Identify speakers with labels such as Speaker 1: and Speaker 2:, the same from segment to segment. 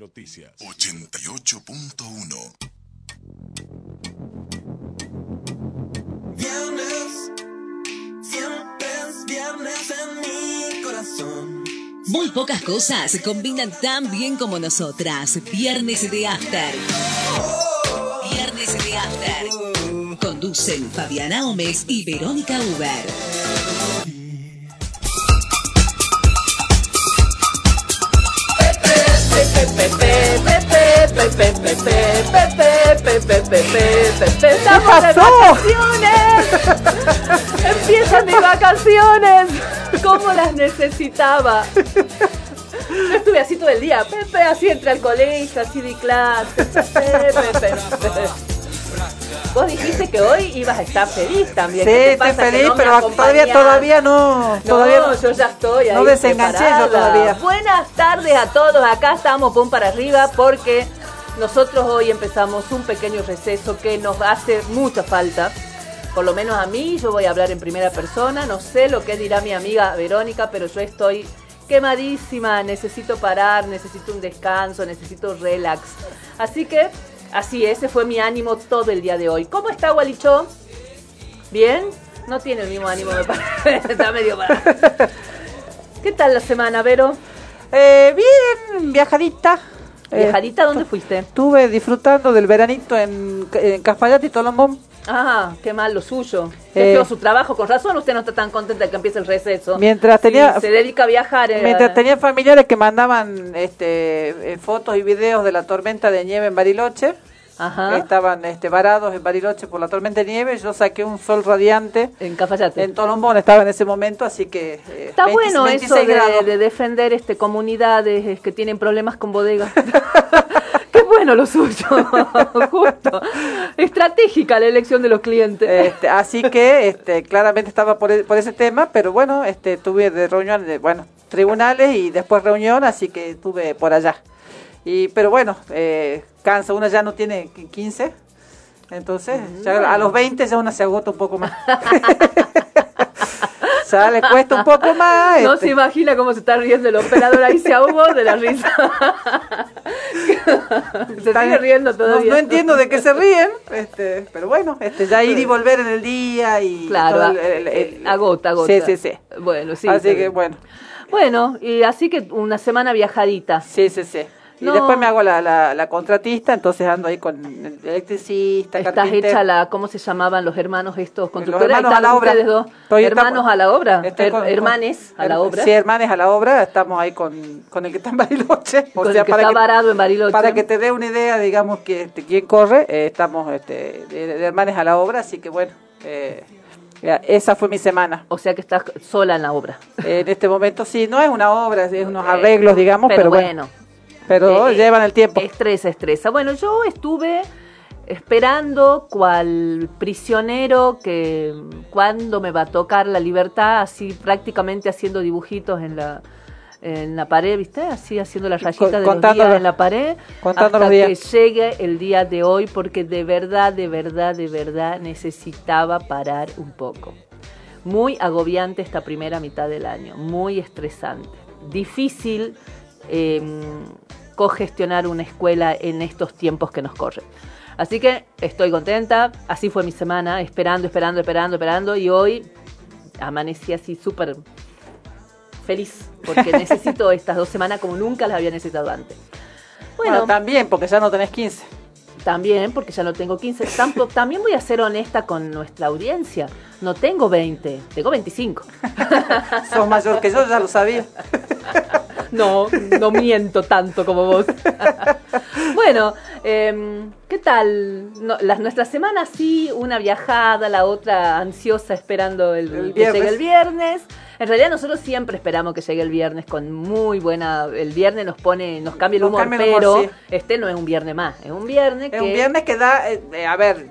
Speaker 1: Noticias.
Speaker 2: 88.1
Speaker 3: Viernes, siempre es viernes en mi corazón.
Speaker 4: Muy pocas cosas se combinan tan bien como nosotras. Viernes de After. Viernes de After. Conducen Fabiana Gómez y Verónica Uber.
Speaker 5: ¡Estamos de vacaciones! ¡Empiezan mis vacaciones! ¿Cómo las necesitaba? Yo estuve así todo el día, Pepe, así entré al colegio, así di clase, Pepe, Pepe, Pepe. Vos dijiste que hoy ibas a estar feliz también.
Speaker 6: Sí,
Speaker 5: ¿Qué te
Speaker 6: estoy feliz,
Speaker 5: no
Speaker 6: pero todavía, todavía no. Todavía no.
Speaker 5: yo ya estoy ahí
Speaker 6: no desenganché yo todavía.
Speaker 5: Buenas tardes a todos, acá estamos pum para arriba porque nosotros hoy empezamos un pequeño receso que nos hace mucha falta. Por lo menos a mí, yo voy a hablar en primera persona, no sé lo que dirá mi amiga Verónica, pero yo estoy quemadísima, necesito parar, necesito un descanso, necesito relax. Así que, así, ese fue mi ánimo todo el día de hoy. ¿Cómo está Gualicho? ¿Bien? No tiene el mismo ánimo, me parece. Está medio para. ¿Qué tal la semana, Vero?
Speaker 6: Eh, bien, viajadita. Eh,
Speaker 5: ¿Viajadita dónde fuiste?
Speaker 6: Estuve disfrutando del veranito en, en Cafayate y Tolombón.
Speaker 5: Ah, qué mal lo suyo.
Speaker 6: Eh.
Speaker 5: su trabajo. Con razón usted no está tan contenta de que empiece el receso.
Speaker 6: Mientras
Speaker 5: Sí,
Speaker 6: tenía-
Speaker 5: se dedica a viajar. eh,
Speaker 6: Mientras tenía familiares que mandaban este, eh, fotos y videos de la tormenta de nieve en Bariloche,
Speaker 5: Ajá.
Speaker 6: estaban este, varados en Bariloche por la tormenta de nieve, yo saqué un sol radiante.
Speaker 5: En Cafayate.
Speaker 6: En Tolombón estaba en ese momento, así que... eh,
Speaker 5: Está
Speaker 6: 20
Speaker 5: bueno
Speaker 6: 26
Speaker 5: eso de,
Speaker 6: grados.
Speaker 5: de defender este comunidades que tienen problemas con bodegas. Qué bueno lo suyo. Justo. Estratégica la elección de los clientes.
Speaker 6: Este, así que este, claramente estaba por, e- por ese tema, pero bueno, este, tuve de reunión, de, bueno, tribunales y después reunión, así que estuve por allá. Y, pero bueno, eh, cansa, una ya no tiene qui- 15, entonces ya a los 20 ya una se agota un poco más. ya le cuesta un poco más.
Speaker 5: No
Speaker 6: este.
Speaker 5: se imagina cómo se está riendo el operador ahí se ahogó de la risa. se sigue riendo todavía.
Speaker 6: no entiendo de qué se ríen, este, pero bueno, este, ya ir y volver en el día y
Speaker 5: Claro,
Speaker 6: todo
Speaker 5: a-
Speaker 6: el- el- el-
Speaker 5: eh, agota, agota.
Speaker 6: Sí, sí, sí.
Speaker 5: Bueno, sí.
Speaker 6: Así que
Speaker 5: bien.
Speaker 6: bueno,
Speaker 5: Bueno, y así que una semana viajadita.
Speaker 6: sí, sí, sí. Y
Speaker 5: No.
Speaker 6: después me hago la, la, la contratista, entonces ando ahí con el electricista,
Speaker 5: Estás
Speaker 6: carpintero.
Speaker 5: hecha la, ¿cómo se llamaban los hermanos estos constructores?
Speaker 6: hermanos
Speaker 5: Ahí
Speaker 6: a la obra.
Speaker 5: ustedes dos.
Speaker 6: Estoy-
Speaker 5: hermanos a la obra.
Speaker 6: Estoy
Speaker 5: Her-
Speaker 6: con- con-
Speaker 5: hermanes a la obra.
Speaker 6: Sí, hermanes a la obra, estamos ahí con, con el que está en Bariloche. o
Speaker 5: Con
Speaker 6: sea,
Speaker 5: el que
Speaker 6: para
Speaker 5: está varado en Bariloche.
Speaker 6: Para que te dé una idea, digamos, que este, quién corre, eh, estamos este, de, de hermanes a la obra, así que bueno, eh, esa fue mi semana.
Speaker 5: O sea que estás sola en la obra.
Speaker 6: En este momento sí, no es una obra, es unos arreglos, digamos, pero,
Speaker 5: pero
Speaker 6: bueno,
Speaker 5: bueno.
Speaker 6: Pero
Speaker 5: Eh,
Speaker 6: llevan el tiempo.
Speaker 5: Estresa, estresa. Bueno, yo estuve esperando cual prisionero que cuando me va a tocar la libertad, así prácticamente haciendo dibujitos en la en la pared, ¿viste? Así haciendo la rayita de los días en la pared
Speaker 6: contando
Speaker 5: hasta
Speaker 6: los días.
Speaker 5: que llegue el día de hoy porque de verdad, de verdad, de verdad necesitaba parar un poco. Muy agobiante esta primera mitad del año, muy estresante. Difícil eh, cogestionar una escuela en estos tiempos que nos corren. Así que estoy contenta, así fue mi semana, esperando, esperando, esperando, esperando y hoy amanecí así súper feliz porque necesito estas dos semanas como nunca las había necesitado antes.
Speaker 6: Bueno,
Speaker 5: Bueno,
Speaker 6: también, porque ya no tenés 15.
Speaker 5: también, porque ya no tengo 15. Tampo- También voy a ser honesta con nuestra audiencia. No tengo 20, tengo 25.
Speaker 6: Sos mayor que yo, ya lo sabía.
Speaker 5: No, no miento tanto como vos. bueno, em, ¿qué tal? No, las, nuestras semanas sí, una viajada, la otra ansiosa esperando el,
Speaker 6: El
Speaker 5: que llegue el viernes. En realidad nosotros siempre esperamos que llegue el viernes con muy buena... El viernes nos pone, nos cambia el humor,
Speaker 6: cambia el humor,
Speaker 5: pero
Speaker 6: sí.
Speaker 5: este no es un viernes más, es un viernes que...
Speaker 6: Es un viernes que da, eh, eh, a ver,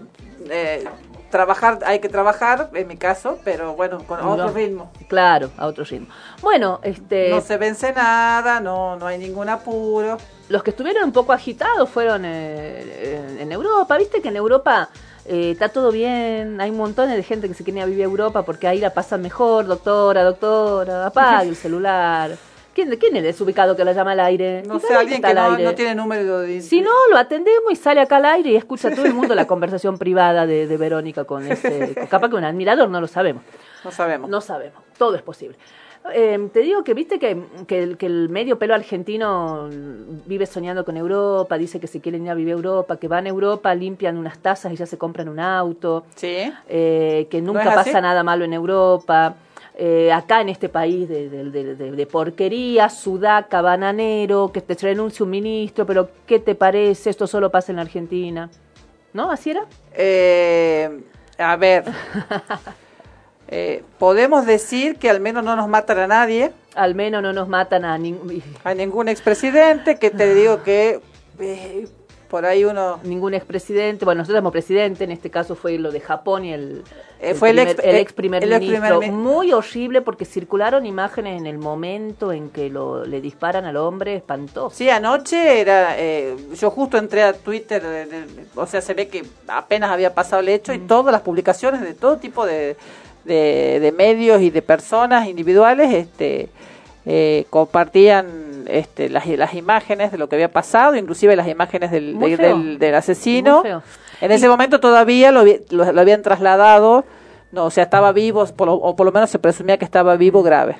Speaker 6: eh, trabajar, hay que trabajar, en mi caso, pero bueno, con otro ritmo.
Speaker 5: Claro, a otro ritmo. Bueno, este...
Speaker 6: No se vence nada, no, no hay ningún apuro.
Speaker 5: los que estuvieron un poco agitados fueron eh, en, en Europa. Viste que en Europa eh, está todo bien, hay un montón de gente que se quiere vivir a Europa porque ahí la pasan mejor, doctora, doctora, apague el celular, ¿Quién, ¿Quién es el desubicado que la llama al aire?
Speaker 6: No
Speaker 5: ¿Y
Speaker 6: sé, alguien que no, tiene número de...
Speaker 5: Si no, lo atendemos y sale acá al aire y escucha todo el mundo la conversación privada de, de Verónica con ese... Capaz que un admirador, no lo sabemos.
Speaker 6: No sabemos.
Speaker 5: No sabemos, todo es posible. Eh, te digo que viste que, que el, que el medio pelo argentino vive soñando con Europa, dice que se quieren ir a vivir a Europa, que van a Europa, limpian unas tazas y ya se compran un auto,
Speaker 6: Sí.
Speaker 5: eh, que nunca pasa nada malo en Europa. Eh, acá en este país de, de- de- de- de porquería, sudaca, bananero, que te renuncie un ministro, pero ¿qué te parece? Esto solo pasa en la Argentina. ¿No? ¿Así era?
Speaker 6: Eh, a ver. Eh, podemos decir que al menos no nos matan a nadie,
Speaker 5: Al menos no nos matan a ningún...
Speaker 6: a ningún expresidente, que te digo que eh, por ahí uno...
Speaker 5: ningún expresidente, bueno, nosotros somos presidente, en este caso fue lo de Japón y el,
Speaker 6: Eh, fue el ex-
Speaker 5: el
Speaker 6: eh,
Speaker 5: ex primer
Speaker 6: el ex
Speaker 5: ministro.
Speaker 6: primer mi-
Speaker 5: Muy horrible porque circularon imágenes en el momento en que lo, le disparan al hombre, espantoso.
Speaker 6: Sí, anoche era, eh, yo justo entré a Twitter, o sea, se ve que apenas había pasado el hecho y todas las publicaciones de todo tipo de, de, de medios y de personas individuales este, eh, compartían este, las, las imágenes de lo que había pasado, inclusive las imágenes del, de- del, del asesino. En ese momento todavía lo, lo, lo habían trasladado, no, o sea, estaba vivo, por lo- o por lo menos se presumía que estaba vivo grave.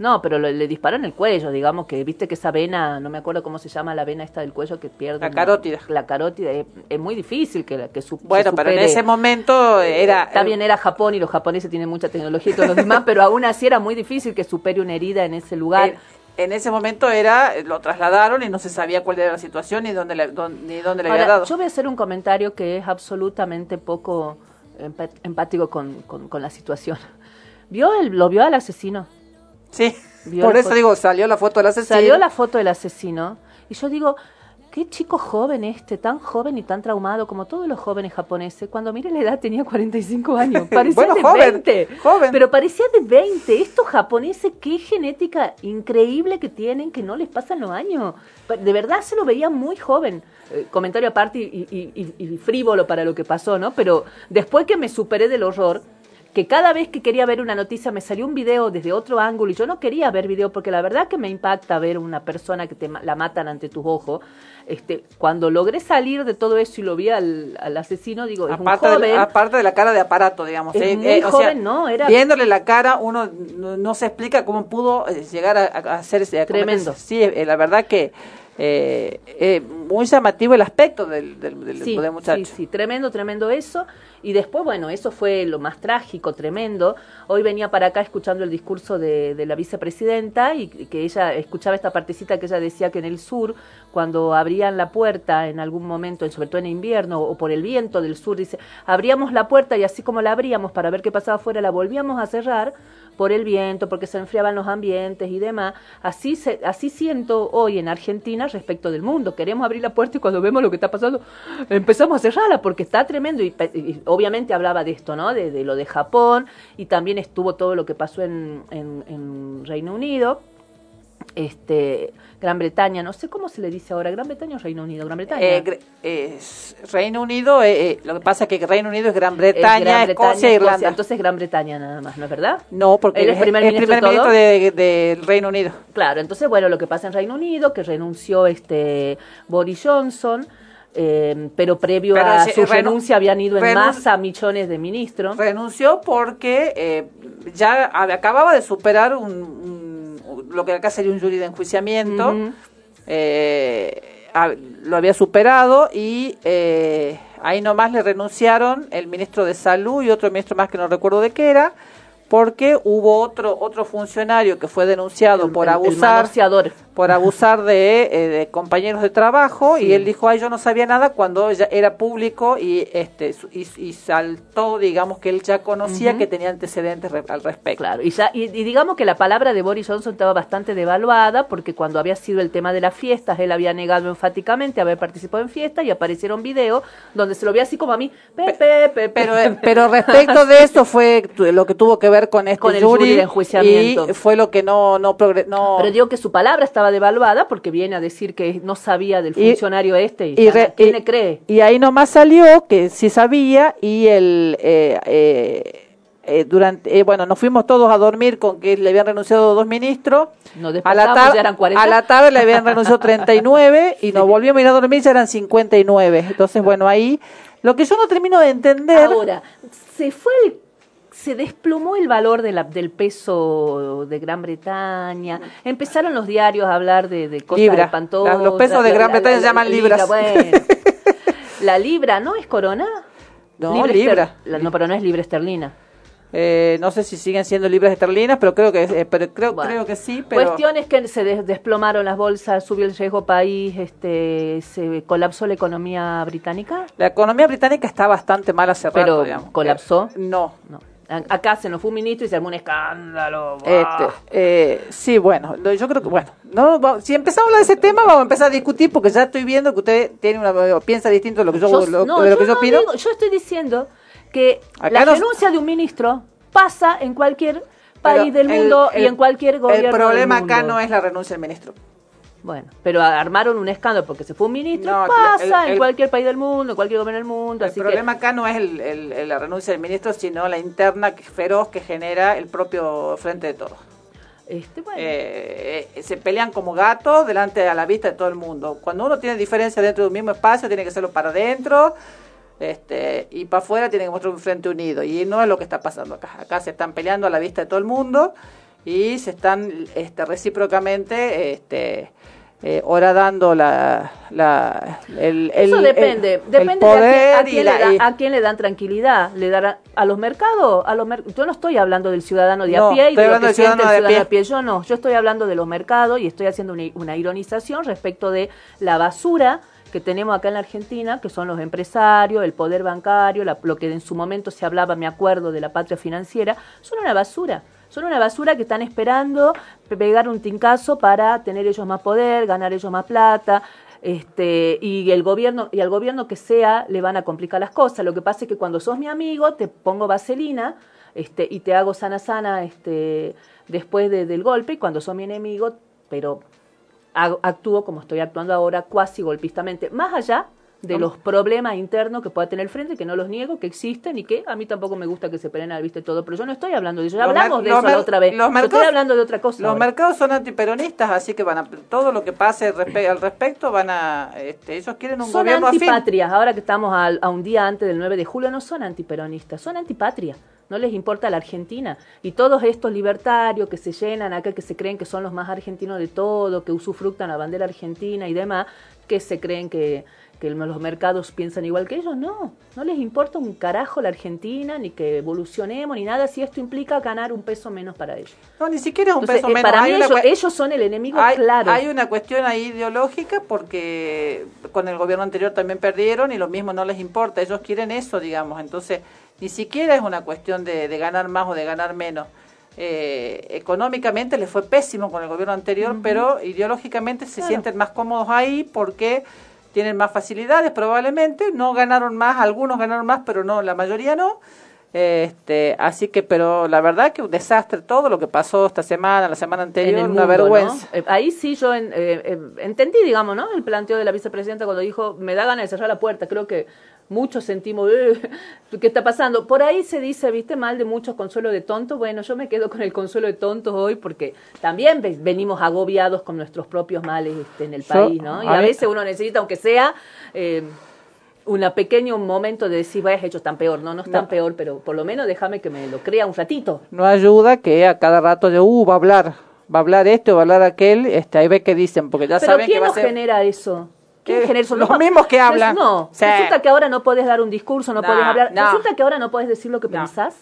Speaker 5: No, pero le disparan el cuello, digamos que viste que esa vena, no me acuerdo cómo se llama la vena esta del cuello que pierde.
Speaker 6: La carótida.
Speaker 5: La carótida, es, es muy difícil que, que su,
Speaker 6: Bueno,
Speaker 5: se
Speaker 6: pero en ese momento era...
Speaker 5: Está bien, era Japón y los japoneses tienen mucha tecnología y todos los demás, pero aún así era muy difícil que supere una herida en ese lugar.
Speaker 6: En, en ese momento era, lo trasladaron y no se sabía cuál era la situación ni dónde le, ni dónde le había
Speaker 5: Ahora,
Speaker 6: dado.
Speaker 5: yo voy a hacer un comentario que es absolutamente poco empático con, con- con la situación. ¿Vio el, ¿Lo vio al asesino?
Speaker 6: Sí,
Speaker 5: Vio
Speaker 6: por eso
Speaker 5: foto.
Speaker 6: digo, salió la foto del asesino.
Speaker 5: Salió la foto del asesino y yo digo, qué chico joven este, tan joven y tan traumado como todos los jóvenes japoneses. Cuando mire la edad tenía 45 años, parecía
Speaker 6: Bueno,
Speaker 5: de
Speaker 6: joven,
Speaker 5: 20.
Speaker 6: joven.
Speaker 5: Pero parecía de 20. Estos japoneses, qué genética increíble que tienen que no les pasan los años. De verdad se lo veía muy joven. Eh, comentario aparte y, y- y- y frívolo para lo que pasó, ¿no? Pero después que me superé del horror, que cada vez que quería ver una noticia me salió un video desde otro ángulo y yo no quería ver video porque la verdad que me impacta ver una persona que te la matan ante tus ojos. Este, cuando logré salir de todo eso y lo vi al, al asesino, digo, es
Speaker 6: Aparte,
Speaker 5: un
Speaker 6: de,
Speaker 5: joven.
Speaker 6: la- aparte de la cara de aparato, digamos.
Speaker 5: Es
Speaker 6: eh,
Speaker 5: muy
Speaker 6: eh, o sea,
Speaker 5: joven, ¿no? Era-
Speaker 6: Viéndole la cara, uno no, no se explica cómo pudo eh, llegar a, a hacer ese... a
Speaker 5: Tremendo.
Speaker 6: Sí, eh, la verdad que eh, eh, muy llamativo el aspecto del, del, del-
Speaker 5: Sí,
Speaker 6: muchacho.
Speaker 5: sí, sí, tremendo, tremendo eso. Y después, bueno, eso fue lo más trágico, tremendo. Hoy venía para acá escuchando el discurso de, de la vicepresidenta y que ella escuchaba esta partecita que ella decía que en el sur, cuando abrían la puerta en algún momento, sobre todo en invierno o por el viento del sur, dice, abríamos la puerta y así como la abríamos para ver qué pasaba afuera, la volvíamos a cerrar por el viento, porque se enfriaban los ambientes y demás. Así, se, así siento hoy en Argentina respecto del mundo. Queremos abrir la puerta y cuando vemos lo que está pasando, empezamos a cerrarla porque está tremendo. Y, y obviamente hablaba de esto, ¿no? De, de lo de Japón y también estuvo todo lo que pasó en- en Reino Unido. Este, Gran Bretaña, no sé cómo se le dice ahora, Gran Bretaña o Reino Unido, Gran Bretaña.
Speaker 6: Eh, es Reino Unido, eh, eh, lo que pasa es que Reino Unido es Gran
Speaker 5: Es
Speaker 6: Bretaña,
Speaker 5: Gran Bretaña,
Speaker 6: Escocia Irlanda.
Speaker 5: Entonces Gran Bretaña nada más, ¿no es verdad?
Speaker 6: no, porque
Speaker 5: Él es primer ministro de
Speaker 6: Reino Unido.
Speaker 5: Claro, entonces, bueno, lo que pasa en Reino Unido, que renunció este Boris Johnson, eh, pero previo
Speaker 6: Pero
Speaker 5: a su
Speaker 6: renu-
Speaker 5: renuncia habían ido en masa millones de ministros.
Speaker 6: Renunció porque eh, ya acababa de superar un, un- lo que acá sería un jury de enjuiciamiento. Eh, a- lo había superado y eh, ahí nomás le renunciaron el ministro de Salud y otro ministro más que no recuerdo de qué era, porque hubo otro otro funcionario que fue denunciado
Speaker 5: El-
Speaker 6: por
Speaker 5: el- el
Speaker 6: abusar
Speaker 5: manoseador.
Speaker 6: Por abusar de, eh, de compañeros de trabajo y él dijo ay yo no sabía nada cuando ya era público y este y, y saltó digamos que él ya conocía que tenía antecedentes re- al respecto
Speaker 5: Claro, y, y- y digamos que la palabra de Boris Johnson estaba bastante devaluada porque cuando había sido el tema de las fiestas, él había negado enfáticamente haber participado en fiestas y aparecieron videos donde se lo veía así como a mí, Pepe, Pepe.
Speaker 6: pero eh, pero respecto de eso fue lo que tuvo que ver con este
Speaker 5: Con el
Speaker 6: jury,
Speaker 5: jury de enjuiciamiento.
Speaker 6: y fue lo que no no no
Speaker 5: Pero digo que su palabra estaba devaluada porque viene a decir que no sabía del
Speaker 6: Y-
Speaker 5: funcionario este y,
Speaker 6: y,
Speaker 5: ya,
Speaker 6: re-
Speaker 5: ¿quién
Speaker 6: y-
Speaker 5: le cree?
Speaker 6: y ahí nomás salió que sí sabía y el eh, eh, eh, durante, eh, bueno, nos fuimos todos a dormir con que le habían renunciado dos ministros.
Speaker 5: Nos
Speaker 6: a la,
Speaker 5: despertamos,
Speaker 6: tar-
Speaker 5: ya eran 40.
Speaker 6: a la tarde le habían renunciado 39 y nos volvimos a ir a dormir, ya eran 59. Entonces, bueno, ahí lo que yo no termino de entender.
Speaker 5: Ahora, se fue el- se desplomó el valor de la- del peso de Gran Bretaña. Empezaron los diarios a hablar de, de cosas
Speaker 6: Libra.
Speaker 5: espantosas.
Speaker 6: Los pesos de Gran Bretaña se llaman libras.
Speaker 5: bueno. la libra, ¿no es corona?
Speaker 6: No, libra.
Speaker 5: la- no, pero no es libra esterlina.
Speaker 6: Eh, no sé si siguen siendo libras esterlinas, pero creo que eh, pero creo,
Speaker 5: Bueno.
Speaker 6: creo que sí. Pero
Speaker 5: Cuestión es que se des- desplomaron las bolsas, subió el riesgo país, este, se colapsó la economía británica.
Speaker 6: la economía británica está bastante mal hace
Speaker 5: Pero,
Speaker 6: digamos.
Speaker 5: ¿colapsó?
Speaker 6: Eh, no.
Speaker 5: No. Acá se nos fue un ministro y se armó un escándalo.
Speaker 6: Este, eh, sí, bueno, no, yo creo que, bueno, no, si empezamos a hablar de ese tema, vamos a empezar a discutir porque ya estoy viendo que usted tiene una, piensa distinto de lo que yo,
Speaker 5: Yo-
Speaker 6: lo-
Speaker 5: no,
Speaker 6: de lo que yo
Speaker 5: no digo- yo estoy diciendo que
Speaker 6: Acá
Speaker 5: la
Speaker 6: nos-
Speaker 5: renuncia de un ministro pasa en cualquier país
Speaker 6: Pero
Speaker 5: del
Speaker 6: el-
Speaker 5: mundo y en cualquier gobierno
Speaker 6: El problema
Speaker 5: del mundo.
Speaker 6: acá no es la renuncia del ministro.
Speaker 5: Bueno, pero armaron un escándalo porque se fue un ministro.
Speaker 6: No,
Speaker 5: pasa
Speaker 6: el-
Speaker 5: en cualquier país del mundo, en cualquier gobierno del mundo.
Speaker 6: El
Speaker 5: así
Speaker 6: problema acá no es el- la renuncia del ministro, sino la interna que- feroz que genera el propio Frente de Todos.
Speaker 5: este, bueno,
Speaker 6: Eh, eh, se pelean como gatos delante a la vista de todo el mundo. Cuando uno tiene diferencia dentro de un mismo espacio, tiene que hacerlo para adentro este, y para afuera tiene que mostrar un frente unido. Y no es lo que está pasando acá. Acá se están peleando a la vista de todo el mundo y se están este, recíprocamente este, eh, horadando la, la, el, el-
Speaker 5: Eso
Speaker 6: el-
Speaker 5: depende,
Speaker 6: el
Speaker 5: depende
Speaker 6: poder
Speaker 5: de a quién, a quién
Speaker 6: la-
Speaker 5: le
Speaker 6: y-
Speaker 5: da- a quién le dan tranquilidad. ¿Le darán a los mercados? A los mer- Yo no estoy hablando del ciudadano de
Speaker 6: No,
Speaker 5: a pie y de lo que siente el
Speaker 6: ciudadano de a
Speaker 5: ciudadano
Speaker 6: pie.
Speaker 5: a pie. Yo no, yo estoy hablando de los mercados y estoy haciendo una, una ironización respecto de la basura que tenemos acá en la Argentina, que son los empresarios, el poder bancario, la- lo que en su momento se hablaba, me acuerdo, de la patria financiera, son una basura. Son una basura que están esperando pe- pegar un tincazo para tener ellos más poder, ganar ellos más plata, este, y el gobierno, y al gobierno que sea le van a complicar las cosas. Lo que pasa es que cuando sos mi amigo, te pongo vaselina, este, y te hago sana sana este, después de- del golpe, y cuando sos mi enemigo, pero actúo como estoy actuando ahora, cuasi golpistamente, más allá de los problemas internos que pueda tener el frente, que no los niego, que existen y que a mí tampoco me gusta que se peleen al viste todo, pero yo no estoy hablando de eso, ya
Speaker 6: Los
Speaker 5: hablamos de eso la otra vez,
Speaker 6: los
Speaker 5: yo
Speaker 6: mercados-
Speaker 5: estoy hablando de otra cosa.
Speaker 6: Los
Speaker 5: ahora.
Speaker 6: mercados son antiperonistas, así que van a todo lo que pase respe- al respecto van a este, ellos quieren un
Speaker 5: son
Speaker 6: gobierno afín.
Speaker 5: antipatrias, ahora que estamos al- a, un día antes del 9 de julio, no son antiperonistas, son antipatria. No les importa la Argentina. Y todos estos libertarios que se llenan acá, que se creen que son los más argentinos de todo, que usufructan la bandera argentina y demás, que se creen que, que los mercados piensan igual que ellos, no. No les importa un carajo la Argentina, ni que evolucionemos, ni nada, si esto implica ganar un peso menos para ellos.
Speaker 6: No, ni siquiera es un
Speaker 5: Entonces,
Speaker 6: peso
Speaker 5: eh,
Speaker 6: menos.
Speaker 5: para mí ellos, ellos son el enemigo
Speaker 6: hay,
Speaker 5: claro.
Speaker 6: hay una cuestión ahí ideológica porque con el gobierno anterior también perdieron y lo mismo no les importa. Ellos quieren eso, digamos. Entonces, ni siquiera es una cuestión de, de ganar más o de ganar menos. Eh, económicamente les fue pésimo con el gobierno anterior, pero ideológicamente se
Speaker 5: Claro.
Speaker 6: sienten más cómodos ahí porque tienen más facilidades probablemente. No ganaron más, algunos ganaron más, pero no, la mayoría no. Este, así que, pero la verdad que un desastre todo lo que pasó esta semana, la semana
Speaker 5: en
Speaker 6: anterior, una vergüenza.
Speaker 5: ¿no? Eh, Ahí sí yo en- eh, eh, entendí, digamos, ¿no? El planteo de la vicepresidenta cuando dijo, me da ganas de cerrar la puerta. Creo que muchos sentimos, "Eh, ¿qué está pasando? Por ahí se dice, viste, mal de muchos consuelo de tontos. Bueno, yo me quedo con el consuelo de tontos hoy porque también ve- venimos agobiados con nuestros propios males este, en el país, ¿no? Y
Speaker 6: a
Speaker 5: a veces uno necesita, aunque sea... Eh, un pequeño momento de decir, vaya, hecho tan peor. No, no es tan
Speaker 6: No.
Speaker 5: peor, pero por lo menos déjame que me lo crea un ratito.
Speaker 6: No ayuda que a cada rato de, uh, va a hablar, va a hablar esto, va a hablar aquel, este, ahí ve qué dicen, porque ya
Speaker 5: Pero
Speaker 6: saben que
Speaker 5: ¿quién
Speaker 6: va a
Speaker 5: nos
Speaker 6: ser...
Speaker 5: genera eso? ¿Quién
Speaker 6: Eh,
Speaker 5: eso?
Speaker 6: los
Speaker 5: No,
Speaker 6: mismos que hablan.
Speaker 5: No,
Speaker 6: Sí.
Speaker 5: resulta que ahora no puedes dar un discurso, no, puedes hablar. Resulta que ahora no puedes decir lo que
Speaker 6: No.
Speaker 5: pensás.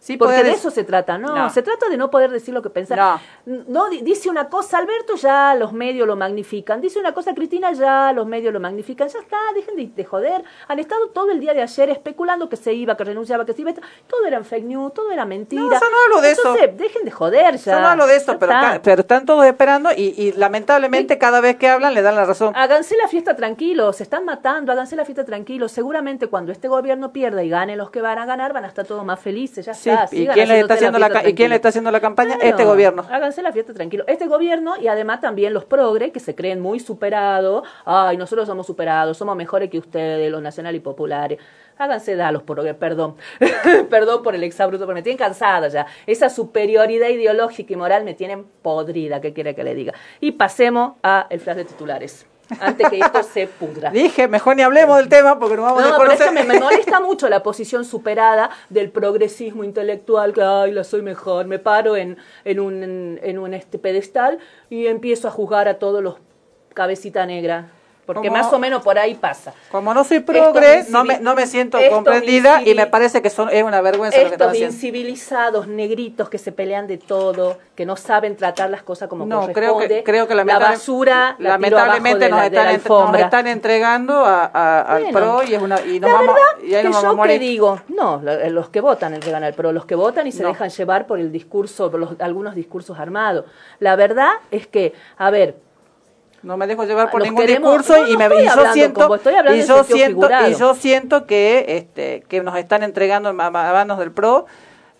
Speaker 6: Sí
Speaker 5: Porque de eso se trata, no,
Speaker 6: No.
Speaker 5: se trata de no poder decir lo que pensás.
Speaker 6: No.
Speaker 5: No, di- dice una cosa Alberto, ya los medios lo magnifican. Dice una cosa Cristina, ya los medios lo magnifican. Ya está, dejen de, de joder. Han estado todo el día de ayer especulando que se iba, que renunciaba, que se iba. Todo era fake news, todo era mentira.
Speaker 6: No, yo no hablo de eso.
Speaker 5: Entonces, dejen de joder ya.
Speaker 6: Yo no hablo de eso, pero,
Speaker 5: está.
Speaker 6: pero están todos esperando y, y lamentablemente cada vez que hablan le dan la razón.
Speaker 5: Háganse la fiesta tranquilos, se están matando, háganse la fiesta tranquilos. Seguramente cuando este gobierno pierda y gane los que van a ganar, van a estar todos más felices, ya
Speaker 6: Sí, Sí, ¿y quién, le
Speaker 5: haciendo
Speaker 6: está haciendo la, ¿y quién le está haciendo la campaña?
Speaker 5: Claro,
Speaker 6: Este gobierno.
Speaker 5: Háganse la fiesta tranquilo. Este gobierno y además también los progres que se creen muy superados. Ay, nosotros somos superados, somos mejores que ustedes, los nacionales y populares. Háganse da los progres, perdón. perdón por el exabruto, pero me tienen cansada ya. Esa superioridad ideológica y moral me tienen podrida, ¿qué quiere que le diga? Y pasemos a el flash de titulares. Antes que esto se pudra.
Speaker 6: Dije, mejor ni hablemos del tema porque nos vamos a
Speaker 5: No, pero es que me, me molesta mucho la posición superada del progresismo intelectual, que ay, la soy mejor. Me paro en, en un, en, en un este pedestal y empiezo a juzgar a todos los cabecita negra. Porque
Speaker 6: Como-
Speaker 5: más o menos por ahí pasa.
Speaker 6: Como no soy
Speaker 5: Estos
Speaker 6: progre, no me, no me siento
Speaker 5: estos
Speaker 6: comprendida y me parece que son, es una vergüenza lo que están
Speaker 5: Estos incivilizados negritos que se pelean de todo, que no saben tratar las cosas como
Speaker 6: No, creo
Speaker 5: corresponde.
Speaker 6: que, creo que
Speaker 5: la basura la
Speaker 6: lamentablemente
Speaker 5: abajo
Speaker 6: nos,
Speaker 5: de la, de la
Speaker 6: están, entre- nos
Speaker 5: alfombra.
Speaker 6: están entregando a, a- al
Speaker 5: Bueno,
Speaker 6: PRO y, es una, y nos
Speaker 5: la
Speaker 6: vamos,
Speaker 5: verdad
Speaker 6: y ahí
Speaker 5: que
Speaker 6: nos
Speaker 5: yo
Speaker 6: vamos a
Speaker 5: que
Speaker 6: morir.
Speaker 5: digo, no, la- los que votan entregan al PRO, los que votan y se
Speaker 6: No.
Speaker 5: dejan llevar por el discurso, por los, algunos discursos armados. La verdad es que, a ver,
Speaker 6: No me dejo llevar por
Speaker 5: Los
Speaker 6: ningún
Speaker 5: queremos-
Speaker 6: discurso
Speaker 5: no, no
Speaker 6: y, me,
Speaker 5: estoy
Speaker 6: y yo siento
Speaker 5: vos,
Speaker 6: y yo siento y yo siento que este que nos están entregando a manos del PRO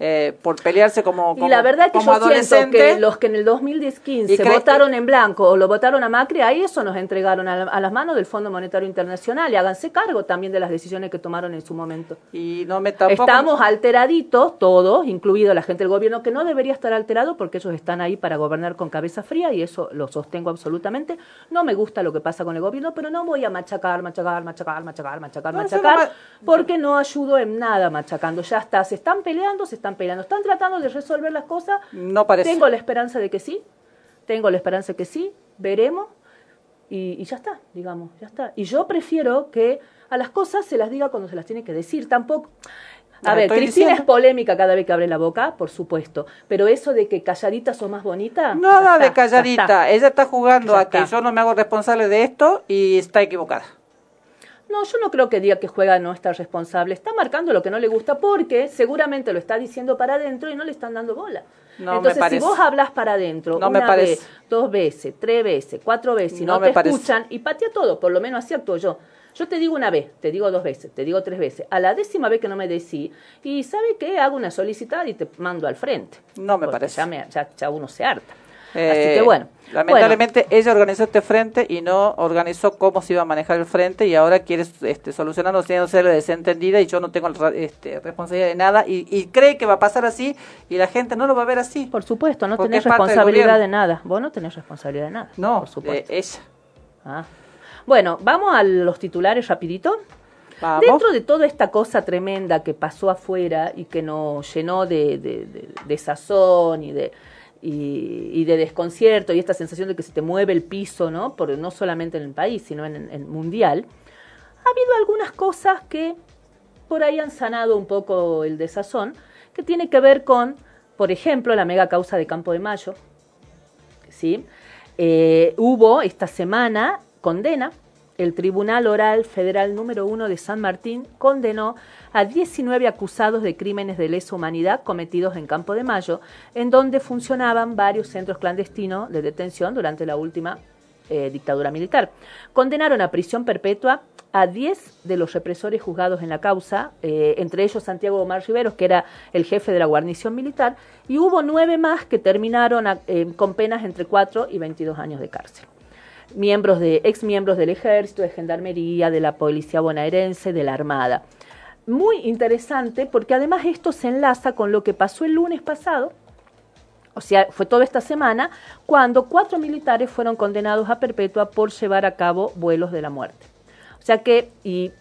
Speaker 6: eh, por pelearse como, como
Speaker 5: y la verdad que
Speaker 6: como
Speaker 5: yo siento que los que en el 2015
Speaker 6: Y cre-
Speaker 5: votaron en blanco o lo votaron a Macri, ahí eso nos entregaron a, la- a las manos del Fondo Monetario Internacional y háganse cargo también de las decisiones que tomaron en su momento.
Speaker 6: y no me tampoco
Speaker 5: Estamos alteraditos, todos, incluido la gente del gobierno, que no debería estar alterado porque ellos están ahí para gobernar con cabeza fría y eso lo sostengo absolutamente. No me gusta lo que pasa con el gobierno, pero no voy a machacar, machacar, machacar, machacar, machacar,
Speaker 6: No,
Speaker 5: machacar,
Speaker 6: no
Speaker 5: porque no ayudo en nada machacando. Ya está, se están peleando, se están peleando, están tratando de resolver las cosas.
Speaker 6: no parece
Speaker 5: Tengo la esperanza de que sí, tengo la esperanza de que sí, veremos y, y ya está, digamos, ya está. Y yo prefiero que a las cosas se las diga cuando se las tiene que decir, tampoco... A
Speaker 6: Las
Speaker 5: ver, Cristina
Speaker 6: diciendo.
Speaker 5: es polémica cada vez que abre la boca, por supuesto, pero eso de que calladita sos más bonita...
Speaker 6: nada de calladita
Speaker 5: está.
Speaker 6: ella está jugando
Speaker 5: Ya
Speaker 6: a que
Speaker 5: está.
Speaker 6: yo no me hago responsable de esto y está equivocada
Speaker 5: No, yo no creo que diga que juega no está responsable. Está marcando lo que no le gusta porque seguramente lo está diciendo para adentro y no le están dando bola.
Speaker 6: No me
Speaker 5: Entonces, si vos hablas para adentro
Speaker 6: No me
Speaker 5: una
Speaker 6: parece.
Speaker 5: vez, dos veces, tres veces, cuatro veces y
Speaker 6: No
Speaker 5: te escuchan y patea todo, por lo menos así actúo yo. Yo te digo una vez, te digo dos veces, te digo tres veces. A la décima vez que no me decís, y ¿sabe qué? Hago una solicitud y te mando al frente.
Speaker 6: No me parece.
Speaker 5: Ya, me- ya- ya uno se harta. Así
Speaker 6: Eh,
Speaker 5: que bueno.
Speaker 6: Lamentablemente ella organizó este frente y no organizó cómo se iba a manejar el frente y ahora quiere este, solucionarlo siendo ser desentendida y yo no tengo este, responsabilidad de nada y, y cree que va a pasar así y la gente no lo va a ver así.
Speaker 5: Por supuesto, no tenés responsabilidad de nada. Vos no tenés responsabilidad de nada.
Speaker 6: No,
Speaker 5: por supuesto.
Speaker 6: de ella.
Speaker 5: Ah. Bueno, vamos a los titulares rapidito.
Speaker 6: Vamos.
Speaker 5: Dentro de toda esta cosa tremenda que pasó afuera y que nos llenó de, de, de- de sazón y de, y, y de desconcierto y esta sensación de que se te mueve el piso, ¿no? Por, no solamente en el país, sino en el mundial, ha habido algunas cosas que por ahí han sanado un poco el desazón, que tiene que ver con, por ejemplo, la mega causa de Campo de Mayo, ¿sí? Eh, hubo esta semana condena, el Tribunal Oral Federal número uno de San Martín condenó a 19 acusados de crímenes de lesa humanidad cometidos en Campo de Mayo, en donde funcionaban varios centros clandestinos de detención durante la última eh, dictadura militar. Condenaron a prisión perpetua a 10 de los represores juzgados en la causa, eh, entre ellos Santiago Omar Riveros, que era el jefe de la guarnición militar, y hubo nueve más que terminaron eh, con penas entre 4 y 22 años de cárcel. Miembros de, ex miembros del ejército, de gendarmería, de la policía bonaerense, de la armada. Muy interesante porque además esto se enlaza con lo que pasó el lunes pasado, o sea, fue toda esta semana, cuando cuatro militares fueron condenados a perpetua por llevar a cabo vuelos de la muerte. O sea que, y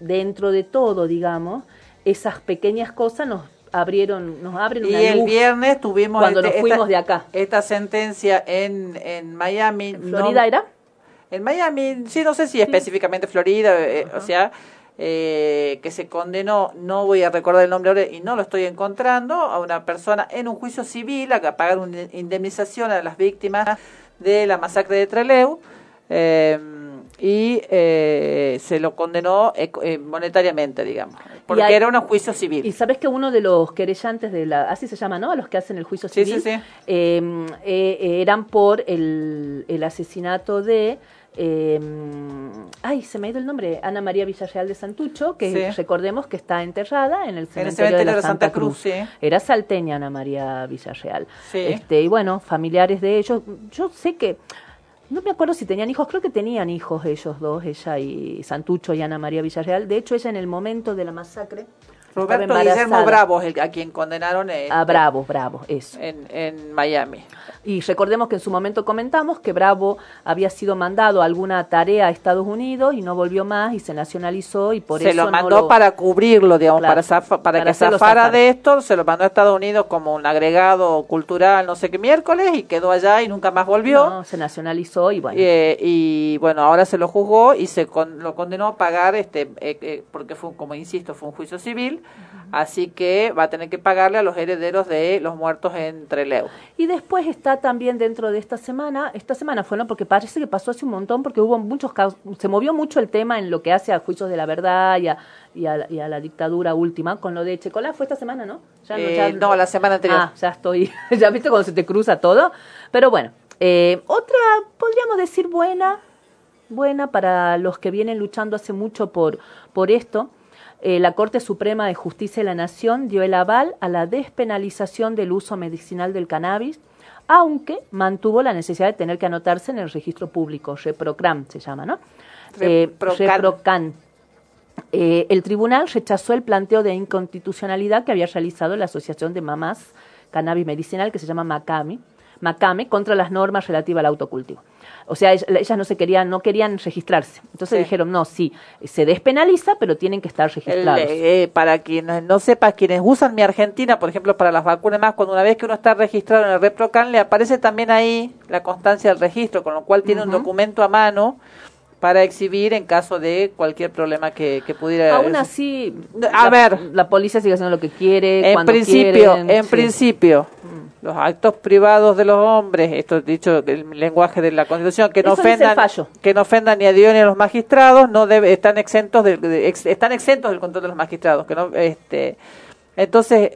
Speaker 5: dentro de todo, digamos, esas pequeñas cosas nos abrieron, nos abren
Speaker 6: Y
Speaker 5: una
Speaker 6: el
Speaker 5: luz
Speaker 6: viernes tuvimos
Speaker 5: cuando
Speaker 6: este-
Speaker 5: nos
Speaker 6: esta-
Speaker 5: fuimos de acá.
Speaker 6: esta sentencia en, en Miami.
Speaker 5: ¿En
Speaker 6: no-
Speaker 5: Florida era?
Speaker 6: En Miami, sí, no sé si específicamente Florida, eh, o sea, eh, que se condenó, no voy a recordar el nombre ahora y no lo estoy encontrando, a una persona en un juicio civil a pagar una indemnización a las víctimas de la masacre de Trelew eh, y eh, se lo condenó eco- eh, monetariamente, digamos, porque
Speaker 5: hay-
Speaker 6: era un juicio civil.
Speaker 5: Y sabes que uno de los querellantes de la, así se llama, ¿no? A los que hacen el juicio
Speaker 6: Sí,
Speaker 5: civil,
Speaker 6: sí, sí.
Speaker 5: eh, eh, eran por el, el asesinato de eh, ay, se me ha ido el nombre, Ana María Villarreal de Santucho, que
Speaker 6: Sí.
Speaker 5: recordemos que está enterrada en el cementerio,
Speaker 6: cementerio
Speaker 5: de la Santa, Cruz.
Speaker 6: sí.
Speaker 5: Era salteña Ana María Villarreal.
Speaker 6: Sí.
Speaker 5: Este, y bueno, familiares de ellos, yo sé que no me acuerdo si tenían hijos, creo que tenían hijos ellos dos, ella y Santucho y Ana María Villarreal. De hecho, ella en el momento de la masacre
Speaker 6: Roberto Guillermo. Bravo es el, a quien condenaron en,
Speaker 5: Ah, Bravo, Bravo, eso.
Speaker 6: en, en Miami.
Speaker 5: Y recordemos que en su momento comentamos que Bravo había sido mandado a alguna tarea a Estados Unidos y no volvió más y se nacionalizó y por
Speaker 6: se
Speaker 5: eso
Speaker 6: lo
Speaker 5: no
Speaker 6: mandó
Speaker 5: lo-
Speaker 6: para cubrirlo, digamos,
Speaker 5: Claro,
Speaker 6: para, zafa- para,
Speaker 5: para
Speaker 6: que zafara
Speaker 5: zafar.
Speaker 6: de esto, se lo mandó a Estados Unidos como un agregado cultural, no sé qué miércoles, y quedó allá y nunca más volvió.
Speaker 5: No, se nacionalizó y bueno.
Speaker 6: Eh, y bueno, ahora se lo juzgó y se con- lo condenó a pagar, este, eh, eh, porque fue, como insisto, fue un juicio civil, así que va a tener que pagarle a los herederos de los muertos en Trelew.
Speaker 5: Y después está también dentro de esta semana, esta semana fue, ¿no? Porque parece que pasó hace un montón, porque hubo muchos casos, se movió mucho el tema en lo que hace a juicios de la verdad y a, y a, la- y a la dictadura última, con lo de Checolá, fue esta semana, ¿no? Ya
Speaker 6: Eh,
Speaker 5: ya-
Speaker 6: no, la semana anterior.
Speaker 5: Ah, ya estoy, ya viste cuando se te cruza todo. Pero bueno, eh, otra, podríamos decir buena, buena para los que vienen luchando hace mucho por, por esto. Eh, la Corte Suprema de Justicia de la Nación dio el aval a la despenalización del uso medicinal del cannabis, aunque mantuvo la necesidad de tener que anotarse en el registro público, ReproCram se llama, ¿no? Eh,
Speaker 6: Reprocan.
Speaker 5: Eh, el tribunal rechazó el planteo de inconstitucionalidad que había realizado la Asociación de Mamás Cannabis Medicinal, que se llama MACAMI, MACAME, contra las normas relativas al autocultivo. O sea, ell- ellas no se querían, no querían registrarse. Entonces
Speaker 6: Sí.
Speaker 5: dijeron, no, sí, se despenaliza, pero tienen que estar
Speaker 6: El,
Speaker 5: registrados.
Speaker 6: eh, para quienes no sepa, quienes usan mi Argentina, por ejemplo, para las vacunas más, cuando una vez que uno está registrado en el ReproCan, le aparece también ahí la constancia del registro, con lo cual tiene un documento a mano para exhibir en caso de cualquier problema que, que pudiera...
Speaker 5: Aún así,
Speaker 6: A
Speaker 5: la,
Speaker 6: ver.
Speaker 5: la policía sigue haciendo lo que quiere,
Speaker 6: en
Speaker 5: cuando
Speaker 6: principio,
Speaker 5: quieren,
Speaker 6: en
Speaker 5: sí.
Speaker 6: principio, los actos privados de los hombres, esto dicho el lenguaje de la Constitución, que no
Speaker 5: Eso
Speaker 6: ofendan, que no ofendan ni a Dios ni a los magistrados, no debe, están exentos del, de- ex- están exentos del control de los magistrados, que no, este, entonces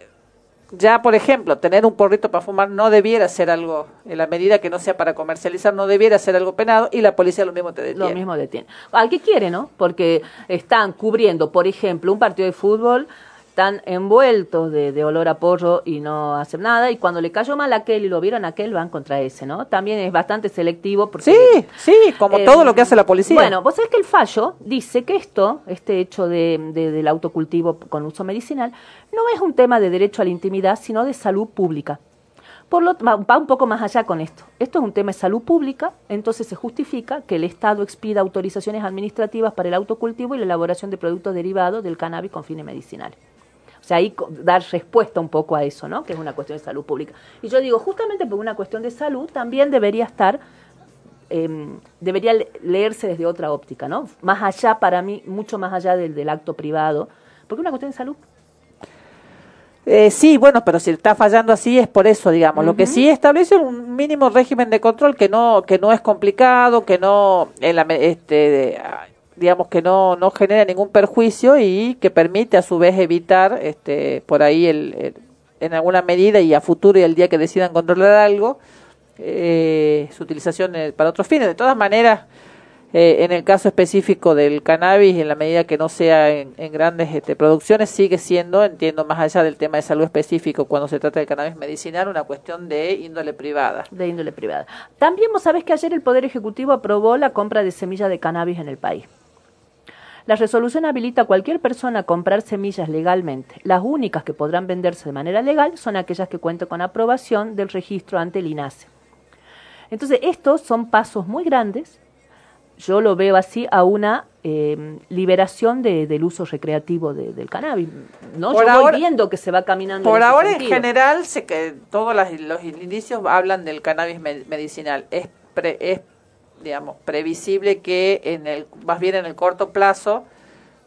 Speaker 6: ya por ejemplo tener un porrito para fumar no debiera ser algo en la medida que no sea para comercializar no debiera ser algo penado y la policía lo mismo te detiene.
Speaker 5: Lo mismo detiene. Al que quiere, ¿no? Porque están cubriendo, por ejemplo, un partido de fútbol, están envueltos de, de olor a porro y no hacen nada, y cuando le cayó mal a aquel y lo vieron a aquel, van contra ese, ¿no? También es bastante selectivo porque...
Speaker 6: Sí, sí, como
Speaker 5: Eh,
Speaker 6: todo lo que hace la policía.
Speaker 5: Bueno, vos sabés que el fallo dice que esto, este hecho de, de- del autocultivo con uso medicinal, no es un tema de derecho a la intimidad, sino de salud pública. Por lo, va, va un poco más allá con esto. Esto es un tema de salud pública, entonces se justifica que el Estado expida autorizaciones administrativas para el autocultivo y la elaboración de productos derivados del cannabis con fines medicinales. O sea, ahí dar respuesta un poco a eso, ¿no? Que es una cuestión de salud pública. Y yo digo, justamente por una cuestión de salud, también debería estar eh, debería le- leerse desde otra óptica, ¿no? Más allá, para mí, mucho más allá del, del acto privado, porque es una cuestión de salud.
Speaker 6: Eh, sí, bueno, pero si está fallando así es por eso, digamos. Lo que sí establece un mínimo régimen de control que no que no es complicado, que no en la este de- digamos que no no genera ningún perjuicio y que permite a su vez evitar este por ahí el, en alguna medida y a futuro y el día que decidan controlar algo eh, su utilización eh, para otros fines. De todas maneras, eh, en el caso específico del cannabis, en la medida que no sea en, en grandes este, producciones, sigue siendo, entiendo, más allá del tema de salud específico, cuando se trata del cannabis medicinal, una cuestión de índole privada.
Speaker 5: de índole privada. También vos sabés que ayer el Poder Ejecutivo aprobó la compra de semillas de cannabis en el país. La resolución habilita a cualquier persona a comprar semillas legalmente. Las únicas que podrán venderse de manera legal son aquellas que cuenten con aprobación del registro ante el INASE. Entonces, estos son pasos muy grandes. Yo lo veo así a una eh, liberación de- del uso recreativo de- del cannabis. No,
Speaker 6: Por
Speaker 5: yo
Speaker 6: ahora-
Speaker 5: voy viendo que se va caminando.
Speaker 6: Por
Speaker 5: en
Speaker 6: ahora, en general, se que todos las- los indicios hablan del cannabis me- medicinal. Es, pre- es, digamos, previsible que en el, más bien en el corto plazo,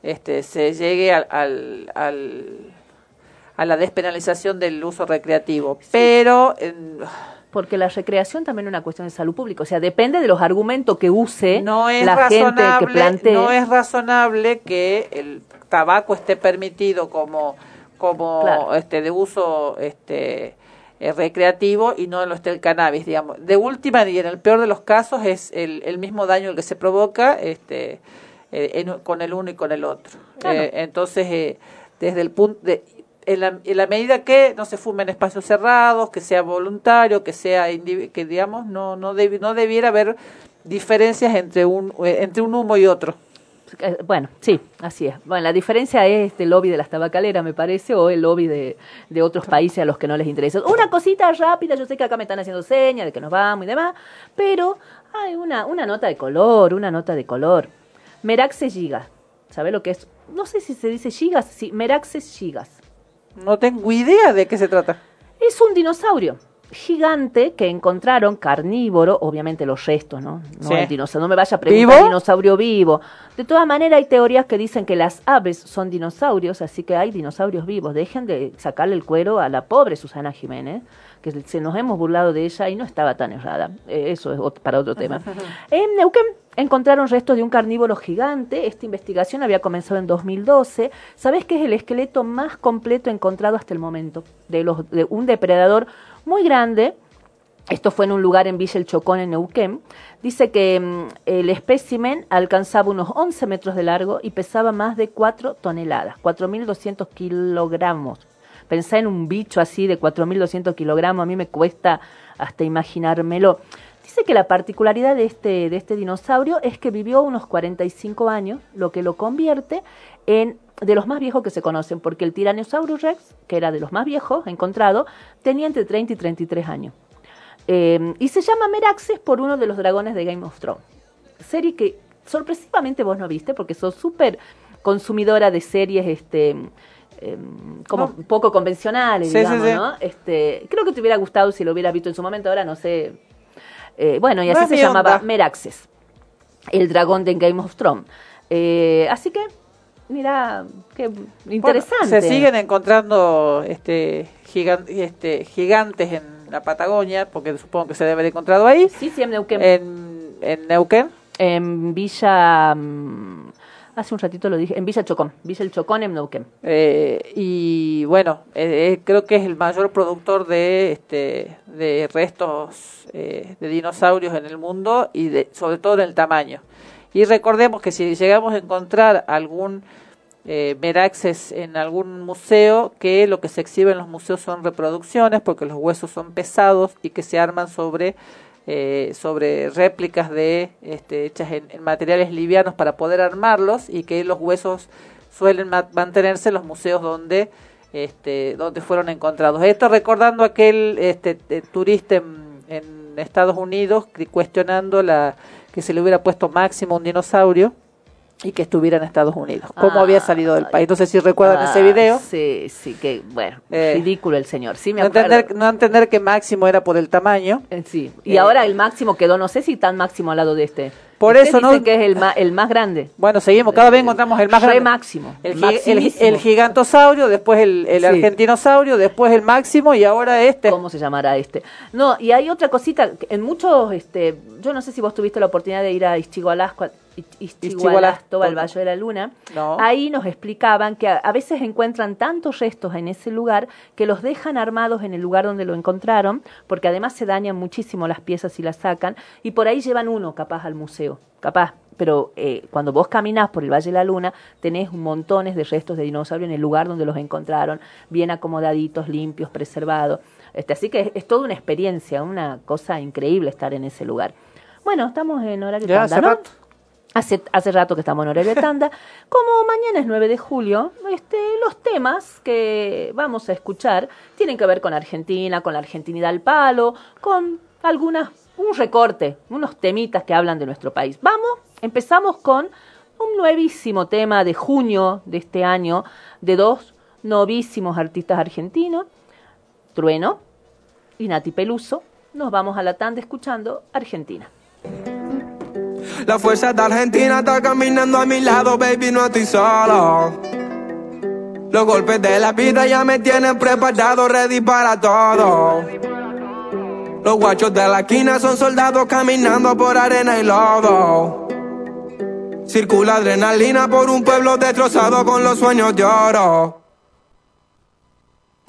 Speaker 6: este, se llegue al, al, al- a la despenalización del uso recreativo. Pero en-
Speaker 5: Porque la recreación también es una cuestión de salud pública. O sea, depende de los argumentos que use
Speaker 6: no es
Speaker 5: la gente que plantee.
Speaker 6: no es razonable que el tabaco esté permitido como como
Speaker 5: Claro.
Speaker 6: este de uso este eh, recreativo y no lo esté el cannabis, digamos. De última y en el peor de los casos es el, el mismo daño el que se provoca este, eh, en- con el uno y con el otro.
Speaker 5: Claro.
Speaker 6: Eh, entonces, eh, desde el punto de... En la, en la medida que no se fume en espacios cerrados, que sea voluntario, que sea que digamos no no debi- no debiera haber diferencias entre un entre un humo y otro.
Speaker 5: Eh, Bueno, sí, así es. Bueno, la diferencia es este lobby de las tabacaleras, me parece, o el lobby de, de otros países a los que no les interesa. Una cosita rápida, yo sé que acá me están haciendo señas de que nos vamos y demás, pero hay una, una nota de color, una nota de color. Meraxes gigas. ¿Sabe lo que es? No sé si se dice gigas, sí, Meraxes gigas.
Speaker 6: No tengo idea de qué se trata.
Speaker 5: Es un dinosaurio gigante que encontraron carnívoro, obviamente los restos, ¿no? No
Speaker 6: Sí.
Speaker 5: el dinosaurio, no me vaya a preguntar
Speaker 6: ¿Vivo?
Speaker 5: dinosaurio vivo. De todas maneras hay teorías que dicen que las aves son dinosaurios, así que hay dinosaurios vivos. Dejen de sacarle el cuero a la pobre Susana Jiménez, que se nos hemos burlado de ella y no estaba tan errada. Eh, eso es para otro tema. en Neuquén encontraron restos de un carnívoro gigante. Esta investigación había comenzado en 2012. ¿Sabes qué es el esqueleto más completo encontrado hasta el momento? De, los, de un depredador muy grande. Esto fue en un lugar en Villa El Chocón, en Neuquén. Dice que mm, el espécimen alcanzaba unos 11 metros de largo y pesaba más de 4 toneladas, 4.200 kilogramos. Pensá en un bicho así de 4.200 kilogramos, a mí me cuesta hasta imaginármelo. Dice que la particularidad de este, de este dinosaurio es que vivió unos 45 años, lo que lo convierte en de los más viejos que se conocen, porque el Tyrannosaurus Rex, que era de los más viejos encontrado, tenía entre 30 y 33 años. Eh, y se llama Meraxes por uno de los dragones de Game of Thrones. Serie que sorpresivamente vos no viste, porque sos súper consumidora de series este eh, como
Speaker 6: No.
Speaker 5: poco convencionales,
Speaker 6: Sí,
Speaker 5: digamos,
Speaker 6: sí.
Speaker 5: ¿no? Este, creo que te hubiera gustado si lo hubieras visto en su momento, ahora no sé. Eh, bueno, y así se llamaba
Speaker 6: onda.
Speaker 5: Meraxes, el dragón de Game of Thrones. Eh, así que, mira, qué interesante.
Speaker 6: Bueno, se siguen encontrando este, gigan- este, gigantes en la Patagonia, porque supongo que se debe haber encontrado ahí,
Speaker 5: Sí, sí, en Neuquén.
Speaker 6: en, en Neuquén.
Speaker 5: En Villa. mm, hace un ratito lo dije. En Villa Chocón. Villa El Chocón en Neuquén.
Speaker 6: Eh, y bueno, eh, eh, creo que es el mayor productor de, este, de restos eh, de dinosaurios en el mundo y de, sobre todo en el tamaño. Y recordemos que si llegamos a encontrar algún eh, Meraxes en algún museo, que lo que se exhibe en los museos son reproducciones, porque los huesos son pesados y que se arman sobre eh, sobre réplicas de este, hechas en, materiales livianos para poder armarlos y que los huesos suelen ma- mantenerse en los museos donde este, donde fueron encontrados. Esto recordando aquel este, eh, turista en, Estados Unidos cuestionando la que se le hubiera puesto máximo un dinosaurio y que estuviera en Estados Unidos. ¿Cómo había salido del país? No sé si recuerdan ese
Speaker 5: Ah,
Speaker 6: video.
Speaker 5: Sí, sí, que bueno.
Speaker 6: Eh,
Speaker 5: ridículo el señor. Sí, me
Speaker 6: No entender, no entender que máximo era por el tamaño.
Speaker 5: Eh, Sí. Y
Speaker 6: Eh,
Speaker 5: ahora el máximo quedó, no sé si tan máximo al lado de este.
Speaker 6: Por
Speaker 5: Usted
Speaker 6: eso, ¿no?
Speaker 5: que es el más, el más grande.
Speaker 6: Bueno, seguimos, cada vez encontramos el más grande.
Speaker 5: máximo,
Speaker 6: El, el, el gigantosaurio, después el, el
Speaker 5: Sí.
Speaker 6: argentinosaurio, después el máximo y ahora este.
Speaker 5: ¿Cómo se llamará este? No, y hay otra cosita, en muchos, este, yo no sé si vos tuviste la oportunidad de ir a Ischigualasco, Ischigualasto, al Valle de la Luna.
Speaker 6: No.
Speaker 5: Ahí nos explicaban que a, a veces encuentran tantos restos en ese lugar que los dejan armados en el lugar donde lo encontraron, porque además se dañan muchísimo las piezas y las sacan, y por ahí llevan uno capaz al museo, capaz. Pero eh, cuando vos caminás por el Valle de la Luna, tenés montones de restos de dinosaurio en el lugar donde los encontraron, bien acomodaditos, limpios, preservados. Este, así que es, es toda una experiencia, una cosa increíble estar en ese lugar. Bueno, estamos en horario
Speaker 6: Ya, hace
Speaker 5: ¿no? Hace, hace rato que estamos en horario de tanda. Como mañana es 9 de julio, este, los temas que vamos a escuchar tienen que ver con Argentina, con la argentinidad al palo, con algunas, un recorte, unos temitas que hablan de nuestro país. Vamos, empezamos con un nuevísimo tema de junio de este año de dos novísimos artistas argentinos, Trueno y Nati Peluso. Nos vamos a la tanda escuchando Argentina.
Speaker 1: La fuerza de Argentina está caminando a mi lado, baby, no estoy solo. Los golpes de la vida ya me tienen preparado, ready para todo. Los guachos de la esquina son soldados caminando por arena y lodo. Circula adrenalina por un pueblo destrozado con los sueños de oro.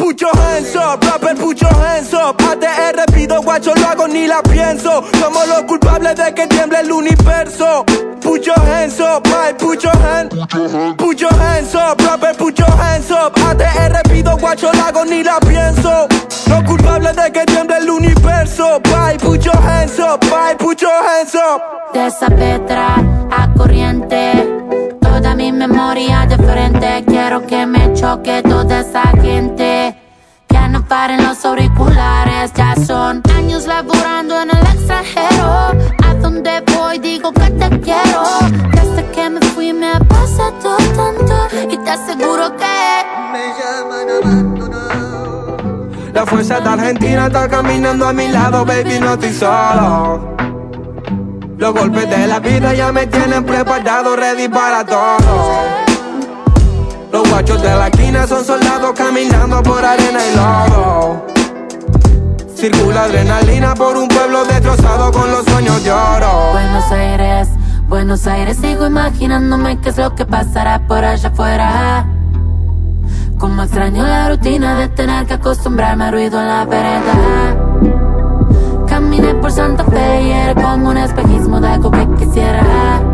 Speaker 1: Put your hands up, rapper, put your hands up. ATR pido guacho, lo hago ni la pienso. Somos los culpables de que tiemble el universo. Put your hands up, my, put your hands. Put your hands up, rapper, put your hands up. ATR pido guacho, lo hago ni la pienso. Los culpables de que tiemble el universo. Bye, put your hands up, bye, put your hands up.
Speaker 7: De esa petra a corriente Toda mi memoria de frente Quiero que me choque toda esa gente paren los auriculares Ya son años laburando en el extranjero A donde voy digo que te quiero Desde que me fui me ha pasado tanto Y te aseguro que
Speaker 3: Me llaman abandonado.
Speaker 1: La fuerza de Argentina está caminando a mi lado, baby, no estoy solo. Los golpes de la vida ya me tienen preparado, ready para todo. Los guachos de la esquina son soldados caminando por arena y lodo. Circula adrenalina por un pueblo destrozado con los sueños de.
Speaker 7: Buenos Aires, Buenos Aires Sigo imaginándome qué es lo que pasará por allá afuera Como extraño la rutina de tener que acostumbrarme al ruido en la vereda Caminé por Santa Fe y era como un espejismo de algo que quisiera.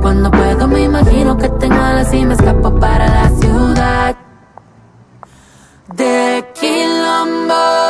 Speaker 7: Cuando puedo me imagino que tengo alas y me escapo para la ciudad de Quilombo.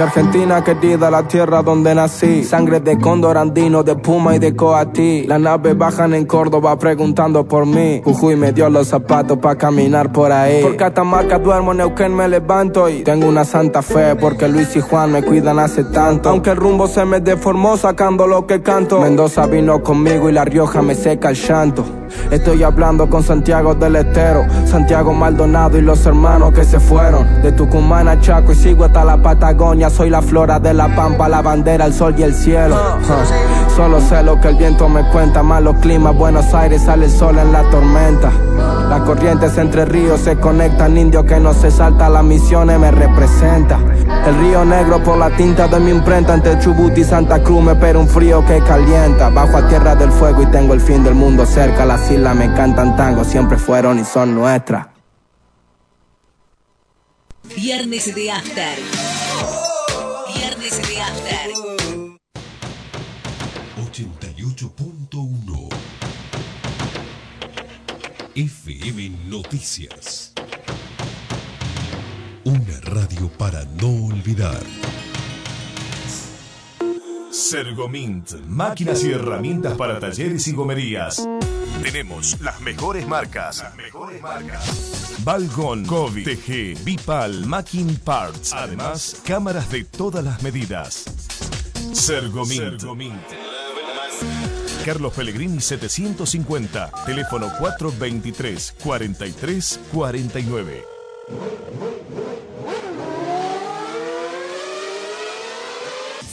Speaker 1: Mi Argentina querida, la tierra donde nací. Sangre de cóndor andino, de puma y de coatí. Las naves bajan en Córdoba preguntando por mí. Jujuy me dio los zapatos para caminar por ahí. Por Catamarca duermo, Neuquén me levanto y tengo una santa fe porque Luis y Juan me cuidan hace tanto. Aunque el rumbo se me deformó sacando lo que canto. Mendoza vino conmigo y La Rioja me seca el llanto. Estoy hablando con Santiago del Estero, Santiago Maldonado y los hermanos que se fueron. De Tucumán a Chaco y sigo hasta la Patagonia. Soy la flora de la pampa, la bandera, el sol y el cielo. Huh. Solo sé lo que el viento me cuenta. Malos climas, Buenos Aires sale el sol en la tormenta. Las corrientes entre ríos se conectan. Indio que no se salta las misiones me representa. El río negro por la tinta de mi imprenta. Entre Chubut y Santa Cruz me espera un frío que calienta. Bajo a tierra del fuego y tengo el fin del mundo cerca. Las islas me cantan tango, siempre fueron y son nuestras.
Speaker 4: Viernes de After. Viernes de After.
Speaker 2: 88.1 FM Noticias. Una radio para no olvidar.
Speaker 8: Sergomint, máquinas y herramientas para talleres y gomerías. Tenemos las mejores marcas. Las mejores marcas. Balgon, Kobe, TG, Bipal, Macking Parts. Además, cámaras de todas las medidas. Sergomint. Carlos Pellegrini 750, teléfono 423 43 49.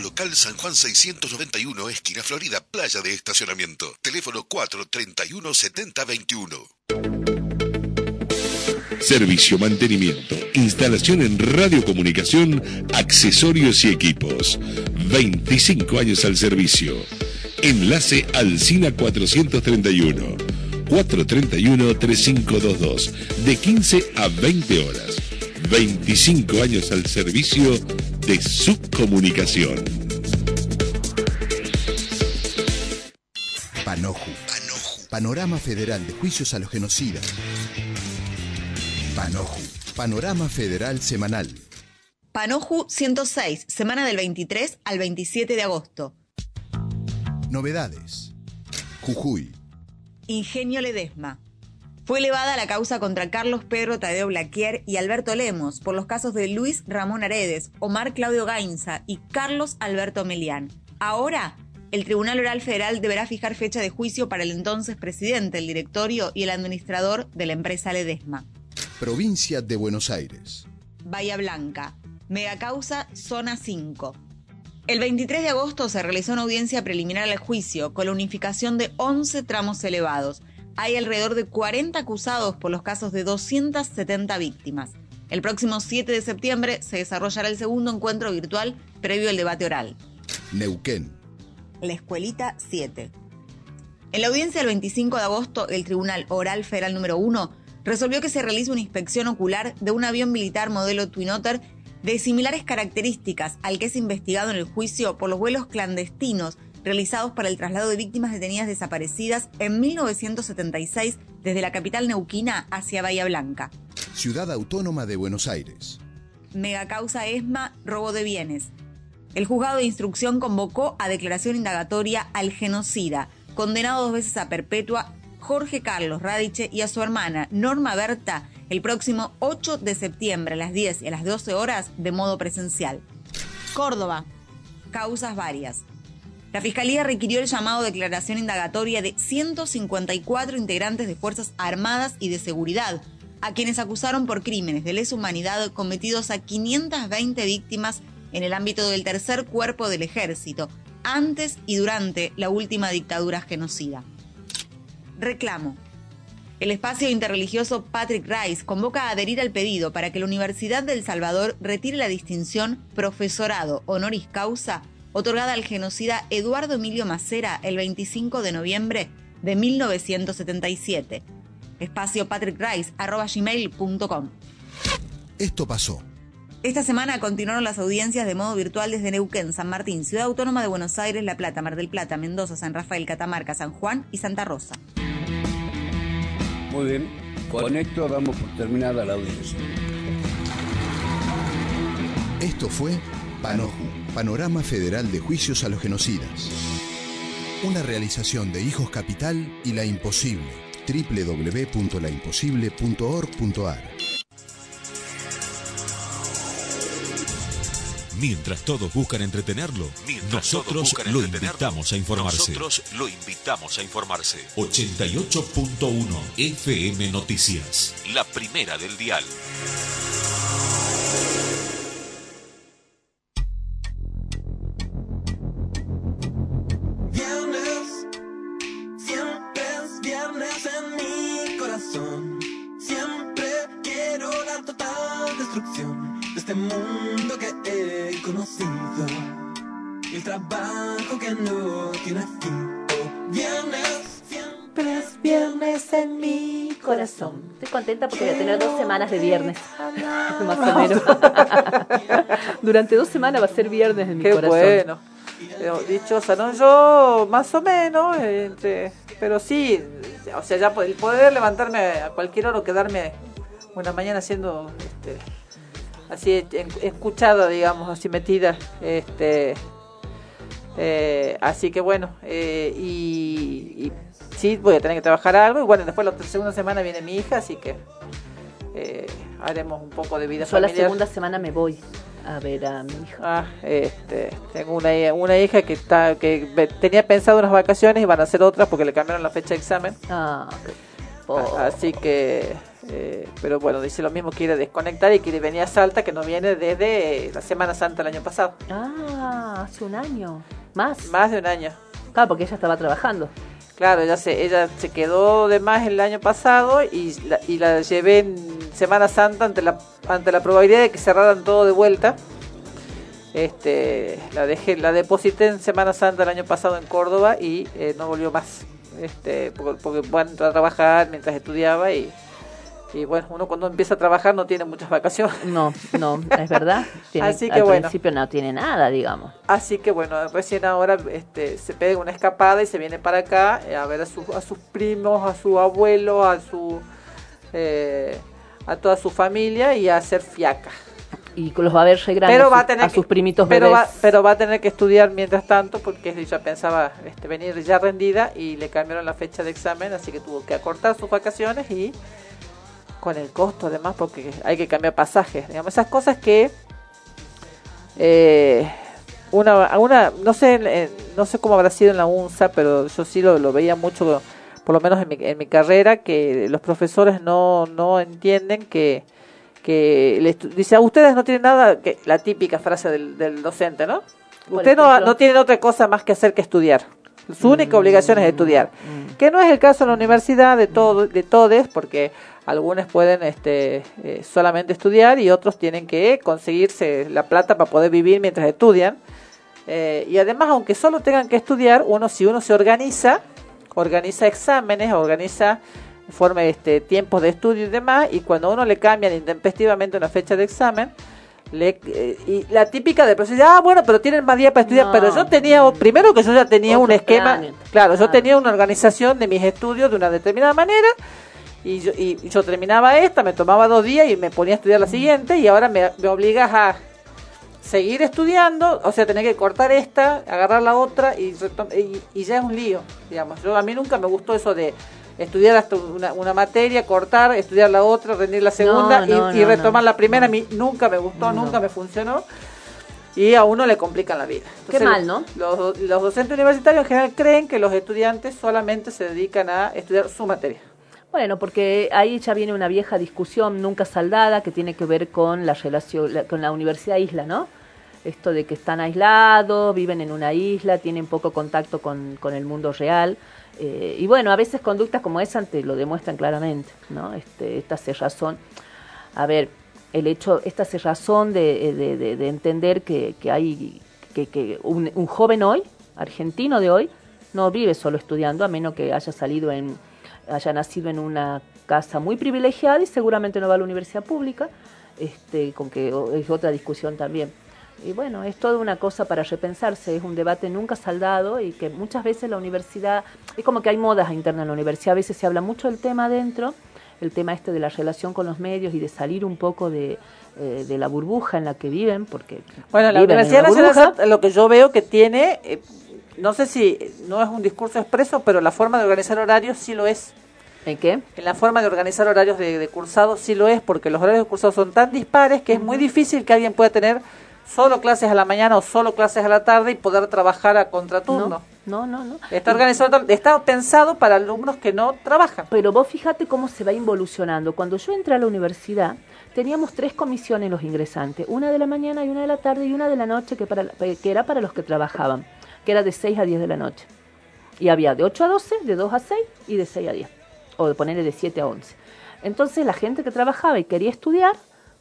Speaker 2: Local San Juan 691, esquina Florida, playa de estacionamiento. Teléfono 431 7021.
Speaker 9: Servicio, mantenimiento, instalación en radiocomunicación, accesorios y equipos. 25 años al servicio. Enlace al SINA 431. 431-3522. De 15 a 20 horas. 25 años al servicio de su comunicación.
Speaker 10: Panoju. Panorama Federal de Juicios a los Genocidas. Panoju. Panorama Federal Semanal.
Speaker 11: Panoju 106, semana del 23 al 27 de agosto.
Speaker 10: Novedades. Jujuy.
Speaker 11: Ingenio Ledesma. Fue elevada la causa contra Carlos Pedro Tadeo Blaquier y Alberto Lemos por los casos de Luis Ramón Aredes, Omar Claudio Gainza y Carlos Alberto Melián. Ahora, el Tribunal Oral Federal deberá fijar fecha de juicio para el entonces presidente, el directorio y el administrador de la empresa Ledesma.
Speaker 10: Provincia de Buenos Aires.
Speaker 11: Bahía Blanca. Megacausa Zona 5. El 23 de agosto se realizó una audiencia preliminar al juicio con la unificación de 11 tramos elevados. Hay alrededor de 40 acusados por los casos de 270 víctimas. El próximo 7 de septiembre se desarrollará el segundo encuentro virtual previo al debate oral.
Speaker 10: Neuquén.
Speaker 11: La Escuelita 7. En la audiencia del 25 de agosto, el Tribunal Oral Federal número 1 resolvió que se realice una inspección ocular de un avión militar modelo Twin Otter de similares características al que es investigado en el juicio por los vuelos clandestinos realizados para el traslado de víctimas detenidas desaparecidas en 1976 desde la capital neuquina hacia Bahía Blanca.
Speaker 10: Ciudad Autónoma de Buenos Aires.
Speaker 11: Megacausa ESMA, robo de bienes. El juzgado de instrucción convocó a declaración indagatoria al genocida, condenado dos veces a perpetua, Jorge Carlos Radiche y a su hermana Norma Berta el próximo 8 de septiembre a las 10 y a las 12 horas de modo presencial. Córdoba. Causas varias. La Fiscalía requirió el llamado de declaración indagatoria de 154 integrantes de Fuerzas Armadas y de Seguridad, a quienes acusaron por crímenes de lesa humanidad cometidos a 520 víctimas en el ámbito del tercer cuerpo del ejército, antes y durante la última dictadura genocida. Reclamo. El espacio interreligioso Patrick Rice convoca a adherir al pedido para que la Universidad del Salvador retire la distinción Profesorado Honoris Causa otorgada al genocida Eduardo Emilio Macera el 25 de noviembre de 1977. Espacio patrickrice.gmail.com
Speaker 10: Esto pasó.
Speaker 11: Esta semana continuaron las audiencias de modo virtual desde Neuquén, San Martín, Ciudad Autónoma de Buenos Aires, La Plata, Mar del Plata, Mendoza, San Rafael, Catamarca, San Juan y Santa Rosa.
Speaker 12: Muy bien, con esto damos por terminada la audiencia.
Speaker 10: Esto fue Panoju, Panorama Federal de Juicios a los Genocidas. Una realización de Hijos Capital y La Imposible, www.laimposible.org.ar.
Speaker 13: Mientras todos buscan entretenerlo, nosotros lo invitamos a informarse.
Speaker 8: Nosotros lo invitamos a informarse.
Speaker 13: 88.1 FM Noticias.
Speaker 8: La primera del dial.
Speaker 3: Siempre quiero la total destrucción de este mundo que he conocido. Y el trabajo que no tiene fin. Oh, viernes,
Speaker 5: Siempre es viernes en mi corazón. Estoy contenta porque voy a tener dos semanas de viernes. Más o menos. Durante dos semanas va a ser viernes en mi
Speaker 6: Qué
Speaker 5: corazón.
Speaker 6: bueno. Pero, dichosa, ¿no? Yo más o menos, entre- pero sí, o sea, ya el poder levantarme a cualquier hora o quedarme una mañana haciendo, este, así, en- escuchada, digamos, así metida, este, eh, así que bueno, eh, y, y sí, voy a tener que trabajar algo, y bueno, después la segunda semana viene mi hija, así que eh, haremos un poco de vida
Speaker 5: Yo la segunda semana me voy a ver a mi hija.
Speaker 6: Ah, este, tengo una, hija- una hija que está que tenía pensado unas vacaciones y van a ser otras porque le cambiaron la fecha de examen.
Speaker 5: Ah,
Speaker 6: A- Así que, eh, pero bueno, dice lo mismo, quiere desconectar y quiere venir a Salta, que no viene desde la Semana Santa del año pasado.
Speaker 5: Ah, hace un año. Más.
Speaker 6: Más de un año.
Speaker 5: Claro, porque ella estaba trabajando.
Speaker 6: Claro, ella se, ella se quedó de más el año pasado y la, y la llevé en Semana Santa ante la, ante la probabilidad de que cerraran todo de vuelta. Este, la dejé, la deposité en Semana Santa el año pasado en Córdoba y eh, no volvió más. Este, porque, porque bueno, entré a trabajar mientras estudiaba y, y bueno, uno cuando empieza a trabajar no tiene muchas vacaciones.
Speaker 5: No, no, es verdad. Tiene,
Speaker 6: Así que
Speaker 5: al
Speaker 6: bueno.
Speaker 5: principio no tiene nada, digamos.
Speaker 6: Así que bueno, recién ahora este, se pega una escapada y se viene para acá eh, a ver a, sus a sus primos, a su abuelo, a su eh, a toda su familia y a hacer fiaca.
Speaker 5: Y los va a ver grandes
Speaker 6: Pero va
Speaker 5: a,
Speaker 6: tener
Speaker 5: a sus
Speaker 6: que-
Speaker 5: primitos
Speaker 6: pero
Speaker 5: bebés.
Speaker 6: va, pero va a tener que estudiar mientras tanto porque ella pensaba este, venir ya rendida y le cambiaron la fecha de examen, así que tuvo que acortar sus vacaciones y con el costo además porque hay que cambiar pasajes, digamos, esas cosas que eh, una, una no sé no sé cómo habrá sido en la UNSA, pero yo sí lo, lo veía mucho, por lo menos en mi, en mi carrera, que los profesores no, no entienden que que le estu- dice, a ustedes no tienen nada, que la típica frase del, del docente, ¿no? Ustedes no, no tienen otra cosa más que hacer que estudiar. Su única obligación es estudiar. Que no es el caso en la universidad de todo, de todes, porque algunos pueden este, eh, solamente estudiar y otros tienen que conseguirse la plata para poder vivir mientras estudian. Eh, y además, aunque solo tengan que estudiar, uno si uno se organiza, organiza exámenes, organiza forma este tiempos de estudio y demás, y cuando a uno le cambian intempestivamente una fecha de examen, le, eh, y la típica de profesor, ah, bueno, pero tienen más días para estudiar,
Speaker 5: No.
Speaker 6: pero yo tenía, primero que yo ya tenía un esquema, claro, yo tenía una organización de mis estudios de una determinada manera, y yo, y yo terminaba esta, me tomaba dos días y me ponía a estudiar la siguiente, y ahora me, me obligas a seguir estudiando, o sea, tener que cortar esta, agarrar la otra y, y, y ya es un lío, digamos. Yo a mí nunca me gustó eso de estudiar hasta una, una materia, cortar, estudiar la otra, rendir la segunda
Speaker 5: No,
Speaker 6: y-
Speaker 5: no,
Speaker 6: y, retomar la primera. A mí nunca me gustó, nunca me funcionó y a uno le complican la vida.
Speaker 5: Qué mal, ¿no?
Speaker 6: Los, los docentes universitarios en general creen que los estudiantes solamente se dedican a estudiar su materia.
Speaker 5: Bueno, porque ahí ya viene una vieja discusión nunca saldada que tiene que ver con la relación, la- con la universidad isla, ¿no? Esto de que están aislados, viven en una isla, tienen poco contacto con, con el mundo real. eh, y bueno, a veces conductas como esa te lo demuestran claramente, ¿no? Este, esta cerrazón. A ver, el hecho, esta cerrazón de, de, de- de entender que, que hay, que, que un, un joven hoy, argentino de hoy, no vive solo estudiando, a menos que haya salido en, haya nacido en una casa muy privilegiada y seguramente no va a la universidad pública, este, con que es otra discusión también. Y bueno, es toda una cosa para repensarse, es un debate nunca saldado y que muchas veces la universidad, es como que hay modas internas en la universidad, a veces se habla mucho del tema adentro, el tema este de la relación con los medios y de salir un poco de, eh, de la burbuja en la que viven, porque
Speaker 6: Bueno, la Universidad Nacional, lo que yo veo que tiene, eh, no sé si no es un discurso expreso, pero la forma de organizar horarios sí lo es.
Speaker 5: ¿En qué?
Speaker 6: En la forma de organizar horarios de, de cursados sí lo es, porque los horarios de cursados son tan dispares que es muy difícil que alguien pueda tener solo clases a la mañana o solo clases a la tarde y poder trabajar a contraturno.
Speaker 5: No, no, no.
Speaker 6: Está organizado, está pensado para alumnos que no trabajan.
Speaker 5: Pero vos fíjate cómo se va involucionando. Cuando yo entré a la universidad, teníamos tres comisiones los ingresantes, una de la mañana y una de la tarde y una de la noche que, para, que era para los que trabajaban, que era de 6 a 10 de la noche. Y había de 8 a 12, de 2 a 6 y de 6 a 10, o de ponerle de 7 a 11. Entonces la gente que trabajaba y quería estudiar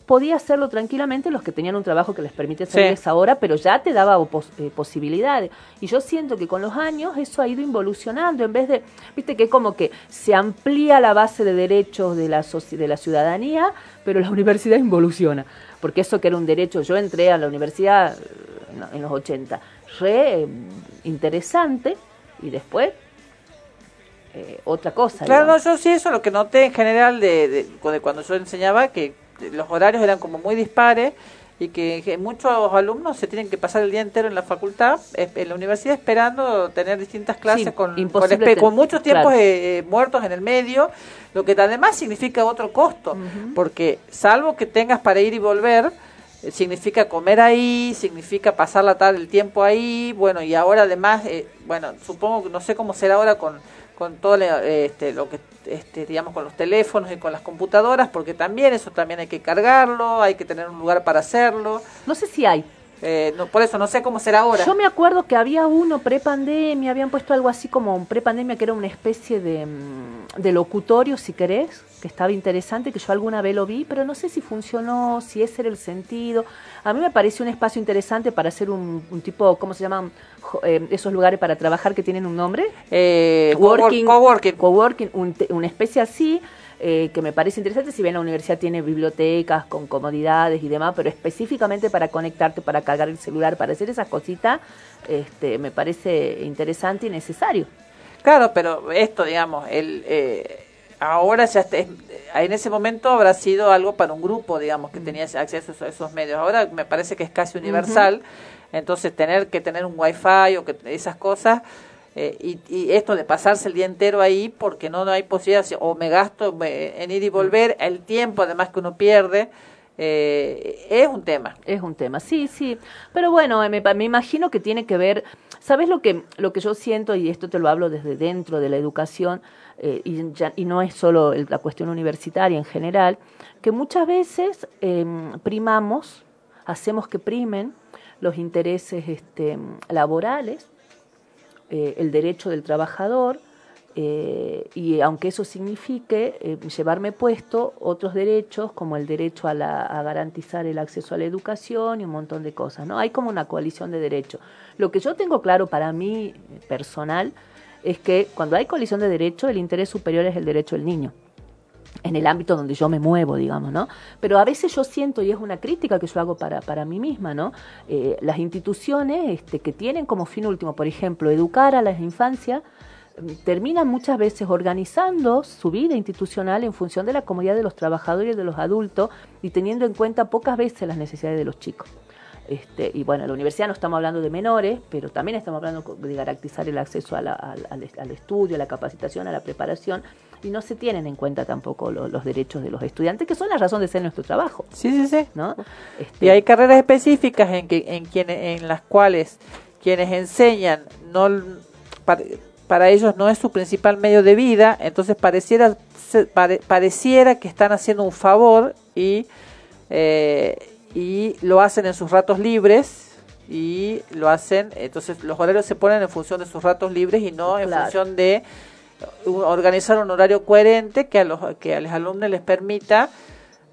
Speaker 5: podía hacerlo tranquilamente los que tenían un trabajo que les permite salir
Speaker 6: Sí.
Speaker 5: esa hora, pero ya te daba pos- eh, posibilidades. Y yo siento que con los años eso ha ido involucionando, en vez de, viste que como que se amplía la base de derechos de la, soci- de la ciudadanía, pero la universidad involuciona. Porque eso que era un derecho, yo entré a la universidad eh, en- en los 80, re eh, interesante, y después eh, otra cosa.
Speaker 6: Claro, no, yo sí eso lo que noté en general de, de- de cuando yo enseñaba, que los horarios eran como muy dispares y que, que muchos alumnos se tienen que pasar el día entero en la facultad, en la universidad, esperando tener distintas clases
Speaker 5: Sí,
Speaker 6: con, con,
Speaker 5: ten-
Speaker 6: muchos tiempos
Speaker 5: claro.
Speaker 6: eh, eh, muertos en el medio, lo que además significa otro costo, porque salvo que tengas para ir y volver, eh, significa comer ahí, significa pasar la tarde el tiempo ahí, bueno, y ahora además, eh, bueno, supongo que no sé cómo será ahora con, con todo le- este, lo que, este, digamos, con los teléfonos y con las computadoras, porque también eso también hay que cargarlo, hay que tener un lugar para hacerlo.
Speaker 5: No sé si hay.
Speaker 6: Eh, no, por eso no sé cómo será ahora.
Speaker 5: Yo me acuerdo que había uno pre-pandemia, habían puesto algo así como un pre-pandemia que era una especie de, mm, de locutorio, si querés, que estaba interesante, que yo alguna vez lo vi, pero no sé si funcionó, si ese era el sentido. A mí me pareció un espacio interesante para hacer un, un tipo, ¿cómo se llaman? Eh, esos lugares para trabajar que tienen un nombre.
Speaker 6: Eh,
Speaker 5: Working,
Speaker 6: coworking.
Speaker 5: coworking, un una especie así, eh, que me parece interesante, si bien la universidad tiene bibliotecas con comodidades y demás, pero específicamente para conectarte, para cargar el celular, para hacer esas cositas, este, me parece interesante y necesario.
Speaker 6: Claro, pero esto, digamos, el, eh, ahora ya es- en ese momento habrá sido algo para un grupo, digamos, que tenía acceso a esos, medios. Ahora me parece que es casi universal, entonces tener que tener un wifi o que esas cosas, eh, y, y esto de pasarse el día entero ahí porque no, no hay posibilidad, o me gasto me- en ir y volver, el tiempo además que uno pierde, eh, es un tema.
Speaker 5: Es un tema, sí, sí. Pero bueno, me, me imagino que tiene que ver, ¿sabes lo que, lo que yo siento? Y esto te lo hablo desde dentro de la educación, eh, y, ya- y no es solo el- la cuestión universitaria en general, que muchas veces em, primamos, hacemos que primen los intereses este, laborales, eh, el derecho del trabajador, eh, y aunque eso signifique llevarme puesto otros derechos como el derecho a, la- a garantizar el acceso a la educación y un montón de cosas, ¿no? Hay como una coalición de derechos. Lo que yo tengo claro para mí personal es que cuando hay coalición de derechos el interés superior es el derecho del niño en el ámbito donde yo me muevo, digamos, ¿no? Pero a veces yo siento, y es una crítica que yo hago para, para mí misma, ¿no? Eh, las instituciones este, que tienen como fin último, por ejemplo, educar a las infancias, mm, terminan muchas veces organizando su vida institucional en función de la comodidad de los trabajadores y de los adultos y teniendo en cuenta pocas veces las necesidades de los chicos. Este, y bueno, en la universidad no estamos hablando de menores, pero también estamos hablando de garantizar el acceso a la- al, al- estudio, a la capacitación, a la preparación, y no se tienen en cuenta tampoco lo- los derechos de los estudiantes, que son la razón de ser nuestro trabajo.
Speaker 6: Sí, sí, sí.
Speaker 5: ¿no? Este,
Speaker 6: Y hay carreras específicas en que en quienes en las cuales quienes enseñan no para, para ellos no es su principal medio de vida, entonces pareciera pare- pareciera que están haciendo un favor y eh, y lo hacen en sus ratos libres y lo hacen, entonces los horarios se ponen en función de sus ratos libres y no en función de organizar un horario coherente que a los que a los alumnos les permita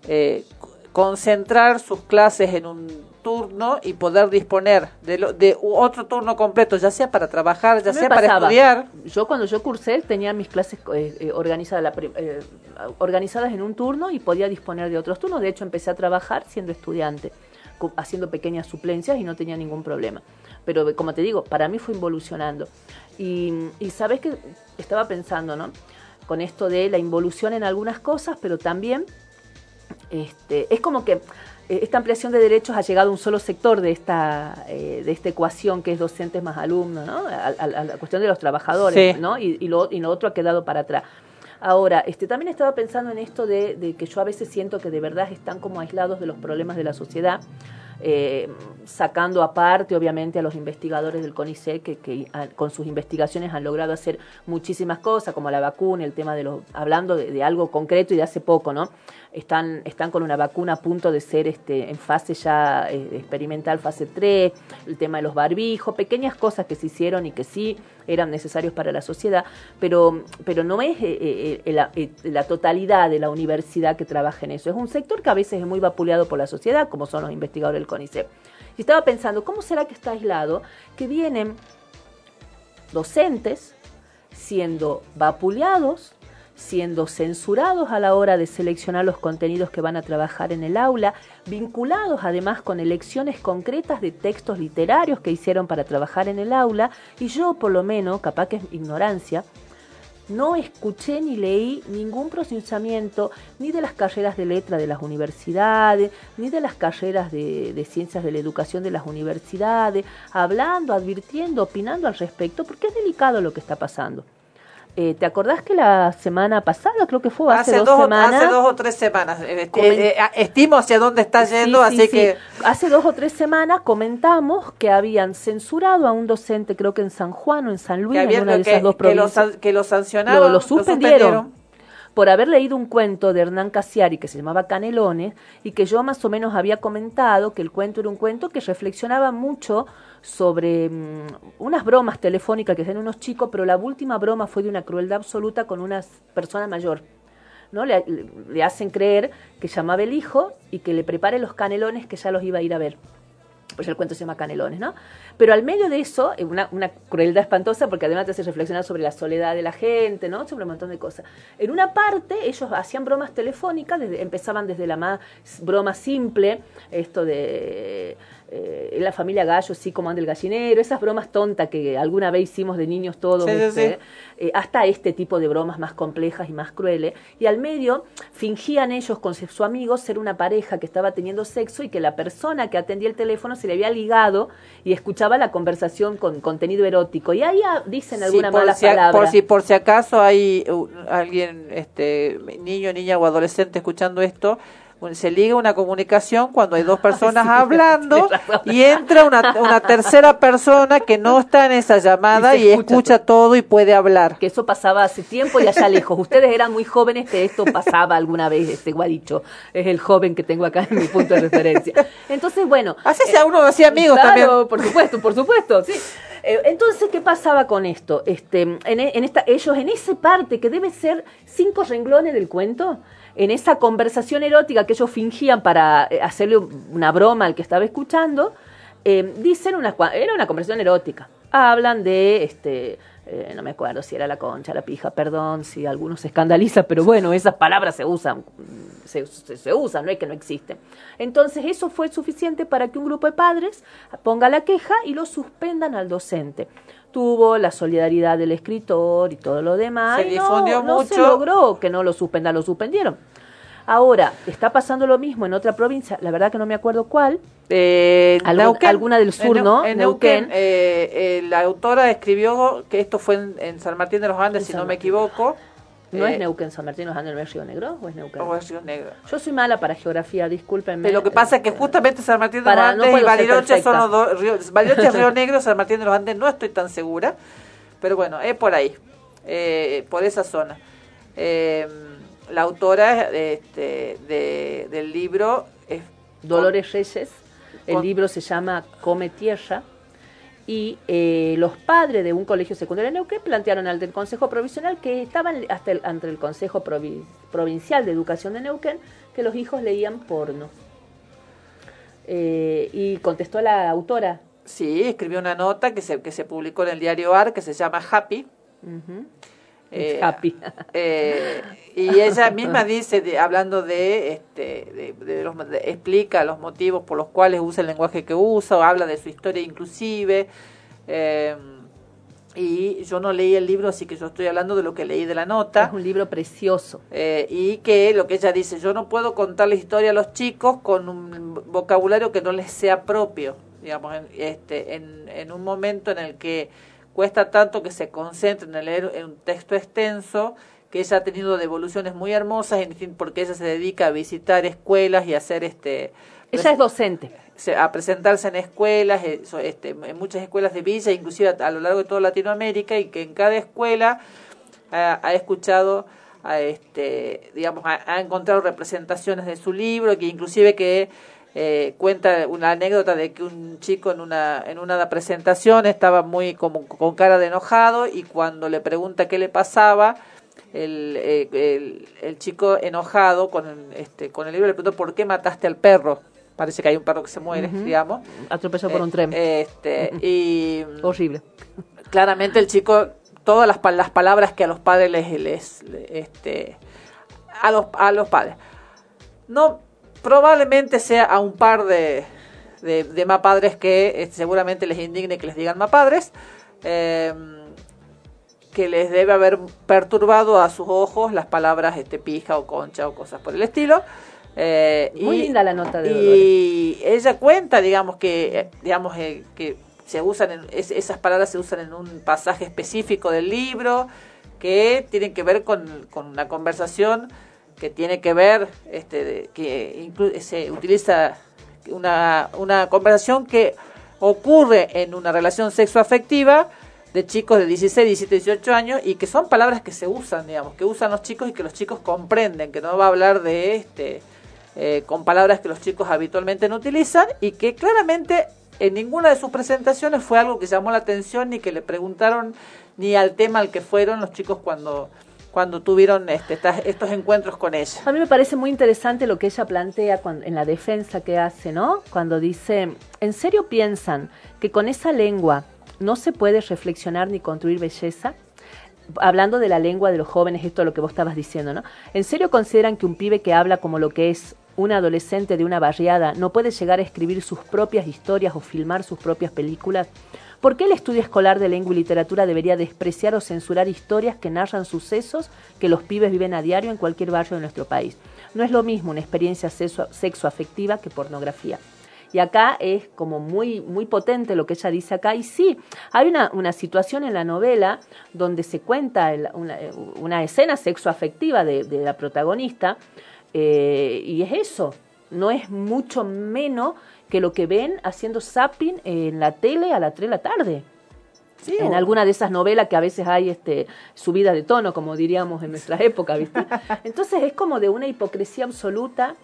Speaker 6: eh, concentrar sus clases en un turno y poder disponer de, lo- de otro turno completo, ya sea para trabajar, ya sea para estudiar.
Speaker 5: Yo cuando yo cursé tenía mis clases eh, eh, organizadas, la eh, organizadas en un turno y podía disponer de otros turnos. De hecho, empecé a trabajar siendo estudiante, haciendo pequeñas suplencias y no tenía ningún problema. Pero como te digo, para mí fue involucionando. Y, y sabes que estaba pensando, ¿no? Con esto de la involución en algunas cosas, pero también este, es como que eh, esta ampliación de derechos ha llegado a un solo sector de esta, eh, de esta ecuación que es docentes más alumnos, ¿no? A, a- a la cuestión de los trabajadores,
Speaker 6: Sí.
Speaker 5: ¿no? Y, y lo, y lo otro ha quedado para atrás. Ahora, este, también estaba pensando en esto de, de que yo a veces siento que de verdad están como aislados de los problemas de la sociedad, eh, sacando aparte, obviamente, a los investigadores del CONICET que, han- con sus investigaciones han logrado hacer muchísimas cosas, como la vacuna, el tema de los, hablando de, algo concreto y de hace poco, ¿no? Están, están con una vacuna a punto de ser este, en fase ya eh, experimental, fase 3, el tema de los barbijos, pequeñas cosas que se hicieron y que sí eran necesarios para la sociedad, pero, pero no es eh, eh, la, eh, la totalidad de la universidad que trabaja en eso. Es un sector que a veces es muy vapuleado por la sociedad, como son los investigadores del CONICET. Y estaba pensando, ¿cómo será que está aislado? Que vienen docentes siendo vapuleados, siendo censurados a la hora de seleccionar los contenidos que van a trabajar en el aula, vinculados además con elecciones concretas de textos literarios que hicieron para trabajar en el aula, y yo por lo menos, capaz que es ignorancia, no escuché ni leí ningún procesamiento ni de las carreras de letra de las universidades, ni de las carreras de, de ciencias de la educación de las universidades, hablando, advirtiendo, opinando al respecto, porque es delicado lo que está pasando. Eh, ¿Te acordás que la semana pasada, creo que fue hace,
Speaker 6: Hace,
Speaker 5: dos,
Speaker 6: dos, o-
Speaker 5: semanas?
Speaker 6: hace dos o tres semanas. eh, eh, eh, estimo hacia dónde está yendo,
Speaker 5: sí,
Speaker 6: así
Speaker 5: sí.
Speaker 6: que
Speaker 5: Hace dos o tres semanas comentamos que habían censurado a un docente, creo que en San Juan o en San Luis,
Speaker 6: que,
Speaker 5: en una de
Speaker 6: que-
Speaker 5: esas dos
Speaker 6: que lo,
Speaker 5: provincias.
Speaker 6: que lo sancionaron.
Speaker 5: Lo, lo suspendieron,
Speaker 6: suspendieron.
Speaker 5: por haber leído un cuento de Hernán Casiari que se llamaba Canelones y que yo más o menos había comentado que el cuento era un cuento que reflexionaba mucho sobre mm, unas bromas telefónicas que hacían unos chicos, pero la última broma fue de una crueldad absoluta con una persona mayor. ¿no? Le, hacen creer que llamaba el hijo y que le prepare los canelones que ya los iba a ir a ver. Pues el cuento se llama Canelones, ¿no? Pero al medio de eso, eh, una, una crueldad espantosa, porque además te hace reflexionar sobre la soledad de la gente, ¿no? Sobre un montón de cosas. En una parte, ellos hacían bromas telefónicas, desde- empezaban desde la más broma simple, esto de eh, la familia Gallo, sí, como anda el gallinero, esas bromas tontas que alguna vez hicimos de niños todos,
Speaker 6: Sí, sí,
Speaker 5: ¿viste?
Speaker 6: sí.
Speaker 5: Eh, hasta este tipo de bromas más complejas y más crueles. Y al medio fingían ellos con su amigo ser una pareja que estaba teniendo sexo y que la persona que atendía el teléfono se le había ligado y escuchaba la conversación con contenido erótico. Y ahí ah, dicen alguna
Speaker 6: por
Speaker 5: mala
Speaker 6: si,
Speaker 5: palabra.
Speaker 6: por si por si acaso hay uh, alguien este niño niña o adolescente escuchando esto se liga una comunicación cuando hay dos personas
Speaker 5: sí,
Speaker 6: hablando y entra una, una tercera persona que no está en esa llamada
Speaker 5: Y
Speaker 6: y,
Speaker 5: escucha
Speaker 6: escucha todo y puede hablar.
Speaker 5: que eso pasaba hace tiempo y allá lejos. Ustedes eran muy jóvenes que esto pasaba alguna vez, este guadicho. Es el joven que tengo acá en mi punto de referencia. Entonces, bueno.
Speaker 6: Así sea uno hacía amigos
Speaker 5: claro,
Speaker 6: también.
Speaker 5: por supuesto, por supuesto, sí. Eh, Entonces, ¿qué pasaba con esto? Este, en, en esta, ellos en esa parte que debe ser cinco renglones del cuento, en esa conversación erótica que ellos fingían para eh, hacerle un- una broma al que estaba escuchando, eh, dicen una, era una conversación erótica. Hablan de, este, eh, no me acuerdo si era la concha, la pija, perdón si alguno se escandaliza, pero bueno, esas palabras se usan, se, se- se usan, no es que no existen. Entonces eso fue suficiente para que un grupo de padres ponga la queja y lo suspendan al docente. Tuvo la solidaridad del escritor y todo lo demás.
Speaker 6: Se
Speaker 5: y no-
Speaker 6: difundió
Speaker 5: no se
Speaker 6: mucho.
Speaker 5: logró que no lo suspendan, lo suspendieron. Ahora, está pasando lo mismo en otra provincia, la verdad que no me acuerdo cuál.
Speaker 6: Eh, Neuquén.
Speaker 5: alguna del sur,
Speaker 6: En
Speaker 5: ¿no?
Speaker 6: En
Speaker 5: Neuquén.
Speaker 6: Neuquén, eh, eh, la autora escribió que esto fue en, en San Martín de los Andes,
Speaker 5: En
Speaker 6: si
Speaker 5: San
Speaker 6: no me equivoco.
Speaker 5: ¿No
Speaker 6: Eh,
Speaker 5: es Neuquén, San Martín, ¿no es el Río Negro o es Neuquén?
Speaker 6: o es Río Negro.
Speaker 5: Yo soy mala para geografía, discúlpenme.
Speaker 6: Pero lo que pasa es que justamente San Martín de los
Speaker 5: no
Speaker 6: Andes y Bariloche son los dos. Río- Bariloche es Río Negro, San Martín de los Andes no estoy tan segura. Pero bueno, es por ahí, eh, por esa zona. Eh, la autora este, de- del libro es
Speaker 5: Dolores Reyes. El
Speaker 6: con-
Speaker 5: libro se llama Come Tierra. Y eh, los padres de un colegio secundario de Neuquén plantearon ante el Consejo Provisional que estaban hasta el, ante el Consejo Provi- Provincial de Educación de Neuquén que los hijos leían porno. Eh, y contestó la autora.
Speaker 6: Sí, escribió una nota que se, que se publicó en el diario AR que se llama Happy.
Speaker 5: Ujú.
Speaker 6: Eh,
Speaker 5: Happy.
Speaker 6: eh, y ella misma dice, de- hablando de, este, de, de los, explica los motivos por los cuales usa el lenguaje que usa, o habla de su historia inclusive. eh, y yo no leí el libro, así que yo estoy hablando de lo que leí de la nota.
Speaker 5: Es un libro precioso.
Speaker 6: Eh, y que lo que ella dice, yo no puedo contar la historia a los chicos con un vocabulario que no les sea propio, digamos, en, este, en, en un momento en el que cuesta tanto que se concentren en leer en un texto extenso, que ella ha tenido devoluciones muy hermosas, porque ella se dedica a visitar escuelas y a hacer este...
Speaker 5: Ella es docente.
Speaker 6: a presentarse en escuelas, eh, este, en muchas escuelas de villa, inclusive a, a lo largo de toda Latinoamérica, y que en cada escuela ha, ha escuchado, a este, digamos, ha, ha encontrado representaciones de su libro, que inclusive que eh, cuenta una anécdota de que un chico en una en una presentación estaba muy como con cara de enojado y cuando le pregunta qué le pasaba el, eh, el, el chico enojado con el, este con el libro le preguntó por qué mataste al perro parece que hay un perro que se muere
Speaker 5: Ujú.
Speaker 6: digamos
Speaker 5: Atropellado por
Speaker 6: Eh,
Speaker 5: un tren.
Speaker 6: este y
Speaker 5: Horrible.
Speaker 6: claramente el chico todas las, las palabras que a los padres les, les este a los a los padres no probablemente sea a un par de de, de más padres que eh, seguramente les indigne que les digan más padres eh, que les debe haber perturbado a sus ojos las palabras este pija o concha o cosas por el estilo. Eh,
Speaker 5: Muy
Speaker 6: y-
Speaker 5: linda la nota de
Speaker 6: y ella cuenta digamos que eh, digamos eh, que se usan en, es- esas palabras se usan en un pasaje específico del libro que tienen que ver con, con una conversación que tiene que ver este que se utiliza una, una conversación que ocurre en una relación sexoafectiva de chicos de 16, 17, 18 años y que son palabras que se usan, digamos, que usan los chicos y que los chicos comprenden, que no va a hablar de este eh, con palabras que los chicos habitualmente no utilizan y que claramente en ninguna de sus presentaciones fue algo que llamó la atención ni que le preguntaron ni al tema al que fueron los chicos cuando cuando tuvieron este, estos encuentros con ella.
Speaker 5: A mí me parece muy interesante lo que ella plantea cuando- en la defensa que hace, ¿no? Cuando dice, ¿en serio piensan que con esa lengua no se puede reflexionar ni construir belleza? Hablando de la lengua de los jóvenes, esto es lo que vos estabas diciendo, ¿no? ¿En serio consideran que un pibe que habla como lo que es un adolescente de una barriada no puede llegar a escribir sus propias historias o filmar sus propias películas? ¿Por qué el estudio escolar de lengua y literatura debería despreciar o censurar historias que narran sucesos que los pibes viven a diario en cualquier barrio de nuestro país? No es lo mismo una experiencia sexo- sexoafectiva que pornografía. Y acá es como muy, muy potente lo que ella dice acá. Y sí, hay una, una situación en la novela donde se cuenta una escena sexoafectiva de, de la protagonista. eh, y es eso, no es mucho menos que lo que ven haciendo zapping en la tele a las 3 de la tarde. en
Speaker 6: o-
Speaker 5: alguna de esas novelas que a veces hay este subida de tono, como diríamos en nuestra época, ¿viste? Entonces es como de una hipocresía absoluta.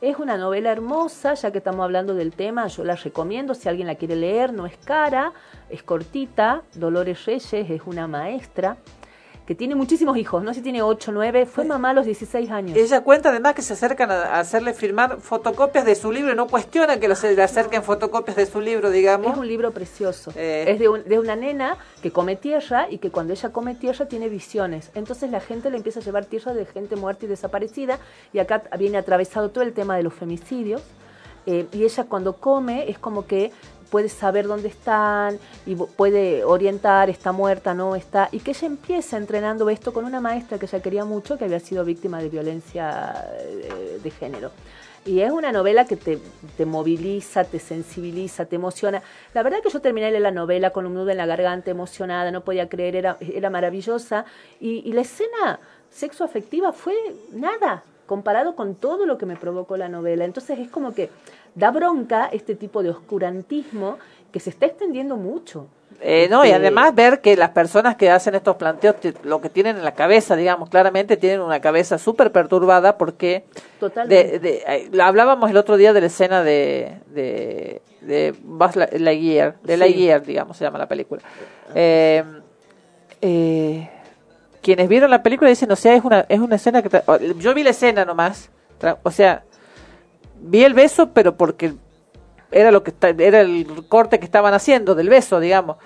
Speaker 5: Es una novela hermosa, ya que estamos hablando del tema, yo la recomiendo si alguien la quiere leer, no es cara, es cortita, Dolores Reyes es una maestra que tiene muchísimos hijos, no sé si tiene 8 9, fue mamá a los 16 años.
Speaker 6: Ella cuenta además que se acercan a, hacerle firmar fotocopias de su libro y no cuestionan que lo se le acerquen fotocopias de su libro, digamos.
Speaker 5: Es un libro precioso.
Speaker 6: Eh.
Speaker 5: Es de, un- de una nena que come tierra y que cuando ella come tierra tiene visiones. Entonces la gente le empieza a llevar tierra de gente muerta y desaparecida. Y acá viene atravesado todo el tema de los femicidios. Eh, y ella cuando come es como que puede saber dónde están y puede orientar, está muerta, no está. Y que ella empieza entrenando esto con una maestra que ella quería mucho, que había sido víctima de violencia eh, de género. Y es una novela que te, te moviliza, te sensibiliza, te emociona. La verdad que yo terminé la novela con un nudo en la garganta, emocionada, no podía creer, era, era maravillosa. Y, y la escena sexoafectiva fue nada comparado con todo lo que me provocó la novela. Entonces es como que da bronca este tipo de oscurantismo que se está extendiendo mucho.
Speaker 6: Eh, no, y
Speaker 5: Este,
Speaker 6: además ver que las personas que hacen estos planteos, te- lo que tienen en la cabeza, digamos, claramente tienen una cabeza súper perturbada porque
Speaker 5: Totalmente.
Speaker 6: de, de- lo hablábamos el otro día de la escena de de, de Buzz La- Lightyear, de
Speaker 5: Sí.
Speaker 6: Lightyear, digamos, se llama la película. Eh, eh, quienes vieron la película dicen, o sea, es una es una escena que yo vi la escena nomás, o sea, vi el beso, pero porque era lo que está- era el corte que estaban haciendo del beso, digamos.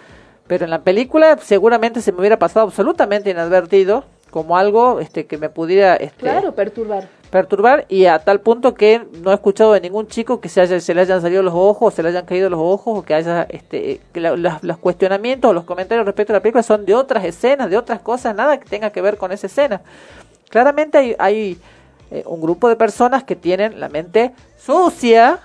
Speaker 6: Pero en la película seguramente se me hubiera pasado absolutamente inadvertido como algo este que me pudiera este,
Speaker 5: Claro, perturbar.
Speaker 6: perturbar y a tal punto que no he escuchado de ningún chico que se, haya, se le hayan salido los ojos, se le hayan caído los ojos o que haya este que la- los cuestionamientos o los comentarios respecto a la película son de otras escenas, de otras cosas, nada que tenga que ver con esa escena. Claramente hay, hay eh, un grupo de personas que tienen la mente sucia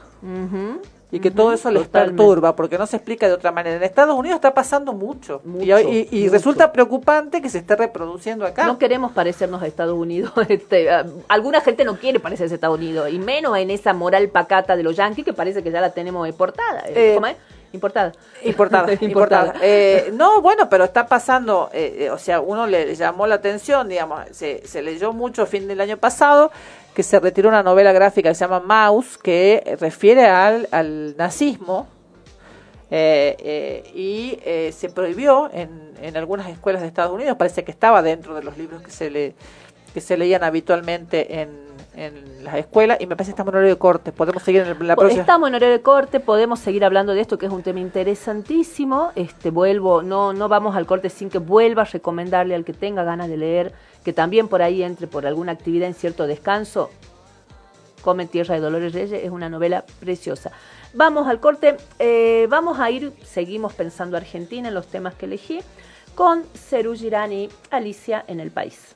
Speaker 6: y que todo eso les
Speaker 5: totalmente.
Speaker 6: perturba porque no se explica de otra manera. En Estados Unidos está pasando mucho, y, y- y
Speaker 5: mucho.
Speaker 6: resulta preocupante que se esté reproduciendo acá.
Speaker 5: No queremos parecernos a Estados Unidos. Este, alguna gente no quiere parecerse a Estados Unidos, y menos en esa moral pacata de los yanquis que parece que ya la tenemos exportada.
Speaker 6: Eh,
Speaker 5: ¿Cómo es? Importada.
Speaker 6: Importada, importada. Eh, no, bueno, pero está pasando, eh, eh, o sea, uno le llamó la atención, digamos, se, se leyó mucho a fin del año pasado que se retiró una novela gráfica que se llama Maus, que refiere al, al nazismo, eh, eh, y eh, se prohibió en, en algunas escuelas de Estados Unidos, parece que estaba dentro de los libros que se le que se leían habitualmente en, en las escuelas y me parece que estamos en horario de corte. Podemos seguir en la próxima.
Speaker 5: Estamos en horario de corte, podemos seguir hablando de esto que es un tema interesantísimo. Este vuelvo, no no vamos al corte sin que vuelva a recomendarle al que tenga ganas de leer, que también por ahí entre por alguna actividad en cierto descanso. Come Tierra de Dolores Reyes es una novela preciosa. Vamos al corte, eh, vamos a ir, seguimos pensando Argentina en los temas que elegí, con Ceru Girani, Alicia en el País.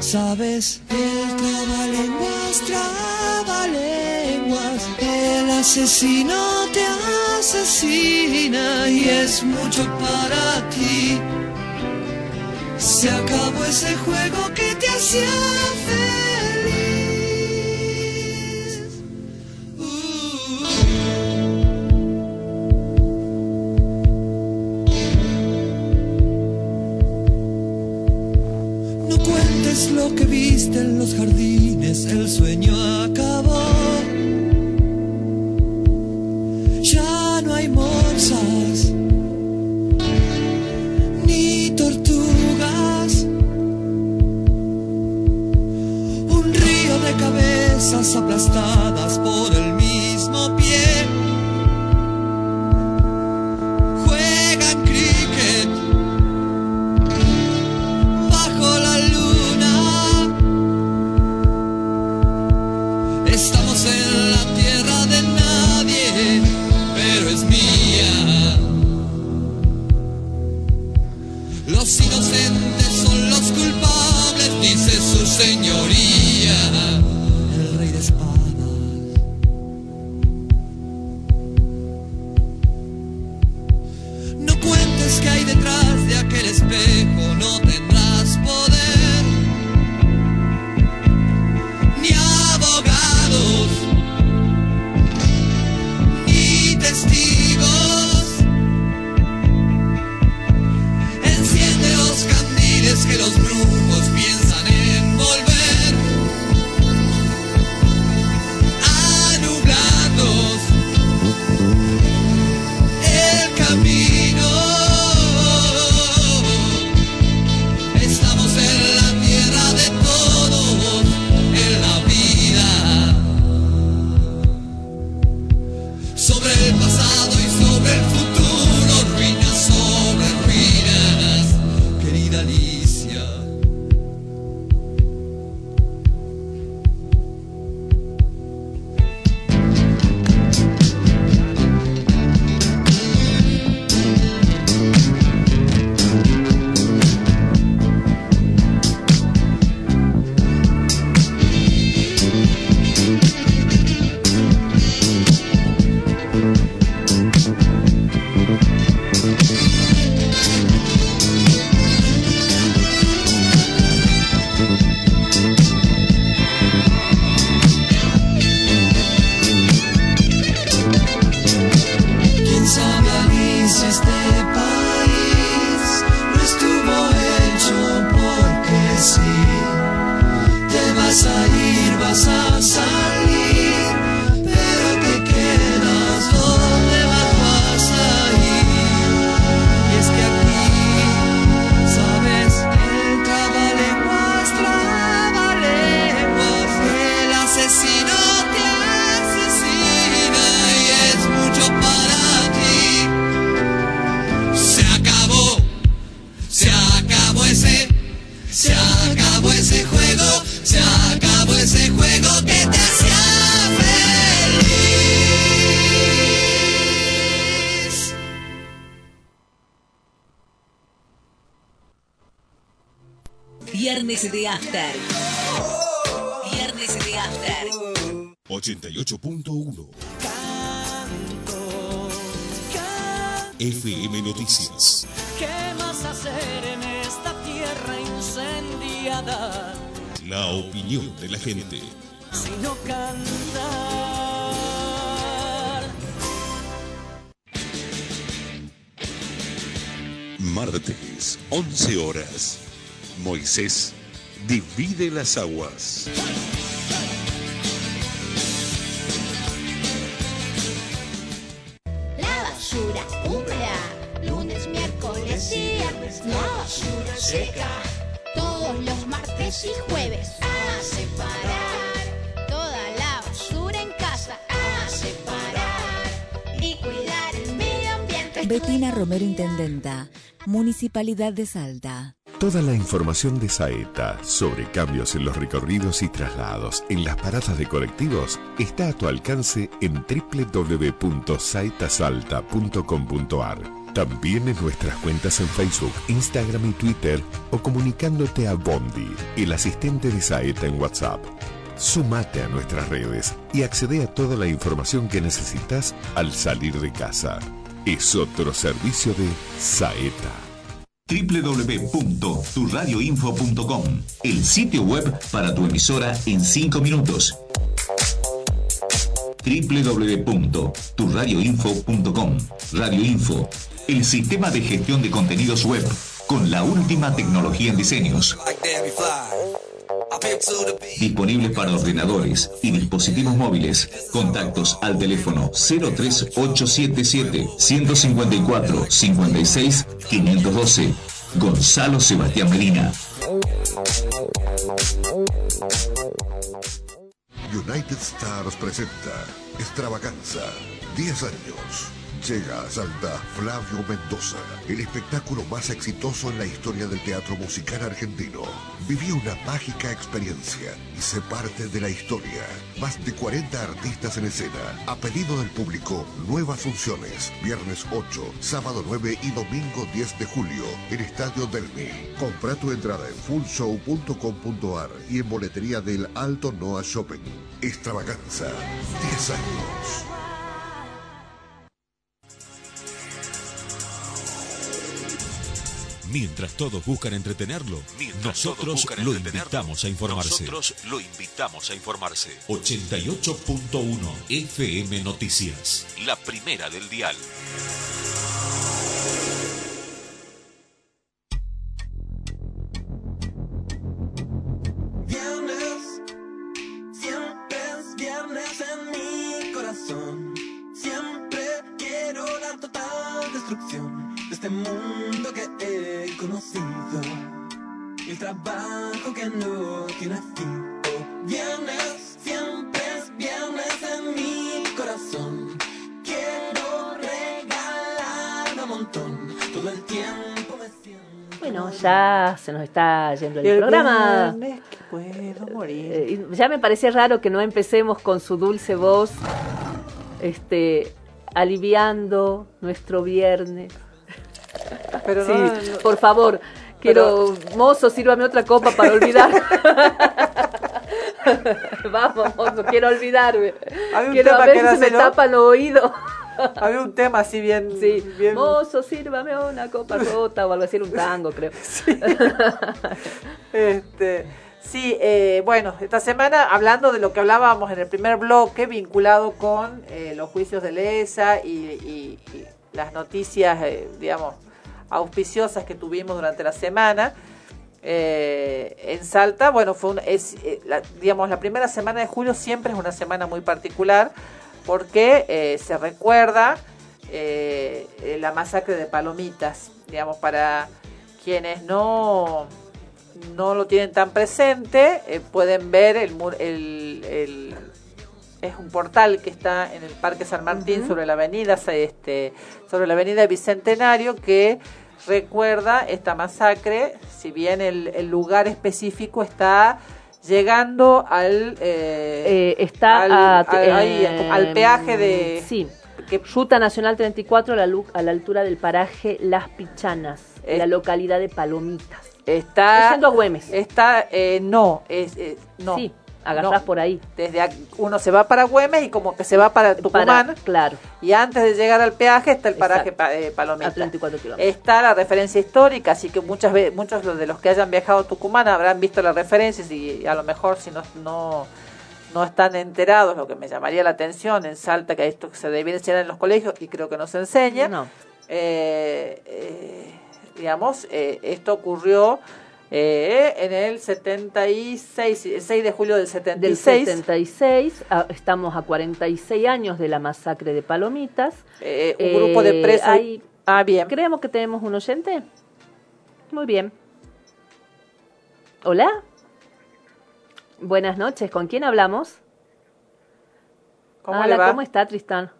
Speaker 14: sabes, el trabalenguas, trabalenguas, el asesino te asesina y es mucho para ti. Se acabó ese juego que te hacía feliz. Cuentes lo que viste en los jardines, el sueño acabó. Ya no hay morsas ni tortugas. Un río de cabezas aplastadas por el la
Speaker 2: gente.
Speaker 14: sino cantar?
Speaker 9: Martes, 11 horas. Moisés divide las aguas.
Speaker 15: Romero Intendenta, Municipalidad de Salta.
Speaker 16: Toda la información de Saeta sobre cambios en los recorridos y traslados en las paradas de colectivos está a tu alcance en www.saetasalta.com.ar. También en nuestras cuentas en Facebook, Instagram y Twitter o comunicándote a Bondi, el asistente de Saeta en WhatsApp. Sumate a nuestras redes y accede a toda la información que necesitas al salir de casa. Es otro servicio de Saeta
Speaker 17: www.turradioinfo.com, el sitio web para tu emisora en 5 minutos. www.turradioinfo.com, Radio Info, el sistema de gestión de contenidos web con la última tecnología en diseños. Disponible para ordenadores y dispositivos móviles. Contactos al teléfono 03877 154 56 512. Gonzalo Sebastián Medina.
Speaker 18: United Stars presenta Extravaganza. 10 años. Llega a Salta Flavio Mendoza, el espectáculo más exitoso en la historia del teatro musical argentino. Viví una mágica experiencia y sé parte de la historia. Más de 40 artistas en escena. A pedido del público, nuevas funciones. Viernes 8, sábado 9 y domingo 10 de julio en Estadio Delmi. Compra tu entrada en fullshow.com.ar y en boletería del Alto Noah Shopping. Extravaganza. 10 años.
Speaker 13: Mientras todos buscan entretenerlo, nosotros lo invitamos a informarse.
Speaker 8: Nosotros lo invitamos a informarse.
Speaker 13: 88.1 FM Noticias.
Speaker 8: La primera del dial.
Speaker 3: Viernes, siempre es viernes en mi corazón. Siempre quiero la total destrucción de este mundo que he conocido. El trabajo que no tiene fin. Oh, viernes, siempre es viernes en mi corazón. Quiero regalar un montón. Todo el tiempo me siento.
Speaker 5: Bueno, ya se nos está yendo el,
Speaker 6: El
Speaker 5: programa.
Speaker 6: viernes que puedo morir.
Speaker 5: Eh, y ya me parece raro que no empecemos con su dulce voz, este, aliviando nuestro viernes.
Speaker 6: Pero
Speaker 5: sí,
Speaker 6: no, no-
Speaker 5: por favor, quiero, mozo, sírvame otra copa para olvidar. Vamos, mozo, quiero olvidarme.
Speaker 6: Había un
Speaker 5: Quiero
Speaker 6: tema
Speaker 5: ver
Speaker 6: que
Speaker 5: si se me
Speaker 6: ¿no?
Speaker 5: tapan los oídos.
Speaker 6: Había un tema así bien.
Speaker 5: Sí,
Speaker 6: bien-
Speaker 5: mozo, sírvame una copa rota o algo así, un tango, creo.
Speaker 6: Este, sí, eh, bueno, esta semana hablando de lo que hablábamos en el primer bloque, vinculado con eh, los juicios de Lesa y, y- y las noticias, eh, digamos, auspiciosas que tuvimos durante la semana. eh, en Salta, bueno, fue un- es, eh, la- digamos, la primera semana de julio siempre es una semana muy particular porque eh, se recuerda la masacre de Palomitas, digamos, para quienes no, no lo tienen tan presente, pueden ver el, el- es un portal que está en el Parque San Martín sobre la avenida este sobre la avenida Bicentenario que recuerda esta masacre, si bien el, el lugar específico está llegando al
Speaker 5: Eh,
Speaker 6: eh,
Speaker 5: está
Speaker 6: al,
Speaker 5: a-
Speaker 6: al- ahí, al peaje de
Speaker 5: Sí, Ruta Nacional 34 a la, a la altura del paraje Las Pichanas, en la localidad de Palomitas.
Speaker 6: está
Speaker 5: a Güemes.
Speaker 6: está eh, no es eh, no
Speaker 5: Sí, agarrás
Speaker 6: no.
Speaker 5: por ahí.
Speaker 6: desde ac- uno se va para Güemes y como que se va para Tucumán
Speaker 5: Para- claro.
Speaker 6: y antes de llegar al peaje está el paraje pa- eh, Palomita
Speaker 5: A 34 kilómetros.
Speaker 6: está la referencia histórica así que muchas veces muchos de los que hayan viajado a Tucumán habrán visto las referencias y a lo mejor si no no no están enterados lo que me llamaría la atención en Salta que esto se debiera enseñar en los colegios y creo que no se enseña
Speaker 5: No.
Speaker 6: eh, eh, digamos, eh, esto ocurrió eh, en el 76, el 6 de julio del
Speaker 5: Del
Speaker 6: 76.
Speaker 5: 76, a- estamos a 46 años de la masacre de Palomitas.
Speaker 6: Eh, un grupo de presos-
Speaker 5: hay-
Speaker 6: Ah, bien.
Speaker 5: Creemos que tenemos un oyente. Muy bien. Hola. Buenas noches. ¿Con quién hablamos?
Speaker 6: ¿Cómo
Speaker 5: Hola? ¿cómo está Tristán?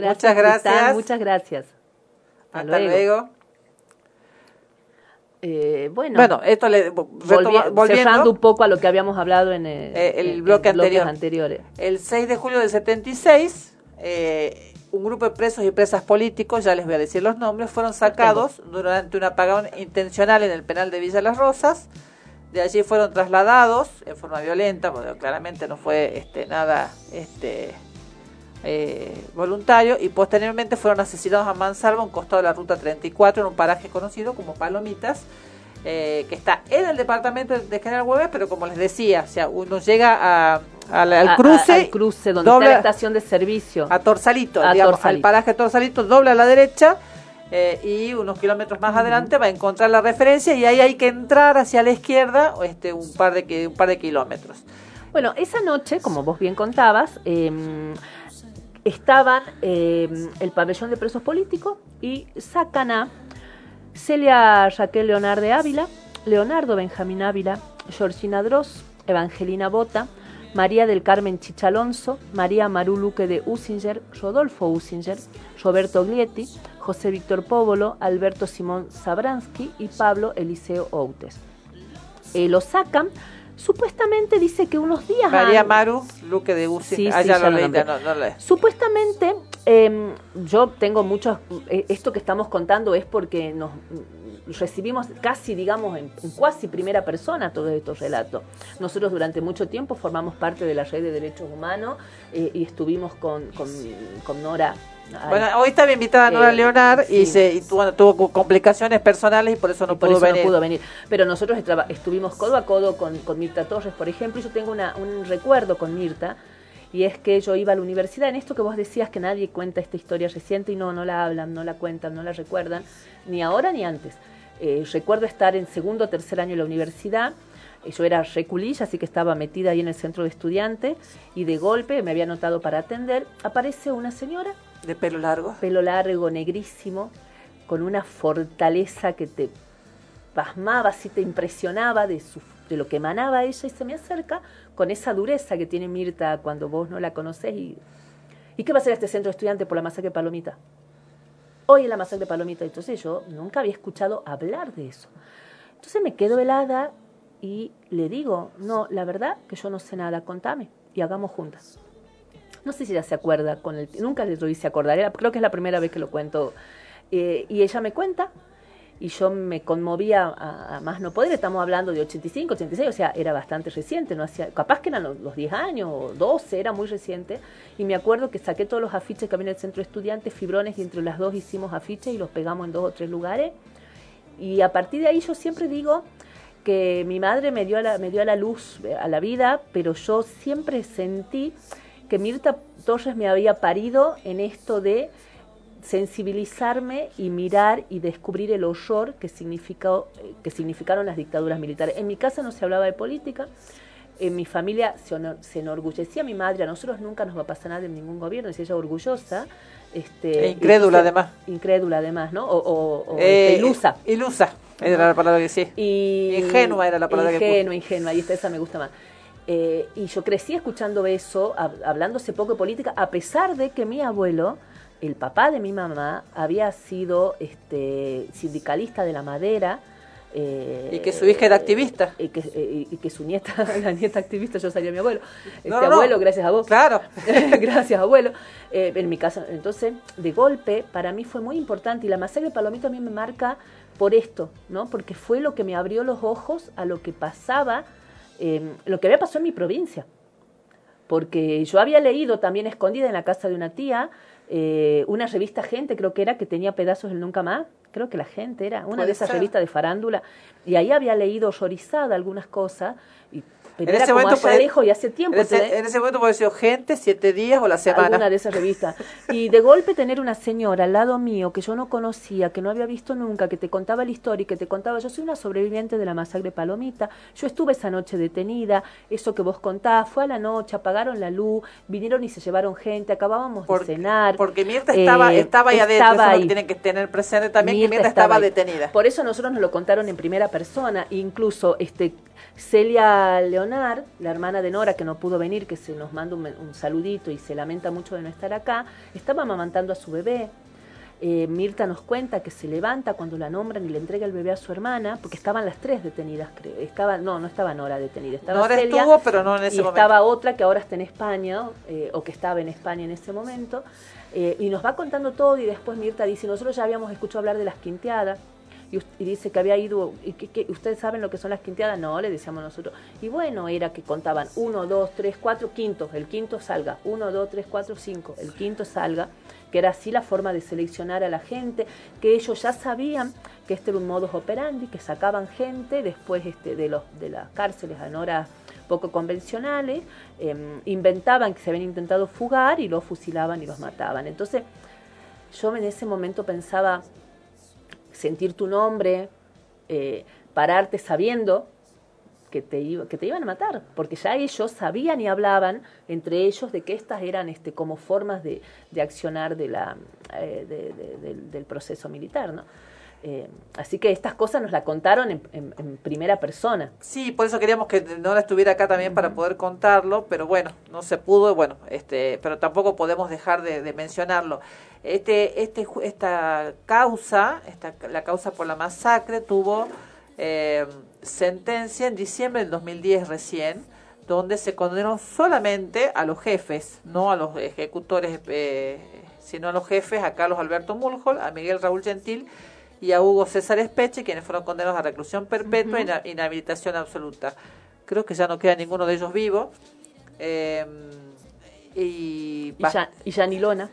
Speaker 5: Gracias,
Speaker 6: Muchas gracias.
Speaker 5: Muchas gracias. Hasta,
Speaker 6: Hasta luego.
Speaker 5: Eh, bueno,
Speaker 6: Bueno, esto le
Speaker 5: volvi-
Speaker 6: volviendo.
Speaker 5: un poco a lo que habíamos hablado en el,
Speaker 6: Eh, el
Speaker 5: en-
Speaker 6: bloque
Speaker 5: en
Speaker 6: anterior.
Speaker 5: anteriores.
Speaker 6: El 6 de julio del 76, eh, un grupo de presos y presas políticos, ya les voy a decir los nombres, fueron sacados durante un apagón intencional en el penal de Villa Las Rosas. De allí fueron trasladados en forma violenta, porque claramente no fue este, nada este, eh, voluntario, y posteriormente fueron asesinados a mansalva a un costado de la ruta 34 en un paraje conocido como Palomitas, eh, que está en el departamento de General Hueves, pero como les decía, o sea, uno llega a, a al
Speaker 5: A- a-
Speaker 6: cruce,
Speaker 5: al cruce donde
Speaker 6: dobla-
Speaker 5: está la estación de servicio.
Speaker 6: a Torsalito,
Speaker 5: A
Speaker 6: digamos,
Speaker 5: Torsalito.
Speaker 6: al paraje Torsalito, dobla a la derecha eh, y unos kilómetros más adelante va a encontrar la referencia y ahí hay que entrar hacia la izquierda este, un, par de, un par de kilómetros.
Speaker 5: Bueno, esa noche, como vos bien contabas, eh, estaban eh, el pabellón de presos políticos y sacan a Celia Raquel Leonardo Ávila, Leonardo Benjamín Ávila, Georgina Dross, Evangelina Bota, María del Carmen Chichalonso, María Maru Luque de Usinger, Rodolfo Usinger, Roberto Glietti, José Víctor Póvolo, Alberto Simón Sabransky y Pablo Eliseo Outes. Eh, lo sacan, supuestamente dice que unos días
Speaker 6: María Maru, Luque de Uzi,
Speaker 5: Sí,
Speaker 6: ah,
Speaker 5: sí,
Speaker 6: ya lo leí, no, no
Speaker 5: Supuestamente, eh, yo tengo muchos, eh, esto que estamos contando es porque nos recibimos casi, digamos, en, en cuasi primera persona todos estos relatos. Nosotros durante mucho tiempo formamos parte de la red de derechos humanos eh, y estuvimos con, con, con Nora. Ay,
Speaker 6: Bueno, hoy estaba invitada Nora
Speaker 5: Eh,
Speaker 6: Leonard y,
Speaker 5: sí.
Speaker 6: se, y tu- bueno, tuvo complicaciones personales y por eso no
Speaker 5: por
Speaker 6: pudo
Speaker 5: eso
Speaker 6: venir.
Speaker 5: no pudo venir. Pero nosotros estuvimos codo a codo con, con Mirta Torres, por ejemplo, y yo tengo una- un recuerdo con Mirta, y es que yo iba a la universidad, en esto que vos decías que nadie cuenta esta historia reciente, y no, no la hablan, no la cuentan, no la recuerdan, ni ahora ni antes. Eh, recuerdo estar en segundo o tercer año de la universidad, eh, yo era reculilla, así que estaba metida ahí en el centro de estudiantes, y de golpe, me había anotado para atender, aparece una señora
Speaker 6: De pelo largo.
Speaker 5: pelo largo, negrísimo, con una fortaleza que te pasmaba, así te impresionaba de, su, de lo que emanaba ella y se me acerca con esa dureza que tiene Mirta cuando vos no la conocés y, ¿y qué va a hacer este centro de estudiantes por la masacre Palomita? Hoy es la masacre de Palomita, entonces yo nunca había escuchado hablar de eso. Entonces me quedo helada y le digo, no, la verdad que yo no sé nada, contame y hagamos juntas. No sé si ella se acuerda, con el, nunca le hice acordar, creo que es la primera vez que lo cuento. Eh, y ella me cuenta, y yo me conmovía a, más no poder, estamos hablando de 85, 86, o sea, era bastante reciente, no hacía, capaz que eran los, los 10 años o 12, era muy reciente, y me acuerdo que saqué todos los afiches que había en el centro de estudiantes, fibrones, y entre las dos hicimos afiches y los pegamos en dos o tres lugares, y a partir de ahí yo siempre digo que mi madre me dio a la, me dio a la luz, a la vida, pero yo siempre sentí que Mirta Torres me había parido en esto de sensibilizarme y mirar y descubrir el horror que, significó, que significaron las dictaduras militares. En mi casa no se hablaba de política, en mi familia se, honor- se enorgullecía mi madre, a nosotros nunca nos va a pasar nada en ningún gobierno, decía ella orgullosa. Este,
Speaker 6: E incrédula, además.
Speaker 5: Incrédula además, ¿no? O, o- o,
Speaker 6: Eh,
Speaker 5: este, ilusa.
Speaker 6: Ilusa, era la palabra que sí.
Speaker 5: Y,
Speaker 6: Ingenua era la palabra que puse.
Speaker 5: Ingenua, ingenua, ahí está, esa me gusta más. Eh, y yo crecí escuchando eso, hab- hablándose poco de política, a pesar de que mi abuelo, el papá de mi mamá, había sido este, sindicalista de la madera. eh,
Speaker 6: Y que su hija era activista.
Speaker 5: Y que, eh, y que su nieta, la nieta activista, yo salía mi abuelo. Este
Speaker 6: No, no, no.
Speaker 5: abuelo, gracias a vos.
Speaker 6: Claro.
Speaker 5: gracias, abuelo. Eh, en mi casa, entonces, de golpe, para mí fue muy importante. Y la masacre de Palomito a mí me marca por esto, ¿no? Porque fue lo que me abrió los ojos a lo que pasaba, eh, lo que había pasado en mi provincia. Porque yo había leído también escondida en la casa de una tía eh, una revista Gente, creo que era, que tenía pedazos del Nunca Más. Creo que la gente era una de esas
Speaker 6: ser.
Speaker 5: revistas de farándula. Y ahí había leído horrorizada algunas cosas. Y, pero
Speaker 6: En
Speaker 5: era
Speaker 6: ese
Speaker 5: como
Speaker 6: momento
Speaker 5: allá
Speaker 6: puede-
Speaker 5: lejos y hace tiempo.
Speaker 6: En ese,
Speaker 5: ¿entendés?
Speaker 6: en ese momento puede ser gente, siete días o la semana.
Speaker 5: alguna de esas revistas. Y de golpe tener una señora al lado mío que yo no conocía, que no había visto nunca, que te contaba la historia y que te contaba, yo soy una sobreviviente de la masacre Palomita, yo estuve esa noche detenida, eso que vos contás, fue a la noche, apagaron la luz, vinieron y se llevaron gente, acabábamos de cenar.
Speaker 6: Porque Mirta estaba,
Speaker 5: Eh,
Speaker 6: estaba ahí adentro,
Speaker 5: estaba
Speaker 6: eso es lo
Speaker 5: ahí.
Speaker 6: que tienen que tener presente también,
Speaker 5: Mirta
Speaker 6: que Mirta estaba,
Speaker 5: ahí.
Speaker 6: detenida.
Speaker 5: Por eso nosotros nos lo contaron en primera persona, incluso este Celia Leonard, la hermana de Nora, que no pudo venir, que se nos manda un, un saludito y se lamenta mucho de no estar acá, estaba amamantando a su bebé. Eh, Mirta nos cuenta que se levanta cuando la nombran y le entrega el bebé a su hermana, porque estaban las tres detenidas, creo. Estaba, no, no estaba Nora detenida. Estaba
Speaker 6: Nora
Speaker 5: Celia
Speaker 6: estuvo, pero no en ese
Speaker 5: y
Speaker 6: momento.
Speaker 5: estaba otra que ahora está en España, eh, o que estaba en España en ese momento. eh, y nos va contando todo y después Mirta dice, nosotros ya habíamos escuchado hablar de las quinteadas. Y, y dice que había ido, y que, ¿ustedes saben lo que son las quinteadas? No, le decíamos nosotros. Y bueno, era que contaban uno, dos, tres, cuatro, quintos, el quinto salga, uno, dos, tres, cuatro, cinco, el quinto salga, que era así la forma de seleccionar a la gente, que ellos ya sabían que este era un modus operandi, que sacaban gente después este, de, los, de las cárceles en horas poco convencionales, em, inventaban que se habían intentado fugar y los fusilaban y los mataban. Entonces, yo en ese momento pensaba, sentir tu nombre, eh, pararte sabiendo que te, iba- que te iban a matar, porque ya ellos sabían y hablaban entre ellos de que estas eran este, como formas de, de accionar de la, eh, de- de- del, del proceso militar. ¿no? Eh, así que estas cosas nos la contaron en, en- en primera persona.
Speaker 6: Sí, por eso queríamos que Nora estuviera acá también para poder contarlo, pero bueno, no se pudo, bueno, este, pero tampoco podemos dejar de, de mencionarlo. Este, este, esta causa, esta, la causa por la masacre tuvo eh, sentencia en diciembre del 2010 recién, donde se condenó solamente a los jefes, no a los ejecutores, eh, sino a los jefes, a Carlos Alberto Mulhol, a Miguel Raúl Gentil y a Hugo César Espeche, quienes fueron condenados a reclusión perpetua e ina- inhabilitación absoluta. Creo que ya no queda ninguno de ellos vivo. Eh, y
Speaker 5: Y, ya, y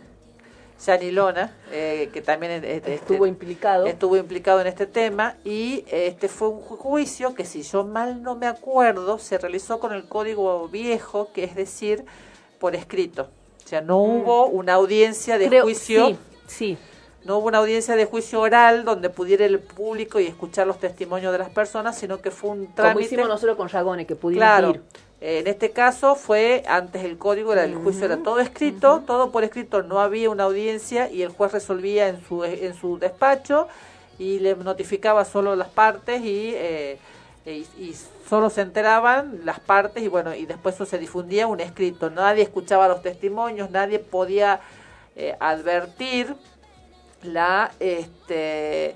Speaker 5: Yanilona
Speaker 6: Yani Lona, eh, que también eh, este,
Speaker 5: estuvo implicado.
Speaker 6: estuvo implicado en este tema y este fue un ju- juicio que si yo mal no me acuerdo se realizó con el código viejo, que es decir, por escrito. O sea, no hubo una audiencia de
Speaker 5: Mm. Creo-
Speaker 6: juicio.
Speaker 5: sí, sí.
Speaker 6: No hubo una audiencia de juicio oral donde pudiera el público y escuchar los testimonios de las personas, sino que fue un trámite.
Speaker 5: Como hicimos nosotros con Ragone, que pudimos
Speaker 6: Claro.
Speaker 5: ir.
Speaker 6: Eh, En este caso fue antes el código, era el juicio era todo escrito, todo por escrito, no había una audiencia y el juez resolvía en su en su despacho y le notificaba solo las partes y, eh, y, y solo se enteraban las partes y bueno y después eso se difundía un escrito. Nadie escuchaba los testimonios, nadie podía eh, advertir la este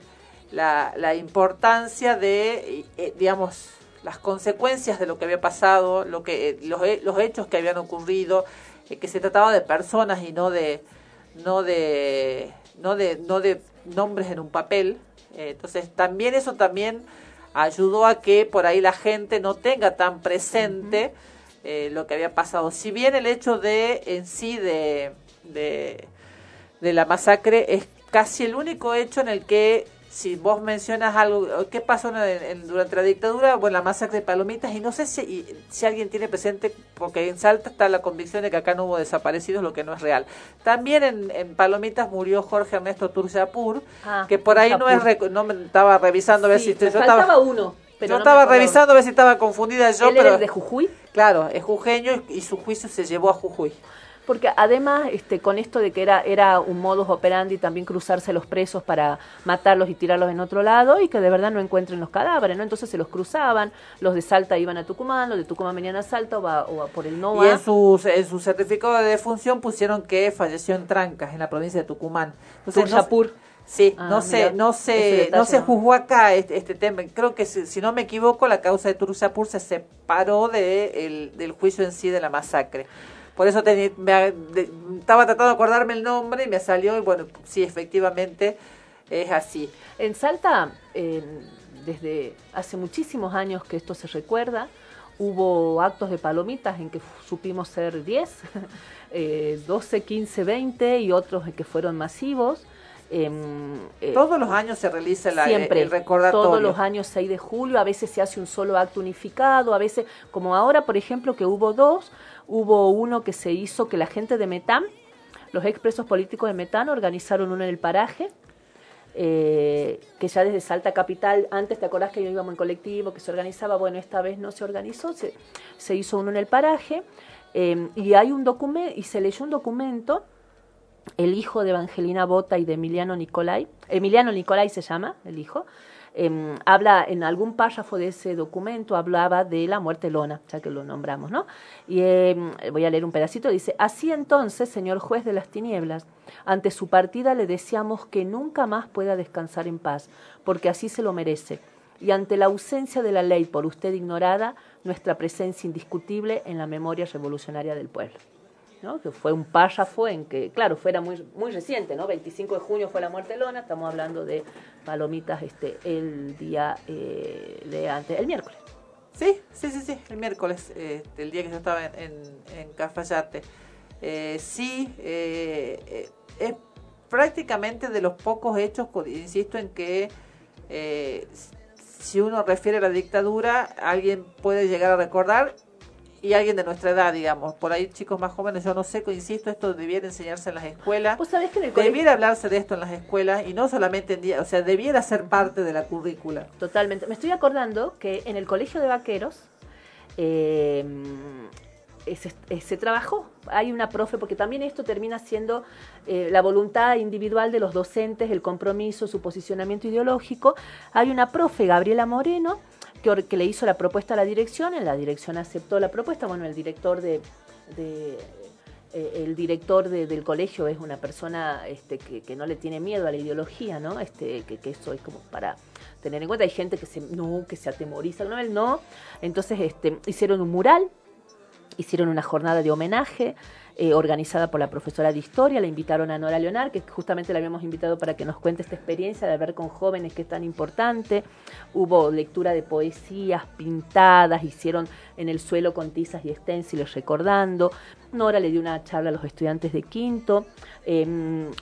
Speaker 6: la, la importancia de eh, digamos las consecuencias de lo que había pasado lo que eh, los, los hechos que habían ocurrido eh, que se trataba de personas y no de no de no de no de nombres en un papel. Eh, entonces también eso también ayudó a que por ahí la gente no tenga tan presente lo que había pasado. Si bien el hecho de en sí de, de de la masacre es casi el único hecho en el que si vos mencionas algo, ¿qué pasó en- en- durante la dictadura? Bueno, la masacre de Palomitas, y no sé si, y- si alguien tiene presente, porque en Salta está la convicción de que acá no hubo desaparecidos, lo que no es real. También en, en Palomitas murió Jorge Ernesto Turzapur,
Speaker 5: Ah,
Speaker 6: que por ahí no es, rec- no me estaba revisando a ver si...
Speaker 5: me
Speaker 6: yo
Speaker 5: faltaba
Speaker 6: estaba,
Speaker 5: uno, pero
Speaker 6: yo
Speaker 5: no
Speaker 6: estaba revisando a ver si estaba confundida yo,
Speaker 5: ¿Él
Speaker 6: pero...
Speaker 5: era el de Jujuy?
Speaker 6: Claro, es jujeño y, y su juicio se llevó a Jujuy.
Speaker 5: Porque además, este, con esto de que era, era un modus operandi también cruzarse los presos para matarlos y tirarlos en otro lado y que de verdad no encuentren los cadáveres, ¿no? Entonces se los cruzaban, los de Salta iban a Tucumán, los de Tucumán venían a Salta o, a- o a por el
Speaker 6: Y
Speaker 5: NOA.
Speaker 6: en su, en su certificado de defunción pusieron que falleció en Trancas, en la provincia de Tucumán. Entonces, sí,
Speaker 5: Ah,
Speaker 6: no sé,
Speaker 5: mira,
Speaker 6: no se,
Speaker 5: detalle
Speaker 6: no se juzgó acá este, este tema. Creo que si, si no me equivoco, la causa de Turzapur se separó de el- del juicio en sí de la masacre. Por eso teni- me de- estaba tratando de acordarme el nombre y me salió y bueno, sí, efectivamente es así.
Speaker 5: En Salta, eh, desde hace muchísimos años que esto se recuerda, hubo actos de palomitas en que supimos ser 10, eh, 12, 15, 20 y otros que fueron masivos. Em, eh,
Speaker 6: Todos los años se realiza la-
Speaker 5: Siempre,
Speaker 6: el recordatorio.
Speaker 5: todos los años 6 de julio, a veces se hace un solo acto unificado, a veces, como ahora, por ejemplo, que hubo dos, hubo uno que se hizo que la gente de Metán, los expresos políticos de Metán organizaron uno en el paraje, eh, que ya desde Salta Capital, antes te acordás que íbamos en colectivo, que se organizaba, bueno, esta vez no se organizó, se, se hizo uno en el paraje, eh, y hay un documento, y se leyó un documento, el hijo de Evangelina Bota y de Emiliano Nicolai, Emiliano Nicolai se llama, el hijo, em, habla en algún párrafo de ese documento, hablaba de la muerte lona, ya que lo nombramos, ¿no? Y em, voy a leer un pedacito, dice, así entonces, señor juez de las tinieblas, ante su partida le deseamos que nunca más pueda descansar en paz, porque así se lo merece. Y ante la ausencia de la ley por usted ignorada, nuestra presencia indiscutible en la memoria revolucionaria del pueblo. ¿No? que fue un párrafo en que, claro, fuera muy, muy reciente, ¿no? 25 de junio fue la muerte de Lona, estamos hablando de palomitas este, el día eh, de antes, el miércoles.
Speaker 6: Sí, sí, sí, sí, el miércoles, este, el día que yo estaba en, en, en Cafayate. Eh, sí, eh, eh, es prácticamente de los pocos hechos, insisto en que eh, si uno refiere a la dictadura, alguien puede llegar a recordar y alguien de nuestra edad, digamos, por ahí chicos más jóvenes, yo no sé, insisto, esto debiera enseñarse en las escuelas.
Speaker 5: ¿Vos sabés que en el colegio-
Speaker 6: Debiera hablarse de esto en las escuelas y no solamente en día, o sea, debiera ser parte de la currícula.
Speaker 5: Totalmente. Me estoy acordando que en el colegio de vaqueros eh, eh, se, eh, se trabajó. Hay una profe, porque también esto termina siendo eh, la voluntad individual de los docentes, el compromiso, su posicionamiento ideológico. Hay una profe, Gabriela Moreno, que, le hizo la propuesta a la dirección, la dirección aceptó la propuesta. Bueno, el director de, eh, el director de- del colegio es una persona este, que, que no le tiene miedo a la ideología, ¿no? Este, que, que eso es como para tener en cuenta. Hay gente que se, no, que se atemoriza, no, él no. Entonces este, hicieron un mural, hicieron una jornada de homenaje eh, organizada por la profesora de historia, la invitaron a Nora Leonar, que justamente la habíamos invitado para que nos cuente esta experiencia de ver con jóvenes que es tan importante. Hubo lectura de poesías pintadas, hicieron en el suelo con tizas y esténciles recordando. Nora le dio una charla a los estudiantes de quinto. Eh,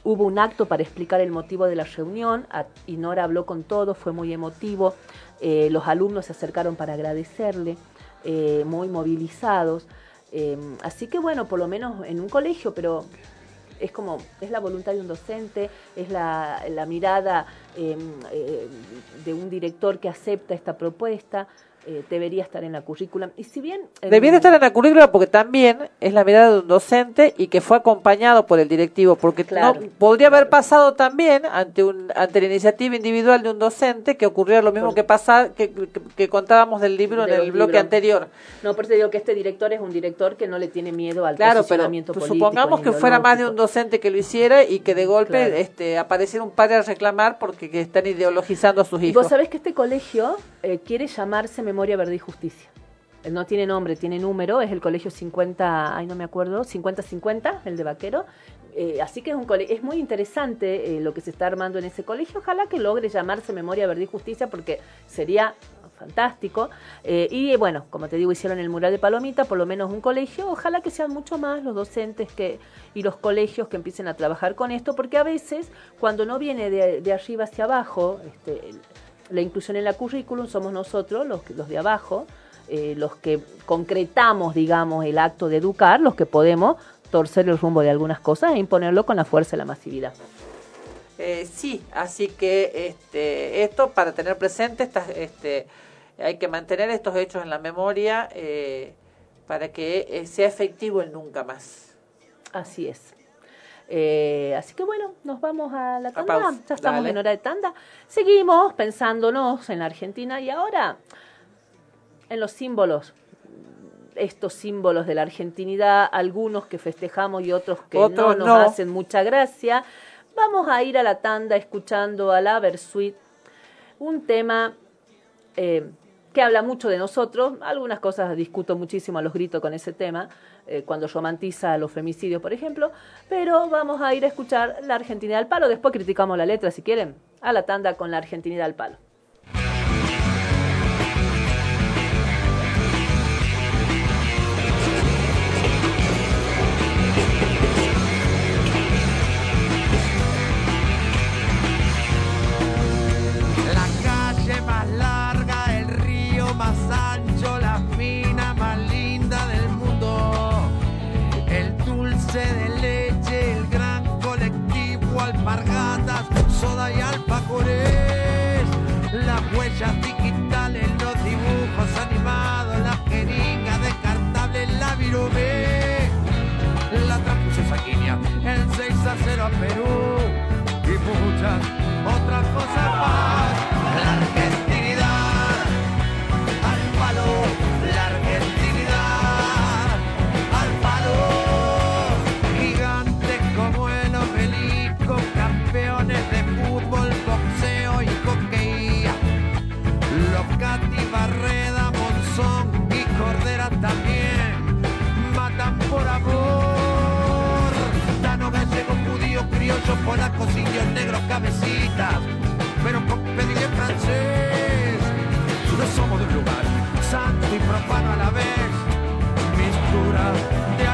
Speaker 5: hubo un acto para explicar el motivo de la reunión y Nora habló con todos, fue muy emotivo. Eh, los alumnos se acercaron para agradecerle, eh, muy movilizados. Eh, así que bueno, por lo menos en un colegio, pero es como, es la voluntad de un docente, es la, la mirada eh, eh, de un director que acepta esta propuesta, eh, debería estar en la currícula. Y si bien... en-
Speaker 6: Debiera estar en la currícula porque también es la mirada de un docente y que fue acompañado por el directivo, porque
Speaker 5: Claro.
Speaker 6: no podría haber pasado también ante un ante la iniciativa individual de un docente que ocurriera lo mismo que pasa que, que, que contábamos del libro en el bloque
Speaker 5: libro.
Speaker 6: anterior.
Speaker 5: No, por eso digo que este director es un director que no le tiene miedo al
Speaker 6: Claro, pero
Speaker 5: posicionamiento
Speaker 6: pues,
Speaker 5: político.
Speaker 6: supongamos que fuera más de un docente que lo hiciera y que de golpe
Speaker 5: Claro.
Speaker 6: este apareciera un padre a reclamar porque que están ideologizando a sus hijos.
Speaker 5: vos sabés que este colegio eh, quiere llamarse Memoria Verde y Justicia. Eh, No tiene nombre, tiene número, es el colegio 50, ay no me acuerdo, 50-50, el de Vaquero. Eh, así que es un cole- es muy interesante eh, lo que se está armando en ese colegio. Ojalá que logre llamarse Memoria Verde y Justicia porque sería fantástico. Y bueno, como te digo, hicieron el mural de Palomita, por lo menos un colegio. Ojalá que sean mucho más los docentes que y los colegios que empiecen a trabajar con esto, porque a veces cuando no viene de, de arriba hacia abajo, este, la inclusión en la currículum somos nosotros, los, los de abajo, eh, los que concretamos, digamos, el acto de educar, los que podemos torcer el rumbo de algunas cosas e imponerlo con la fuerza de la masividad.
Speaker 6: Eh, sí, así que este, esto para tener presente, estas, este, hay que mantener estos hechos en la memoria eh, para que eh, sea efectivo el nunca más.
Speaker 5: Así es. Eh, así que bueno, nos vamos a la tanda. Ya estamos
Speaker 6: Dale.
Speaker 5: en hora de tanda. Seguimos pensándonos en la Argentina y ahora en los símbolos. Estos símbolos de la argentinidad, algunos que festejamos y otros que
Speaker 6: Otros
Speaker 5: no nos
Speaker 6: no.
Speaker 5: hacen mucha gracia. Vamos a ir a la tanda escuchando a la Versuit, un tema eh, que habla mucho de nosotros. Algunas cosas discuto muchísimo a los gritos con ese tema, eh, cuando romantiza los femicidios, por ejemplo. Pero vamos a ir a escuchar la Argentinidad al palo. Después criticamos la letra, si quieren. A la tanda con la Argentinidad al palo.
Speaker 19: Las huellas digitales, los dibujos animados, la jeringa descartable, la virome. La transfusión sanguínea, el 6 a 0 a Perú y muchas polacos, indios, negros, cabecitas, pero con pediré francés. No somos de un lugar santo y profano a la vez, mistura de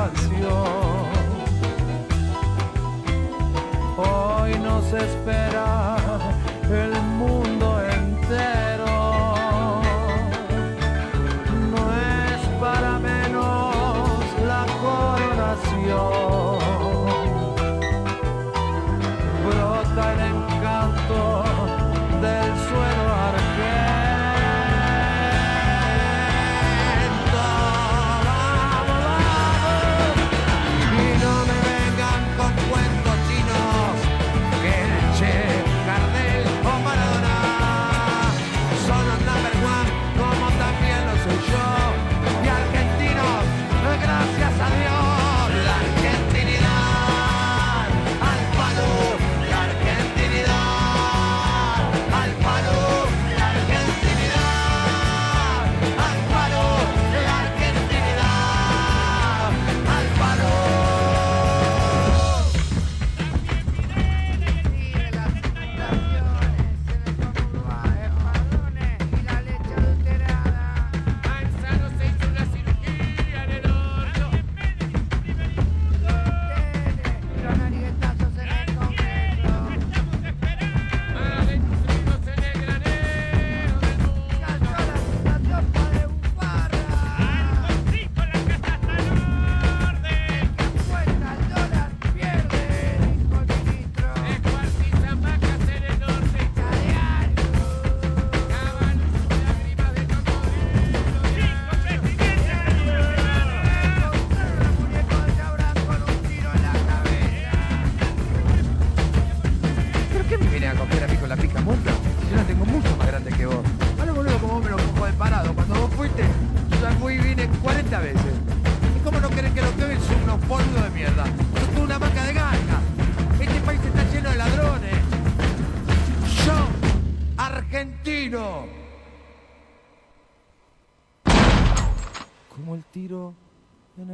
Speaker 19: pasión.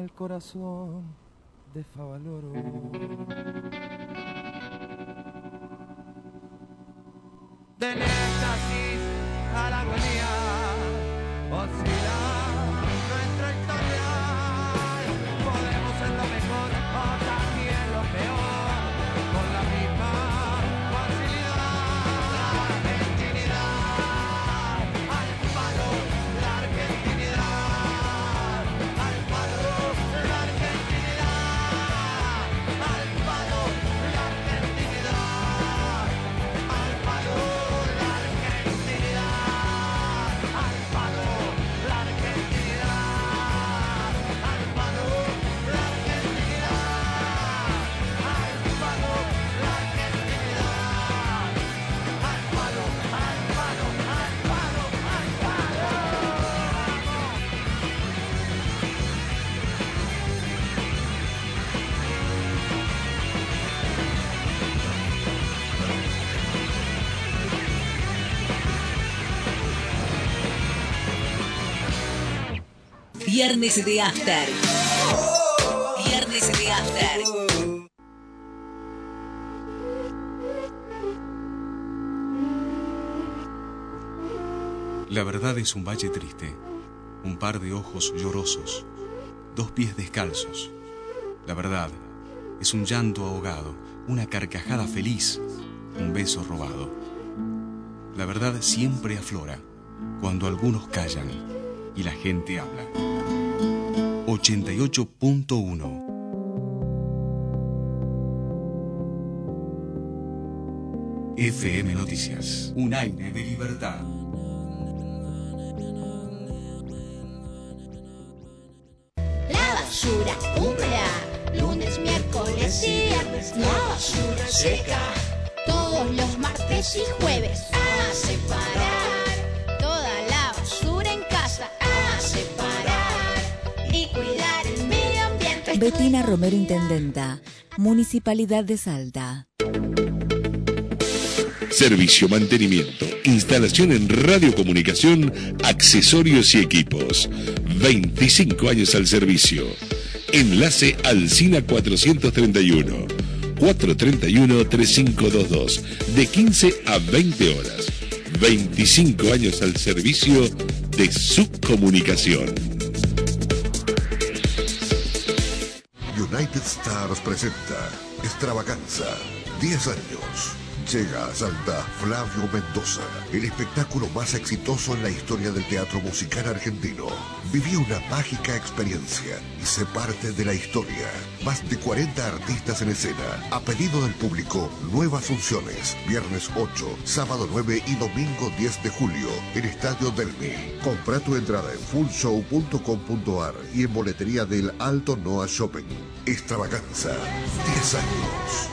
Speaker 19: El corazón de Favaloro. del éxtasis a la agonía,
Speaker 4: Viernes de After. Viernes de After.
Speaker 13: La verdad es un valle triste, un par de ojos llorosos, dos pies descalzos. La verdad es un llanto ahogado, una carcajada feliz, un beso robado. La verdad siempre aflora cuando algunos callan y la gente habla. 88.1. FM Noticias, un aire de libertad.
Speaker 20: La basura húmeda, lunes, miércoles y viernes, la basura seca, todos los martes y jueves a separar.
Speaker 15: Betina Romero Intendenta, Municipalidad de Salta.
Speaker 9: Servicio, mantenimiento, instalación en radiocomunicación, accesorios y equipos. 25 años al servicio. Enlace al SINA 431. 431-3522. De 15 a 20 horas. 25 años al servicio de subcomunicación.
Speaker 18: United Stars presenta Extravaganza. 10 años. Llega a Salta Flavio Mendoza, el espectáculo más exitoso en la historia del teatro musical argentino. Viví una mágica experiencia y sé parte de la historia. Más de 40 artistas en escena. A pedido del público, nuevas funciones. Viernes 8, sábado 9 y domingo 10 de julio en Estadio Delmi. Compra tu entrada en fullshow.com.ar y en boletería del Alto Noah Shopping. Extravaganza. 10 años.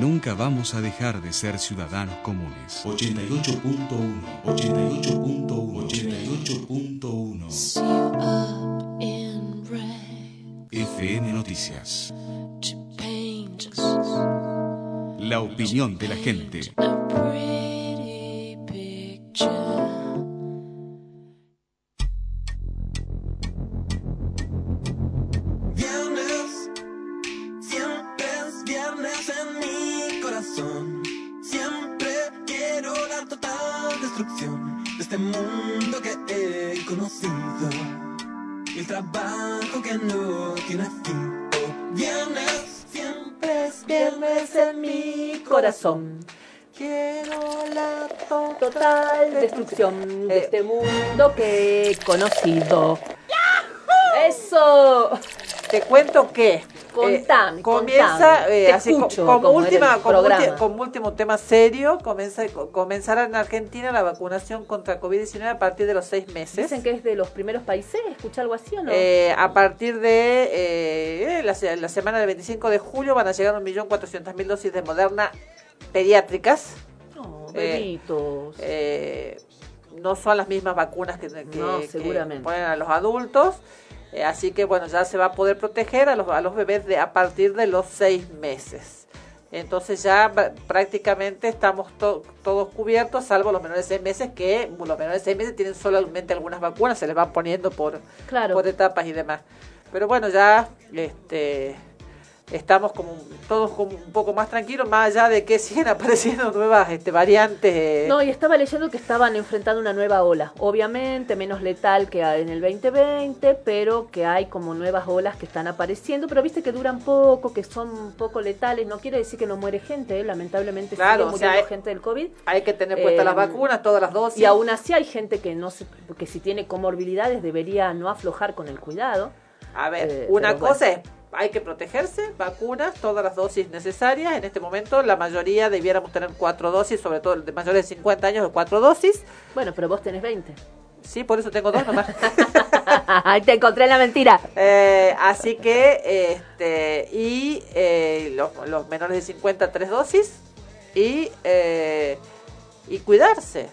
Speaker 13: Nunca vamos a dejar de ser ciudadanos comunes. 88.1, 88.1, 88.1. FM Noticias. La opinión de la gente.
Speaker 3: Total destrucción de este mundo que he conocido. Y el trabajo que no tiene fin. Oh, viernes, siempre es
Speaker 5: Viernes en mi corazón. Quiero la to- total destrucción de este mundo que he conocido. ¡Eso!
Speaker 6: Te cuento que
Speaker 5: Contame,
Speaker 6: eh, comienza eh, así
Speaker 5: escucho,
Speaker 6: como, última como,
Speaker 5: programa.
Speaker 6: ulti- como último tema serio comienza co- comenzará en Argentina la vacunación contra COVID-19 a partir de los seis meses
Speaker 5: Dicen que es de los primeros países, ¿escucha algo así o no?
Speaker 6: Eh, a partir de eh, la, se- la semana del 25 de julio van a llegar 1.400.000 dosis de Moderna pediátricas.
Speaker 5: No,
Speaker 6: Eh,
Speaker 5: bebitos.
Speaker 6: eh, no son las mismas vacunas que, que-
Speaker 5: No,
Speaker 6: que
Speaker 5: seguramente.
Speaker 6: ponen a los adultos. Eh, así que bueno, ya se va a poder proteger a los, a los bebés de, a partir de los seis meses. Entonces ya pr- prácticamente estamos to- todos cubiertos, salvo los menores de seis meses, que los menores de seis meses tienen solamente algunas vacunas, se les van poniendo por,
Speaker 5: Claro.
Speaker 6: por etapas y demás. Pero bueno, ya este estamos como todos como un poco más tranquilos, más allá de que siguen apareciendo nuevas este, variantes. eh,
Speaker 5: No, y estaba leyendo que estaban enfrentando una nueva ola. Obviamente menos letal que en el 2020, pero que hay como nuevas olas que están apareciendo. Pero viste que duran poco, que son poco letales. No quiere decir que no muere gente, ¿eh? lamentablemente
Speaker 6: Claro,
Speaker 5: sigue
Speaker 6: o sea,
Speaker 5: muriendo
Speaker 6: hay-
Speaker 5: gente del COVID.
Speaker 6: Hay que tener puestas
Speaker 5: Eh,
Speaker 6: las vacunas, todas las dosis.
Speaker 5: Y aún así hay gente que no se, que si tiene comorbilidades debería no aflojar con el cuidado.
Speaker 6: A ver,
Speaker 5: Eh,
Speaker 6: una
Speaker 5: bueno.
Speaker 6: cosa es, hay que protegerse, vacunas, todas las dosis necesarias. En este momento la mayoría debiéramos tener cuatro dosis, sobre todo de mayores de 50 años de cuatro dosis.
Speaker 5: Bueno, pero vos tenés 20.
Speaker 6: Sí, por eso tengo dos nomás.
Speaker 5: Ahí te encontré la mentira.
Speaker 6: Eh, así que, este, y eh, los, los menores de 50, tres dosis. Y, eh, y cuidarse.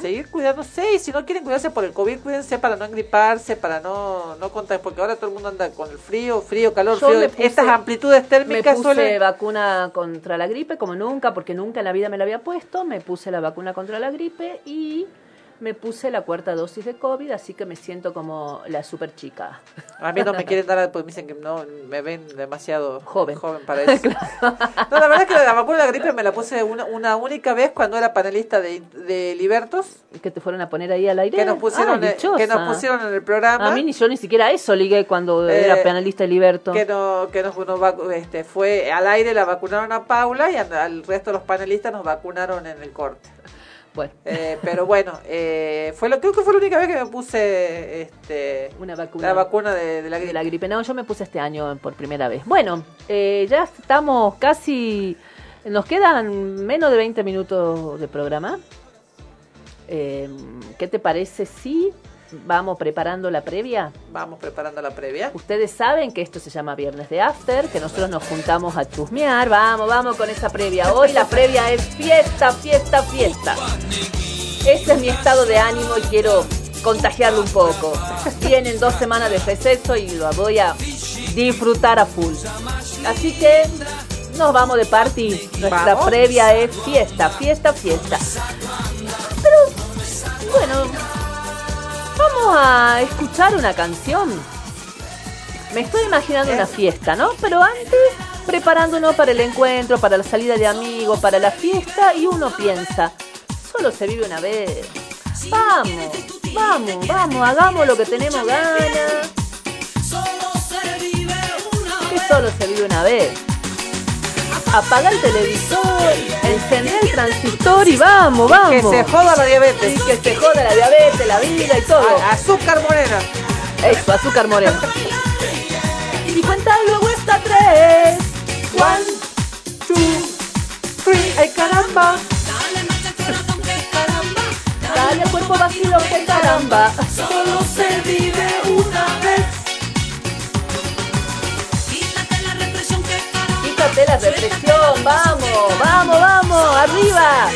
Speaker 6: Seguir cuidándose. Y si no quieren cuidarse por el COVID, cuídense para no engriparse, para no, no contar. Porque ahora todo el mundo anda con el frío, frío, calor,
Speaker 5: Yo
Speaker 6: frío.
Speaker 5: me puse-
Speaker 6: Estas amplitudes
Speaker 5: Me
Speaker 6: térmicas
Speaker 5: puse
Speaker 6: suelen.
Speaker 5: vacuna contra la gripe como nunca, porque nunca en la vida me la había puesto. Me puse la vacuna contra la gripe y me puse la cuarta dosis de COVID, así que me siento como la super chica.
Speaker 6: A mí no me quieren dar porque me dicen que no me ven demasiado
Speaker 5: Joven.
Speaker 6: para eso. No, la verdad es que la vacuna de la gripe me la puse una, una única vez cuando era panelista de, de Libertos.
Speaker 5: que te fueron a poner ahí al aire?
Speaker 6: Que nos pusieron,
Speaker 5: Ah,
Speaker 6: que nos pusieron en el programa.
Speaker 5: A mí ni yo ni siquiera eso ligué cuando
Speaker 6: Eh,
Speaker 5: era penalista de Liberto.
Speaker 6: que no que nos, este fue al aire la vacunaron a Paula y al, al resto de los panelistas nos vacunaron en el corte
Speaker 5: Bueno.
Speaker 6: Eh, pero bueno eh, fue lo creo que fue la única vez que me puse este
Speaker 5: Una vacuna.
Speaker 6: la vacuna de, de la
Speaker 5: de
Speaker 6: gripe
Speaker 5: la gripe. No, yo me puse este año por primera vez. Bueno, eh, ya estamos casi... Nos quedan menos de 20 minutos de programa. Eh, ¿Qué te parece si vamos preparando la previa.
Speaker 6: Vamos preparando la previa.
Speaker 5: Ustedes saben que esto se llama Viernes de After, que nosotros nos juntamos a chusmear. Vamos, vamos con esa previa. Hoy la previa es fiesta, fiesta, fiesta. Este es mi estado de ánimo y quiero contagiarlo un poco. Vienen dos semanas de receso y lo voy a disfrutar a full. Así que nos vamos de party. Nuestra
Speaker 6: Vamos.
Speaker 5: previa es fiesta, fiesta, fiesta. Pero, bueno, vamos a escuchar una canción. Me estoy imaginando una fiesta, ¿no? Pero antes, preparándonos para el encuentro, para la salida de amigos, para la fiesta, y uno piensa, solo se vive una vez. Vamos, vamos, vamos, hagamos lo que tenemos ganas. Que solo se vive una vez. Apaga el televisor, encender el transistor y vamos, vamos.
Speaker 6: Que se joda la diabetes.
Speaker 5: Y que se joda la diabetes, la vida y todo.
Speaker 6: azúcar morena.
Speaker 5: Eso, azúcar morena. y cuenta luego esta tres. One, two, three. ¡Ay, caramba! Dale cuerpo vacío, que caramba. La represión, vamos, vamos, vamos, arriba.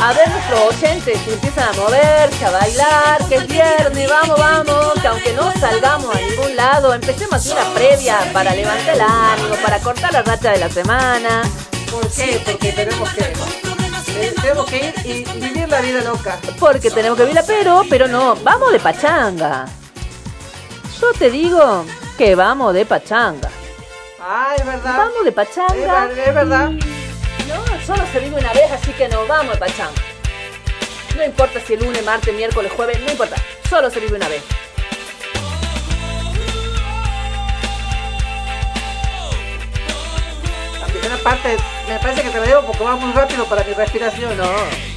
Speaker 5: A ver nuestros oyentes si empiezan a moverse, a bailar, que es viernes, vamos, vamos, que aunque no salgamos a ningún lado, empecemos una previa para levantar el ánimo, para cortar la racha de la semana.
Speaker 6: ¿Por qué? Porque tenemos que, eh, tenemos que ir y vivir la vida loca.
Speaker 5: Porque tenemos que verla, pero, pero no, vamos de pachanga. Yo te digo que vamos de pachanga.
Speaker 6: Ah, es verdad.
Speaker 5: Vamos de pachanga.
Speaker 6: Es es verdad.
Speaker 5: No, solo se vive una vez, así que nos vamos de pachanga. No importa si el lunes, martes, miércoles, jueves, no importa. Solo se vive una vez.
Speaker 6: La primera parte me parece que te la debo porque va muy rápido para mi respiración.
Speaker 5: No.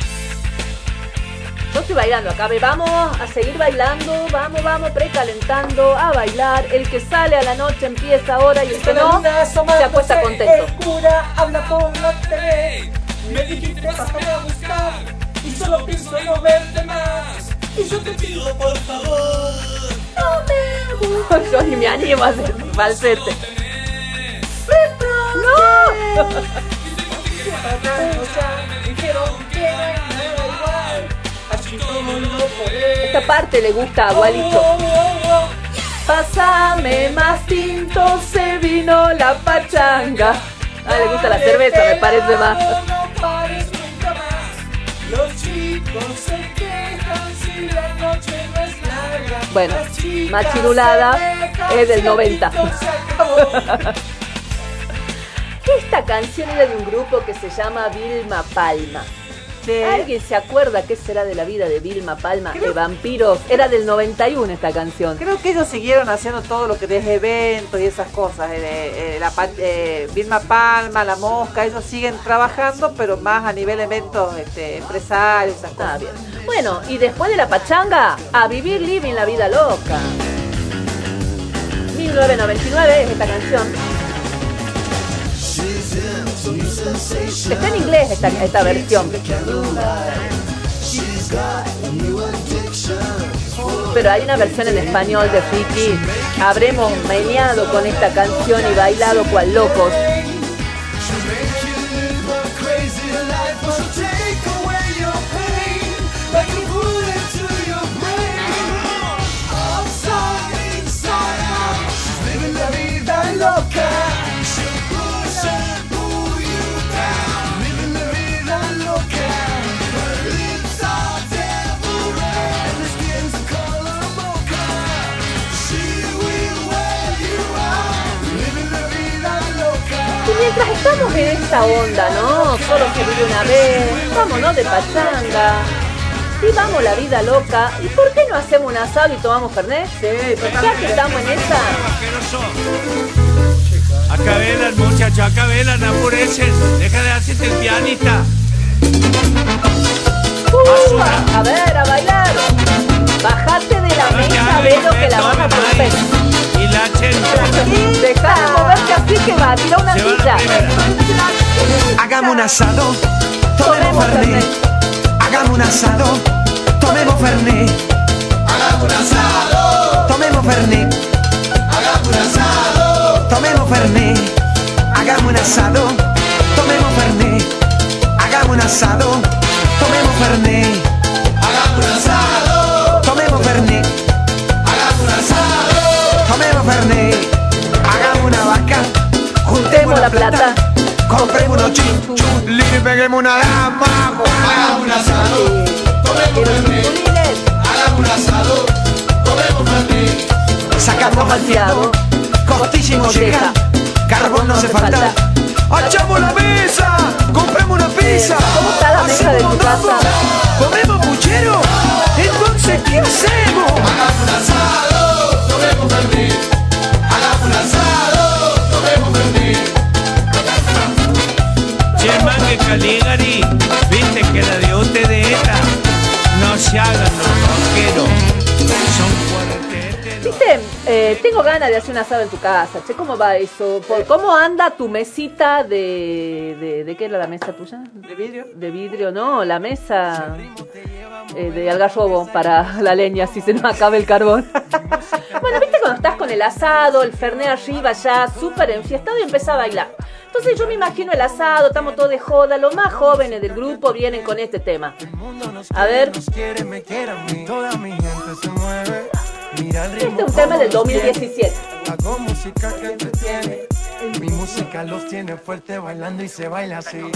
Speaker 5: Yo estoy bailando acá, vamos a seguir bailando, vamos, vamos, precalentando, a bailar. El que sale a la noche empieza ahora y el que no, se acuesta contento.
Speaker 14: El cura habla por la TV. Me dijiste pásame a buscar. Y solo pienso en no verte más. Y yo te pido por favor. No me
Speaker 5: Yo ni me animo a hacer falsete. ¡No! Esta parte le gusta a Gualicho. Pásame más tinto, se vino la pachanga. Ah, le gusta la cerveza, me parece más.
Speaker 14: Los chicos se quejan si la noche no es larga.
Speaker 5: Bueno, Machirulada es del
Speaker 14: si el
Speaker 5: 90.
Speaker 14: tinto se acabó.
Speaker 5: Esta canción era de un grupo que se llama Vilma Palma. ¿Alguien se acuerda qué será de la vida de Vilma Palma de vampiros? Era del 91 esta canción.
Speaker 6: Creo que ellos siguieron haciendo todo lo que es eventos y esas cosas. eh, eh, la, eh, Vilma Palma, La Mosca, ellos siguen trabajando, pero más a nivel eventos este, empresarios, esas
Speaker 5: bien. Bueno, y después de la pachanga, a vivir living la vida loca. 1999 es esta canción. Está en inglés esta, esta versión. Pero hay una versión en español de Friki. Habremos meneado con esta canción y bailado cual locos. En esta onda, ¿no? Solo se vive una vez, vámonos de pachanga. Y vamos la vida loca. ¿Y por qué no hacemos un asado y tomamos Fernet? Sí, ya que estamos en esa.
Speaker 19: Acá velan, muchachos, acá velan, apurecen. Deja de hacerte el pianista.
Speaker 5: Uh, a ver, a bailar. Bajate de la mesa, velo que la vas a romper.
Speaker 19: Y la chenta.
Speaker 5: Deja de moverte así que va, tira una silla.
Speaker 14: Hagamos un asado, tomemos Fernet. Hagamos un asado, tomemos Fernet.
Speaker 21: un asado.
Speaker 22: Tomemos Fernet,
Speaker 21: Hagamos un asado.
Speaker 22: tomemos Fernet, hagamos un asado. Tomemos Fernet, hagamos un asado. Tomemos Fernet,
Speaker 21: Hagamos un asado.
Speaker 22: tomemos Fernet,
Speaker 21: Hagamos un asado.
Speaker 22: tomemos Fernet. Hagamos una vaca,
Speaker 5: Juntemos la plata.
Speaker 22: Compremos unos chinchus y peguemos una dama.
Speaker 21: Hagamos un asado. Tomemos Fernet. Hagamos un asado. Tomemos Fernet.
Speaker 22: Sacamos malteado, costilla y molleja, carbón no hace falta. ¡Echamos la mesa! ¡Compremos una pizza!
Speaker 5: ¿Cómo está la mesa de tu
Speaker 22: ¡Hacemos
Speaker 5: casa?
Speaker 22: ¿Comemos puchero? Entonces, ¿qué hacemos?
Speaker 21: Hagamos un asado. Tomemos Fernet. Hagamos un asado.
Speaker 19: Caligari, viste que la de no se hagan los rockeros. Son.
Speaker 5: Viste, eh, tengo ganas de hacer un asado en tu casa. Che, ¿cómo va eso? ¿Por ¿Cómo anda tu mesita de, de... ¿De qué era la mesa tuya?
Speaker 6: ¿De vidrio?
Speaker 5: De vidrio, no, la mesa eh, de algarrobo para la leña, si se nos acaba el carbón. bueno, cuando estás con el asado, el fernet arriba ya, súper enfiestado y empieza a bailar. Entonces yo me imagino el asado, estamos todos de joda, los más jóvenes del grupo vienen con este tema. A ver, este es un tema del
Speaker 19: lo tiene.
Speaker 5: 2017.
Speaker 19: Hago música que entretiene. Mi música los tiene fuerte bailando y se baila así.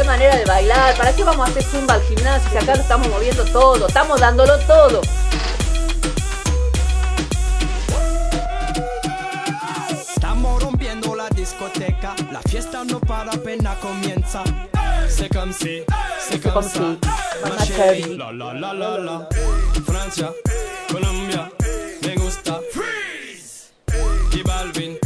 Speaker 5: Qué manera de bailar. ¿Para qué vamos a hacer zumba al gimnasio si acá lo estamos moviendo todo? Estamos dándolo todo.
Speaker 19: Estamos rompiendo la discoteca, la fiesta no para apenas comienza. C'est comme si, c'est comme ça. Ma chérie, la la la la la. Francia, Colombia, me gusta. Freeze. Y Balvin,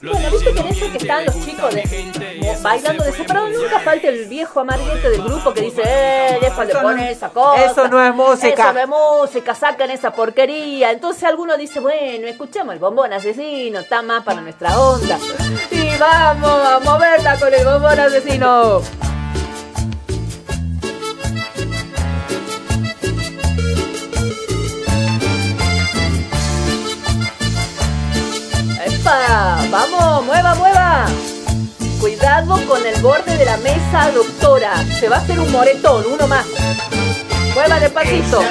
Speaker 5: Bueno, viste que
Speaker 19: no
Speaker 5: en eso que están los chicos de, bailando de separado. Nunca falta el viejo amarguete del grupo que dice, eh, déjale
Speaker 6: Eso no-
Speaker 5: poner esa cosa.
Speaker 6: eso no es música.
Speaker 5: Eso no es música, sacan esa porquería. Entonces alguno dice, bueno, escuchemos el bombón asesino, está más para nuestra onda. Y vamos a moverla con el bombón asesino. ¡Vamos! ¡Mueva, mueva! Cuidado con el borde de la mesa, doctora. Se va a hacer un moretón, uno más. Mueva despacito.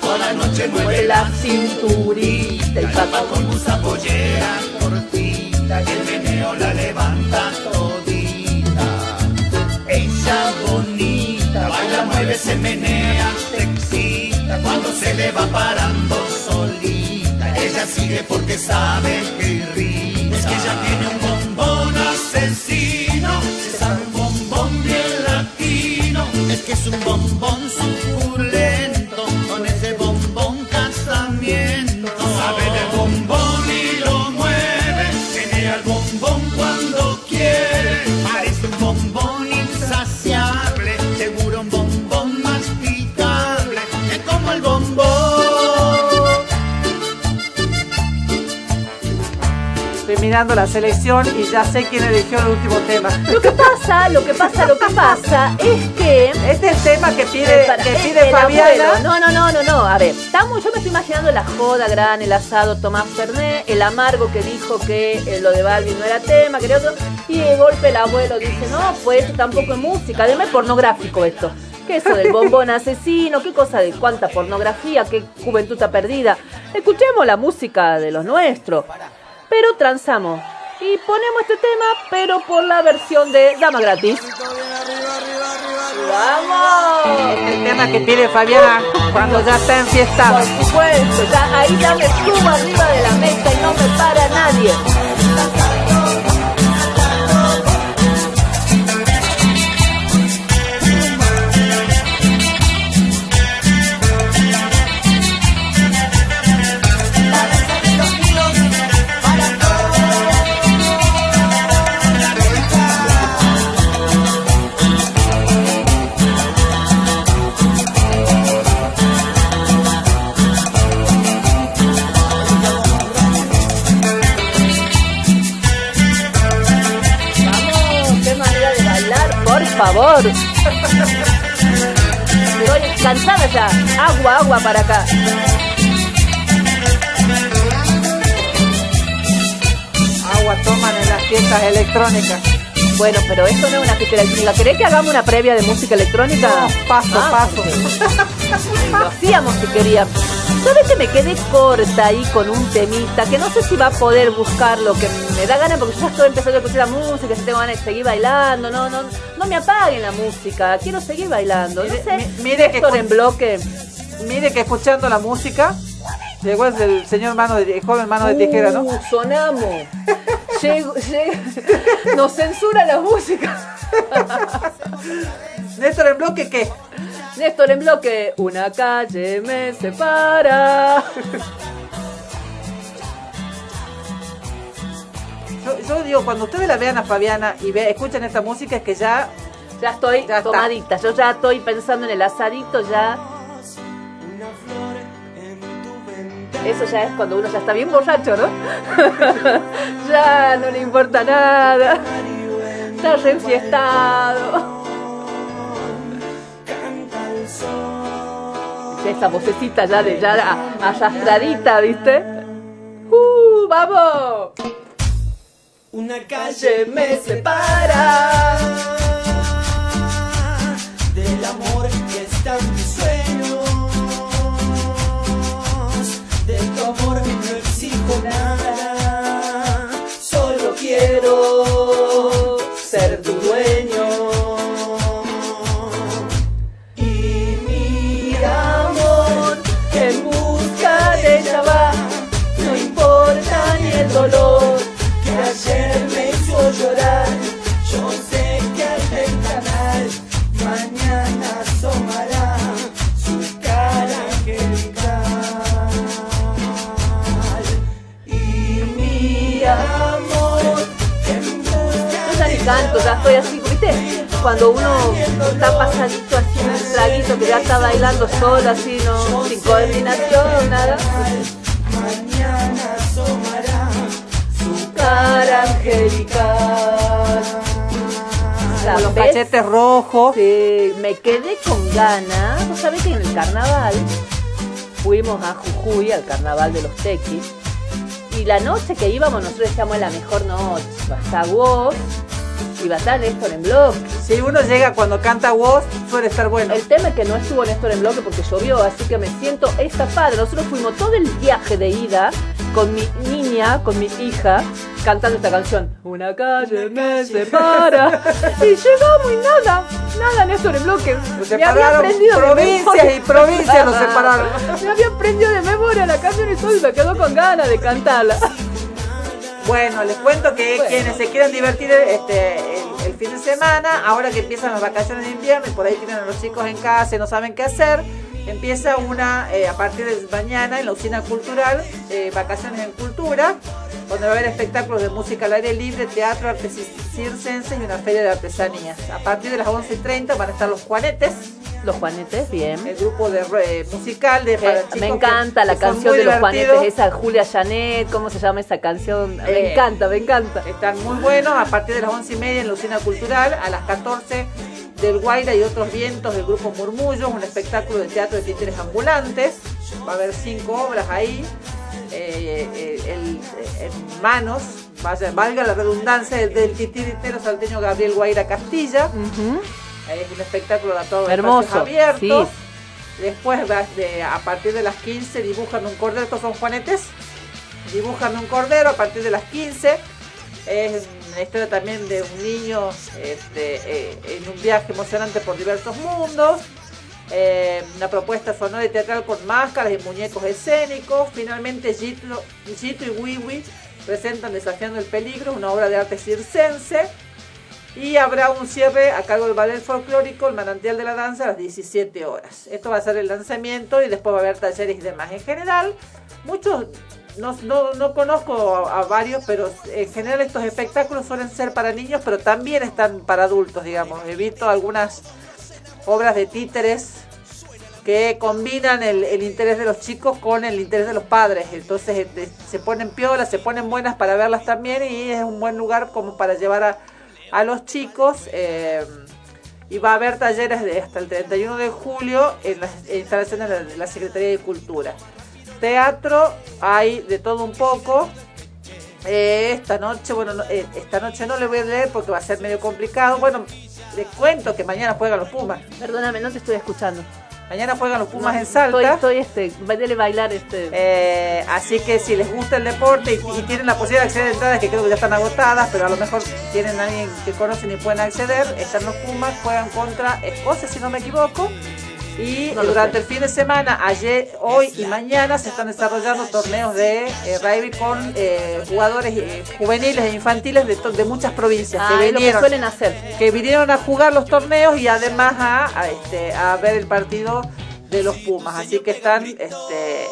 Speaker 21: Toda la noche
Speaker 5: Mueve la cinturita y papá
Speaker 21: con musa pollera cortita que el meneo la levanta todita. Ella bonita, baila, mueve, se menea, te excita cuando se le va parando. Ella sigue porque sabe que irrita. Es que ella tiene un bombón asesino,
Speaker 6: Estoy mirando la selección y ya sé quién eligió el último tema.
Speaker 5: Lo que pasa, lo que pasa, lo que pasa es que.
Speaker 6: Este es el tema que pide,
Speaker 5: para-
Speaker 6: que
Speaker 5: es
Speaker 6: pide
Speaker 5: el
Speaker 6: Fabiana.
Speaker 5: abuelo. No, no, no, no, no. A ver, estamos, yo me estoy imaginando la joda gran, el asado Tomás Fernet, el amargo que dijo que eh, lo de Balvin no era tema, que era otro. Y de golpe el abuelo dice, no, pues tampoco es música, además es pornográfico esto. ¿Qué es eso del bombón asesino? ¿Qué cosa de cuánta pornografía? ¿Qué juventud está perdida? Escuchemos la música de los nuestros. Pero transamos. Y ponemos este tema, pero por la versión de Dama Gratis. ¡Vamos!
Speaker 6: Este el tema que pide Fabiana cuando ya está enfiestada.
Speaker 5: Por supuesto, ya ahí ya me subo arriba de la mesa y no me para nadie. Favor. Estoy cansada ya. Agua, agua para acá.
Speaker 6: Agua toman en las fiestas electrónicas.
Speaker 5: Bueno, pero esto no es una fiesta electrónica. ¿Querés que hagamos una previa de música electrónica?
Speaker 6: No, paso,
Speaker 5: Ah,
Speaker 6: paso.
Speaker 5: Lo hacíamos si queríamos. ¿Sabes que me quedé corta ahí con un temita? Que no sé si va a poder buscar lo que me da ganas porque ya estoy empezando a escuchar la música, si tengo ganas de seguir bailando. No, no, no me apaguen la música. Quiero seguir bailando. No sé.
Speaker 6: mire que
Speaker 5: en bloque.
Speaker 6: Mire que escuchando la música, llegó el, el señor mano de, el joven mano de tijera, ¿no?
Speaker 5: Uh, sonamos. Llego- llego- Nos censura la música.
Speaker 6: Néstor en bloque, ¿qué?
Speaker 5: Néstor en bloque, una calle me separa.
Speaker 6: Yo, yo digo, cuando ustedes la vean a Fabiana y ve, escuchen esta música, es que ya...
Speaker 5: Ya estoy tomadita, yo ya estoy pensando en el asadito, ya. Eso ya es cuando uno ya está bien borracho, ¿no? ya no le importa nada. Está reenfiestado. Esa vocecita ya de ya arrastradita, ¿viste? ¡Uh! ¡Vamos!
Speaker 3: Una
Speaker 5: calle me separa
Speaker 3: del amor
Speaker 5: sola, así, no, sin coordinación, nada.
Speaker 3: mañana asomará su
Speaker 5: Cara angelical.
Speaker 6: Con los cachetes rojos.
Speaker 5: Sí, me quedé con ganas. ¿Vos sabés que en el carnaval fuimos a Jujuy, al carnaval de los tequis? Y la noche que íbamos nosotros decíamos la mejor noche. Va a estar vos y va a estar Néstor en bloque.
Speaker 6: Si uno llega cuando canta voz, suele estar bueno.
Speaker 5: El tema es que no estuvo Néstor en bloque porque llovió, así que me siento estafada. Nosotros fuimos todo el viaje de ida con mi niña, con mi hija, cantando esta canción. Una calle me separa. y llegamos y nada, nada Néstor en bloque. Me había aprendido de
Speaker 6: provincias
Speaker 5: memoria.
Speaker 6: y provincias nos separaron.
Speaker 5: Me había aprendido de memoria la canción y todo y me quedó con ganas de cantarla.
Speaker 6: Bueno, les cuento que
Speaker 5: Bueno.
Speaker 6: quienes se quieran divertir este, el, fin de semana, ahora que empiezan las vacaciones de invierno y por ahí tienen a los chicos en casa y no saben qué hacer, empieza una eh, a partir de mañana en la usina cultural, eh, vacaciones en cultura, donde va a haber espectáculos de música al aire libre, teatro, artes y una feria de artesanías. A partir de las 11.30 van a estar los Juanetes.
Speaker 5: Los Juanetes, bien.
Speaker 6: El grupo de eh, musical de para chicos
Speaker 5: me
Speaker 6: que-
Speaker 5: encanta la
Speaker 6: que
Speaker 5: canción de los
Speaker 6: divertidos.
Speaker 5: Juanetes, esa Julia Janet, ¿cómo se llama esa canción? Me
Speaker 6: Eh,
Speaker 5: encanta, me encanta.
Speaker 6: Están muy buenos a partir de las once y media en la usina cultural, a las 14 del Guaira y otros vientos del grupo Murmullos, un espectáculo de teatro de títeres ambulantes. Va a haber cinco obras ahí. Eh, eh, el- en manos, vaya, valga la redundancia, del, titiritero salteño Gabriel Guaira Castilla. Es un espectáculo de todo
Speaker 5: Hermoso,
Speaker 6: abiertos.
Speaker 5: sí.
Speaker 6: Después de- a partir de las 15 dibujan un cordero, estos son juanetes. Dibújame un cordero a partir de las 15. Es una historia también de un niño este, eh, en un viaje emocionante por diversos mundos. Eh, una propuesta sonora y teatral con máscaras y muñecos escénicos. Finalmente Gito, Gito y Wiwi presentan Desafiando el Peligro, una obra de arte circense. Y habrá un cierre a cargo del ballet folclórico, el manantial de la danza, a las 17 horas. Esto va a ser el lanzamiento y después va a haber talleres y demás. En general, muchos, no, no, no conozco a, a varios, pero en general estos espectáculos suelen ser para niños, pero también están para adultos, digamos. He visto algunas obras de títeres que combinan el, el interés de los chicos con el interés de los padres. Entonces este, se ponen piolas, se ponen buenas para verlas también y es un buen lugar como para llevar a, a los chicos. eh, y va a haber talleres de hasta el 31 de julio en las instalaciones de la, de la Secretaría de Cultura. Teatro hay de todo un poco. Eh, esta noche, bueno, no- eh, esta noche no le voy a leer porque va a ser medio complicado. Bueno, les cuento que mañana juegan los Pumas.
Speaker 5: Perdóname, no te estoy escuchando.
Speaker 6: Mañana juegan los Pumas
Speaker 5: No,
Speaker 6: en Salta.
Speaker 5: Estoy, estoy este, bailar este.
Speaker 6: Eh, así que si les gusta el deporte y, y tienen la posibilidad de acceder a entradas que creo que ya están agotadas, pero a lo mejor tienen a alguien que conocen y pueden acceder, están los Pumas, juegan contra Escocia si no me equivoco. Y
Speaker 5: No
Speaker 6: durante el fin de semana, ayer, hoy y mañana se están desarrollando torneos de eh, rugby con eh, jugadores eh, juveniles e infantiles de, de muchas provincias
Speaker 5: Ah,
Speaker 6: que
Speaker 5: es lo que
Speaker 6: vinieron
Speaker 5: suelen hacer.
Speaker 6: que vinieron a jugar los torneos y además a, a, este, a ver el partido de los Pumas. Así que están este,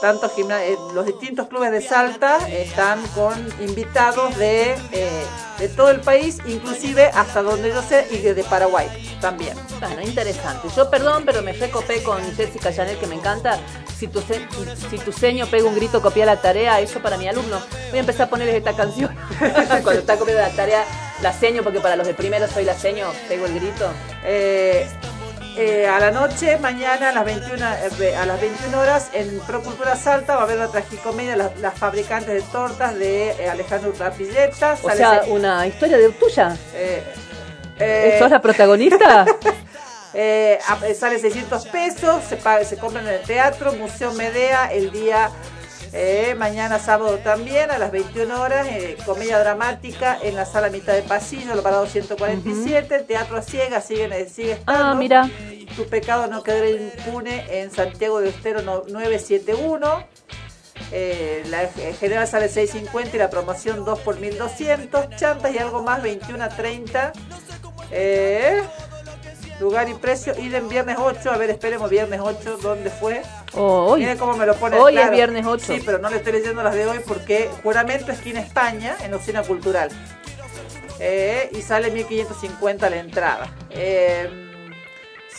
Speaker 6: tanto gimna- eh, los distintos clubes de Salta están con invitados de, eh, de todo el país, inclusive hasta donde yo sé, y de, de Paraguay también.
Speaker 5: Bueno, interesante. Yo perdón, pero me recopé con Jessica Janet, que me encanta. Si tu, ce- si tu ceño pega un grito, copia la tarea. Eso para mi alumno. Voy a empezar a ponerles esta canción. Cuando está copiando la tarea, la seño, porque para los de primero soy la seño, pego el grito.
Speaker 6: Eh, eh, a la noche, mañana a las 21, eh, a las 21 horas, en Procultura Salta va a haber la tragicomedia Las, las fabricantes de tortas de eh, Alejandro Urrapilleta.
Speaker 5: O sea, una historia de tuya.
Speaker 6: Eh,
Speaker 5: ¿Sos la protagonista?
Speaker 6: Sale 600 pesos, se, paga, se compra en el teatro, Museo Medea, el día eh, mañana sábado también, a las 21 horas, eh, comedia dramática en la sala mitad de pasillo, lo parado 147, Teatro a Ciegas, sigue, sigue estando.
Speaker 5: Ah, mira.
Speaker 6: Tu pecado no quedará impune en Santiago de Estero no- 971. Eh, la eh, general sale 6.50 y la promoción 2 por 1.200. Chantas y algo más 21 a 30. Eh, lugar y precio. Y en viernes 8. A ver, esperemos viernes 8. ¿Dónde fue?
Speaker 5: Oh, hoy.
Speaker 6: Miren cómo me lo pone
Speaker 5: Hoy es viernes 8.
Speaker 6: Sí, pero no le estoy leyendo las de hoy porque juramento esquina España en oficina cultural. Eh, y sale 1550 la entrada. Eh,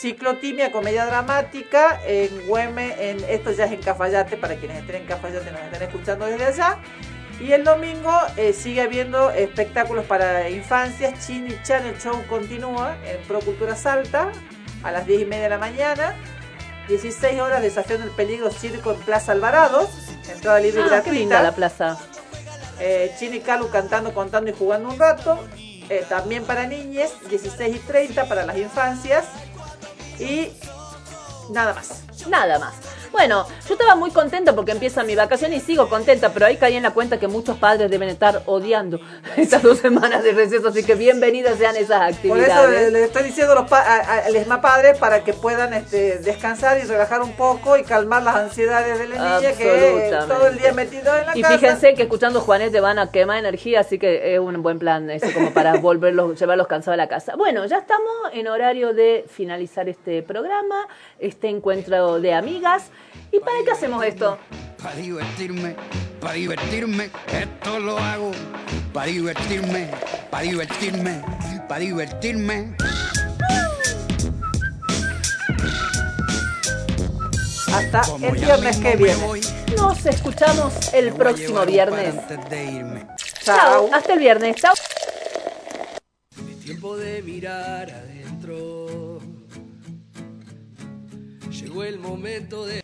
Speaker 6: Ciclotimia, comedia dramática en Güeme, en, esto ya es en Cafayate, para quienes estén en Cafayate nos están escuchando desde allá. Y el domingo eh, sigue habiendo espectáculos para infancias. Chini Chan, el show continúa en Procultura Salta a las 10 y media de la mañana. 16 horas, Desafío del Peligro Circo en Plaza Alvarado. Entrada libre y
Speaker 5: Ah, qué
Speaker 6: gratuita.
Speaker 5: linda la plaza.
Speaker 6: Eh, Chini y Calu cantando, contando y jugando un rato. Eh, también para niñes, 16 y 30 para las infancias. Y nada más.
Speaker 5: Nada más. Bueno, yo estaba muy contenta porque empieza mi vacación y sigo contenta, pero ahí caí en la cuenta que muchos padres deben estar odiando estas dos semanas de receso, así que bienvenidas sean esas
Speaker 6: Por
Speaker 5: actividades.
Speaker 6: eso le, le estoy diciendo a los pa- a- a- al ESMA padre para que puedan este, descansar y relajar un poco y calmar las ansiedades de la niña que eh, todo el día metido en la
Speaker 5: Y
Speaker 6: casa.
Speaker 5: fíjense que escuchando Juanet te van a quemar energía, así que es un buen plan eso como para volverlos, llevarlos cansados a la casa. Bueno, ya estamos en horario de finalizar este programa, este encuentro de amigas. ¿Y para qué hacemos esto?
Speaker 12: Para divertirme, para divertirme, esto lo hago. Para divertirme, para divertirme, para divertirme.
Speaker 6: Hasta
Speaker 12: Como
Speaker 6: el viernes que viene.
Speaker 12: voy,
Speaker 5: Nos escuchamos el próximo viernes. Chao, hasta el viernes. Chao.
Speaker 14: Tiempo de mirar adentro. Llegó el momento de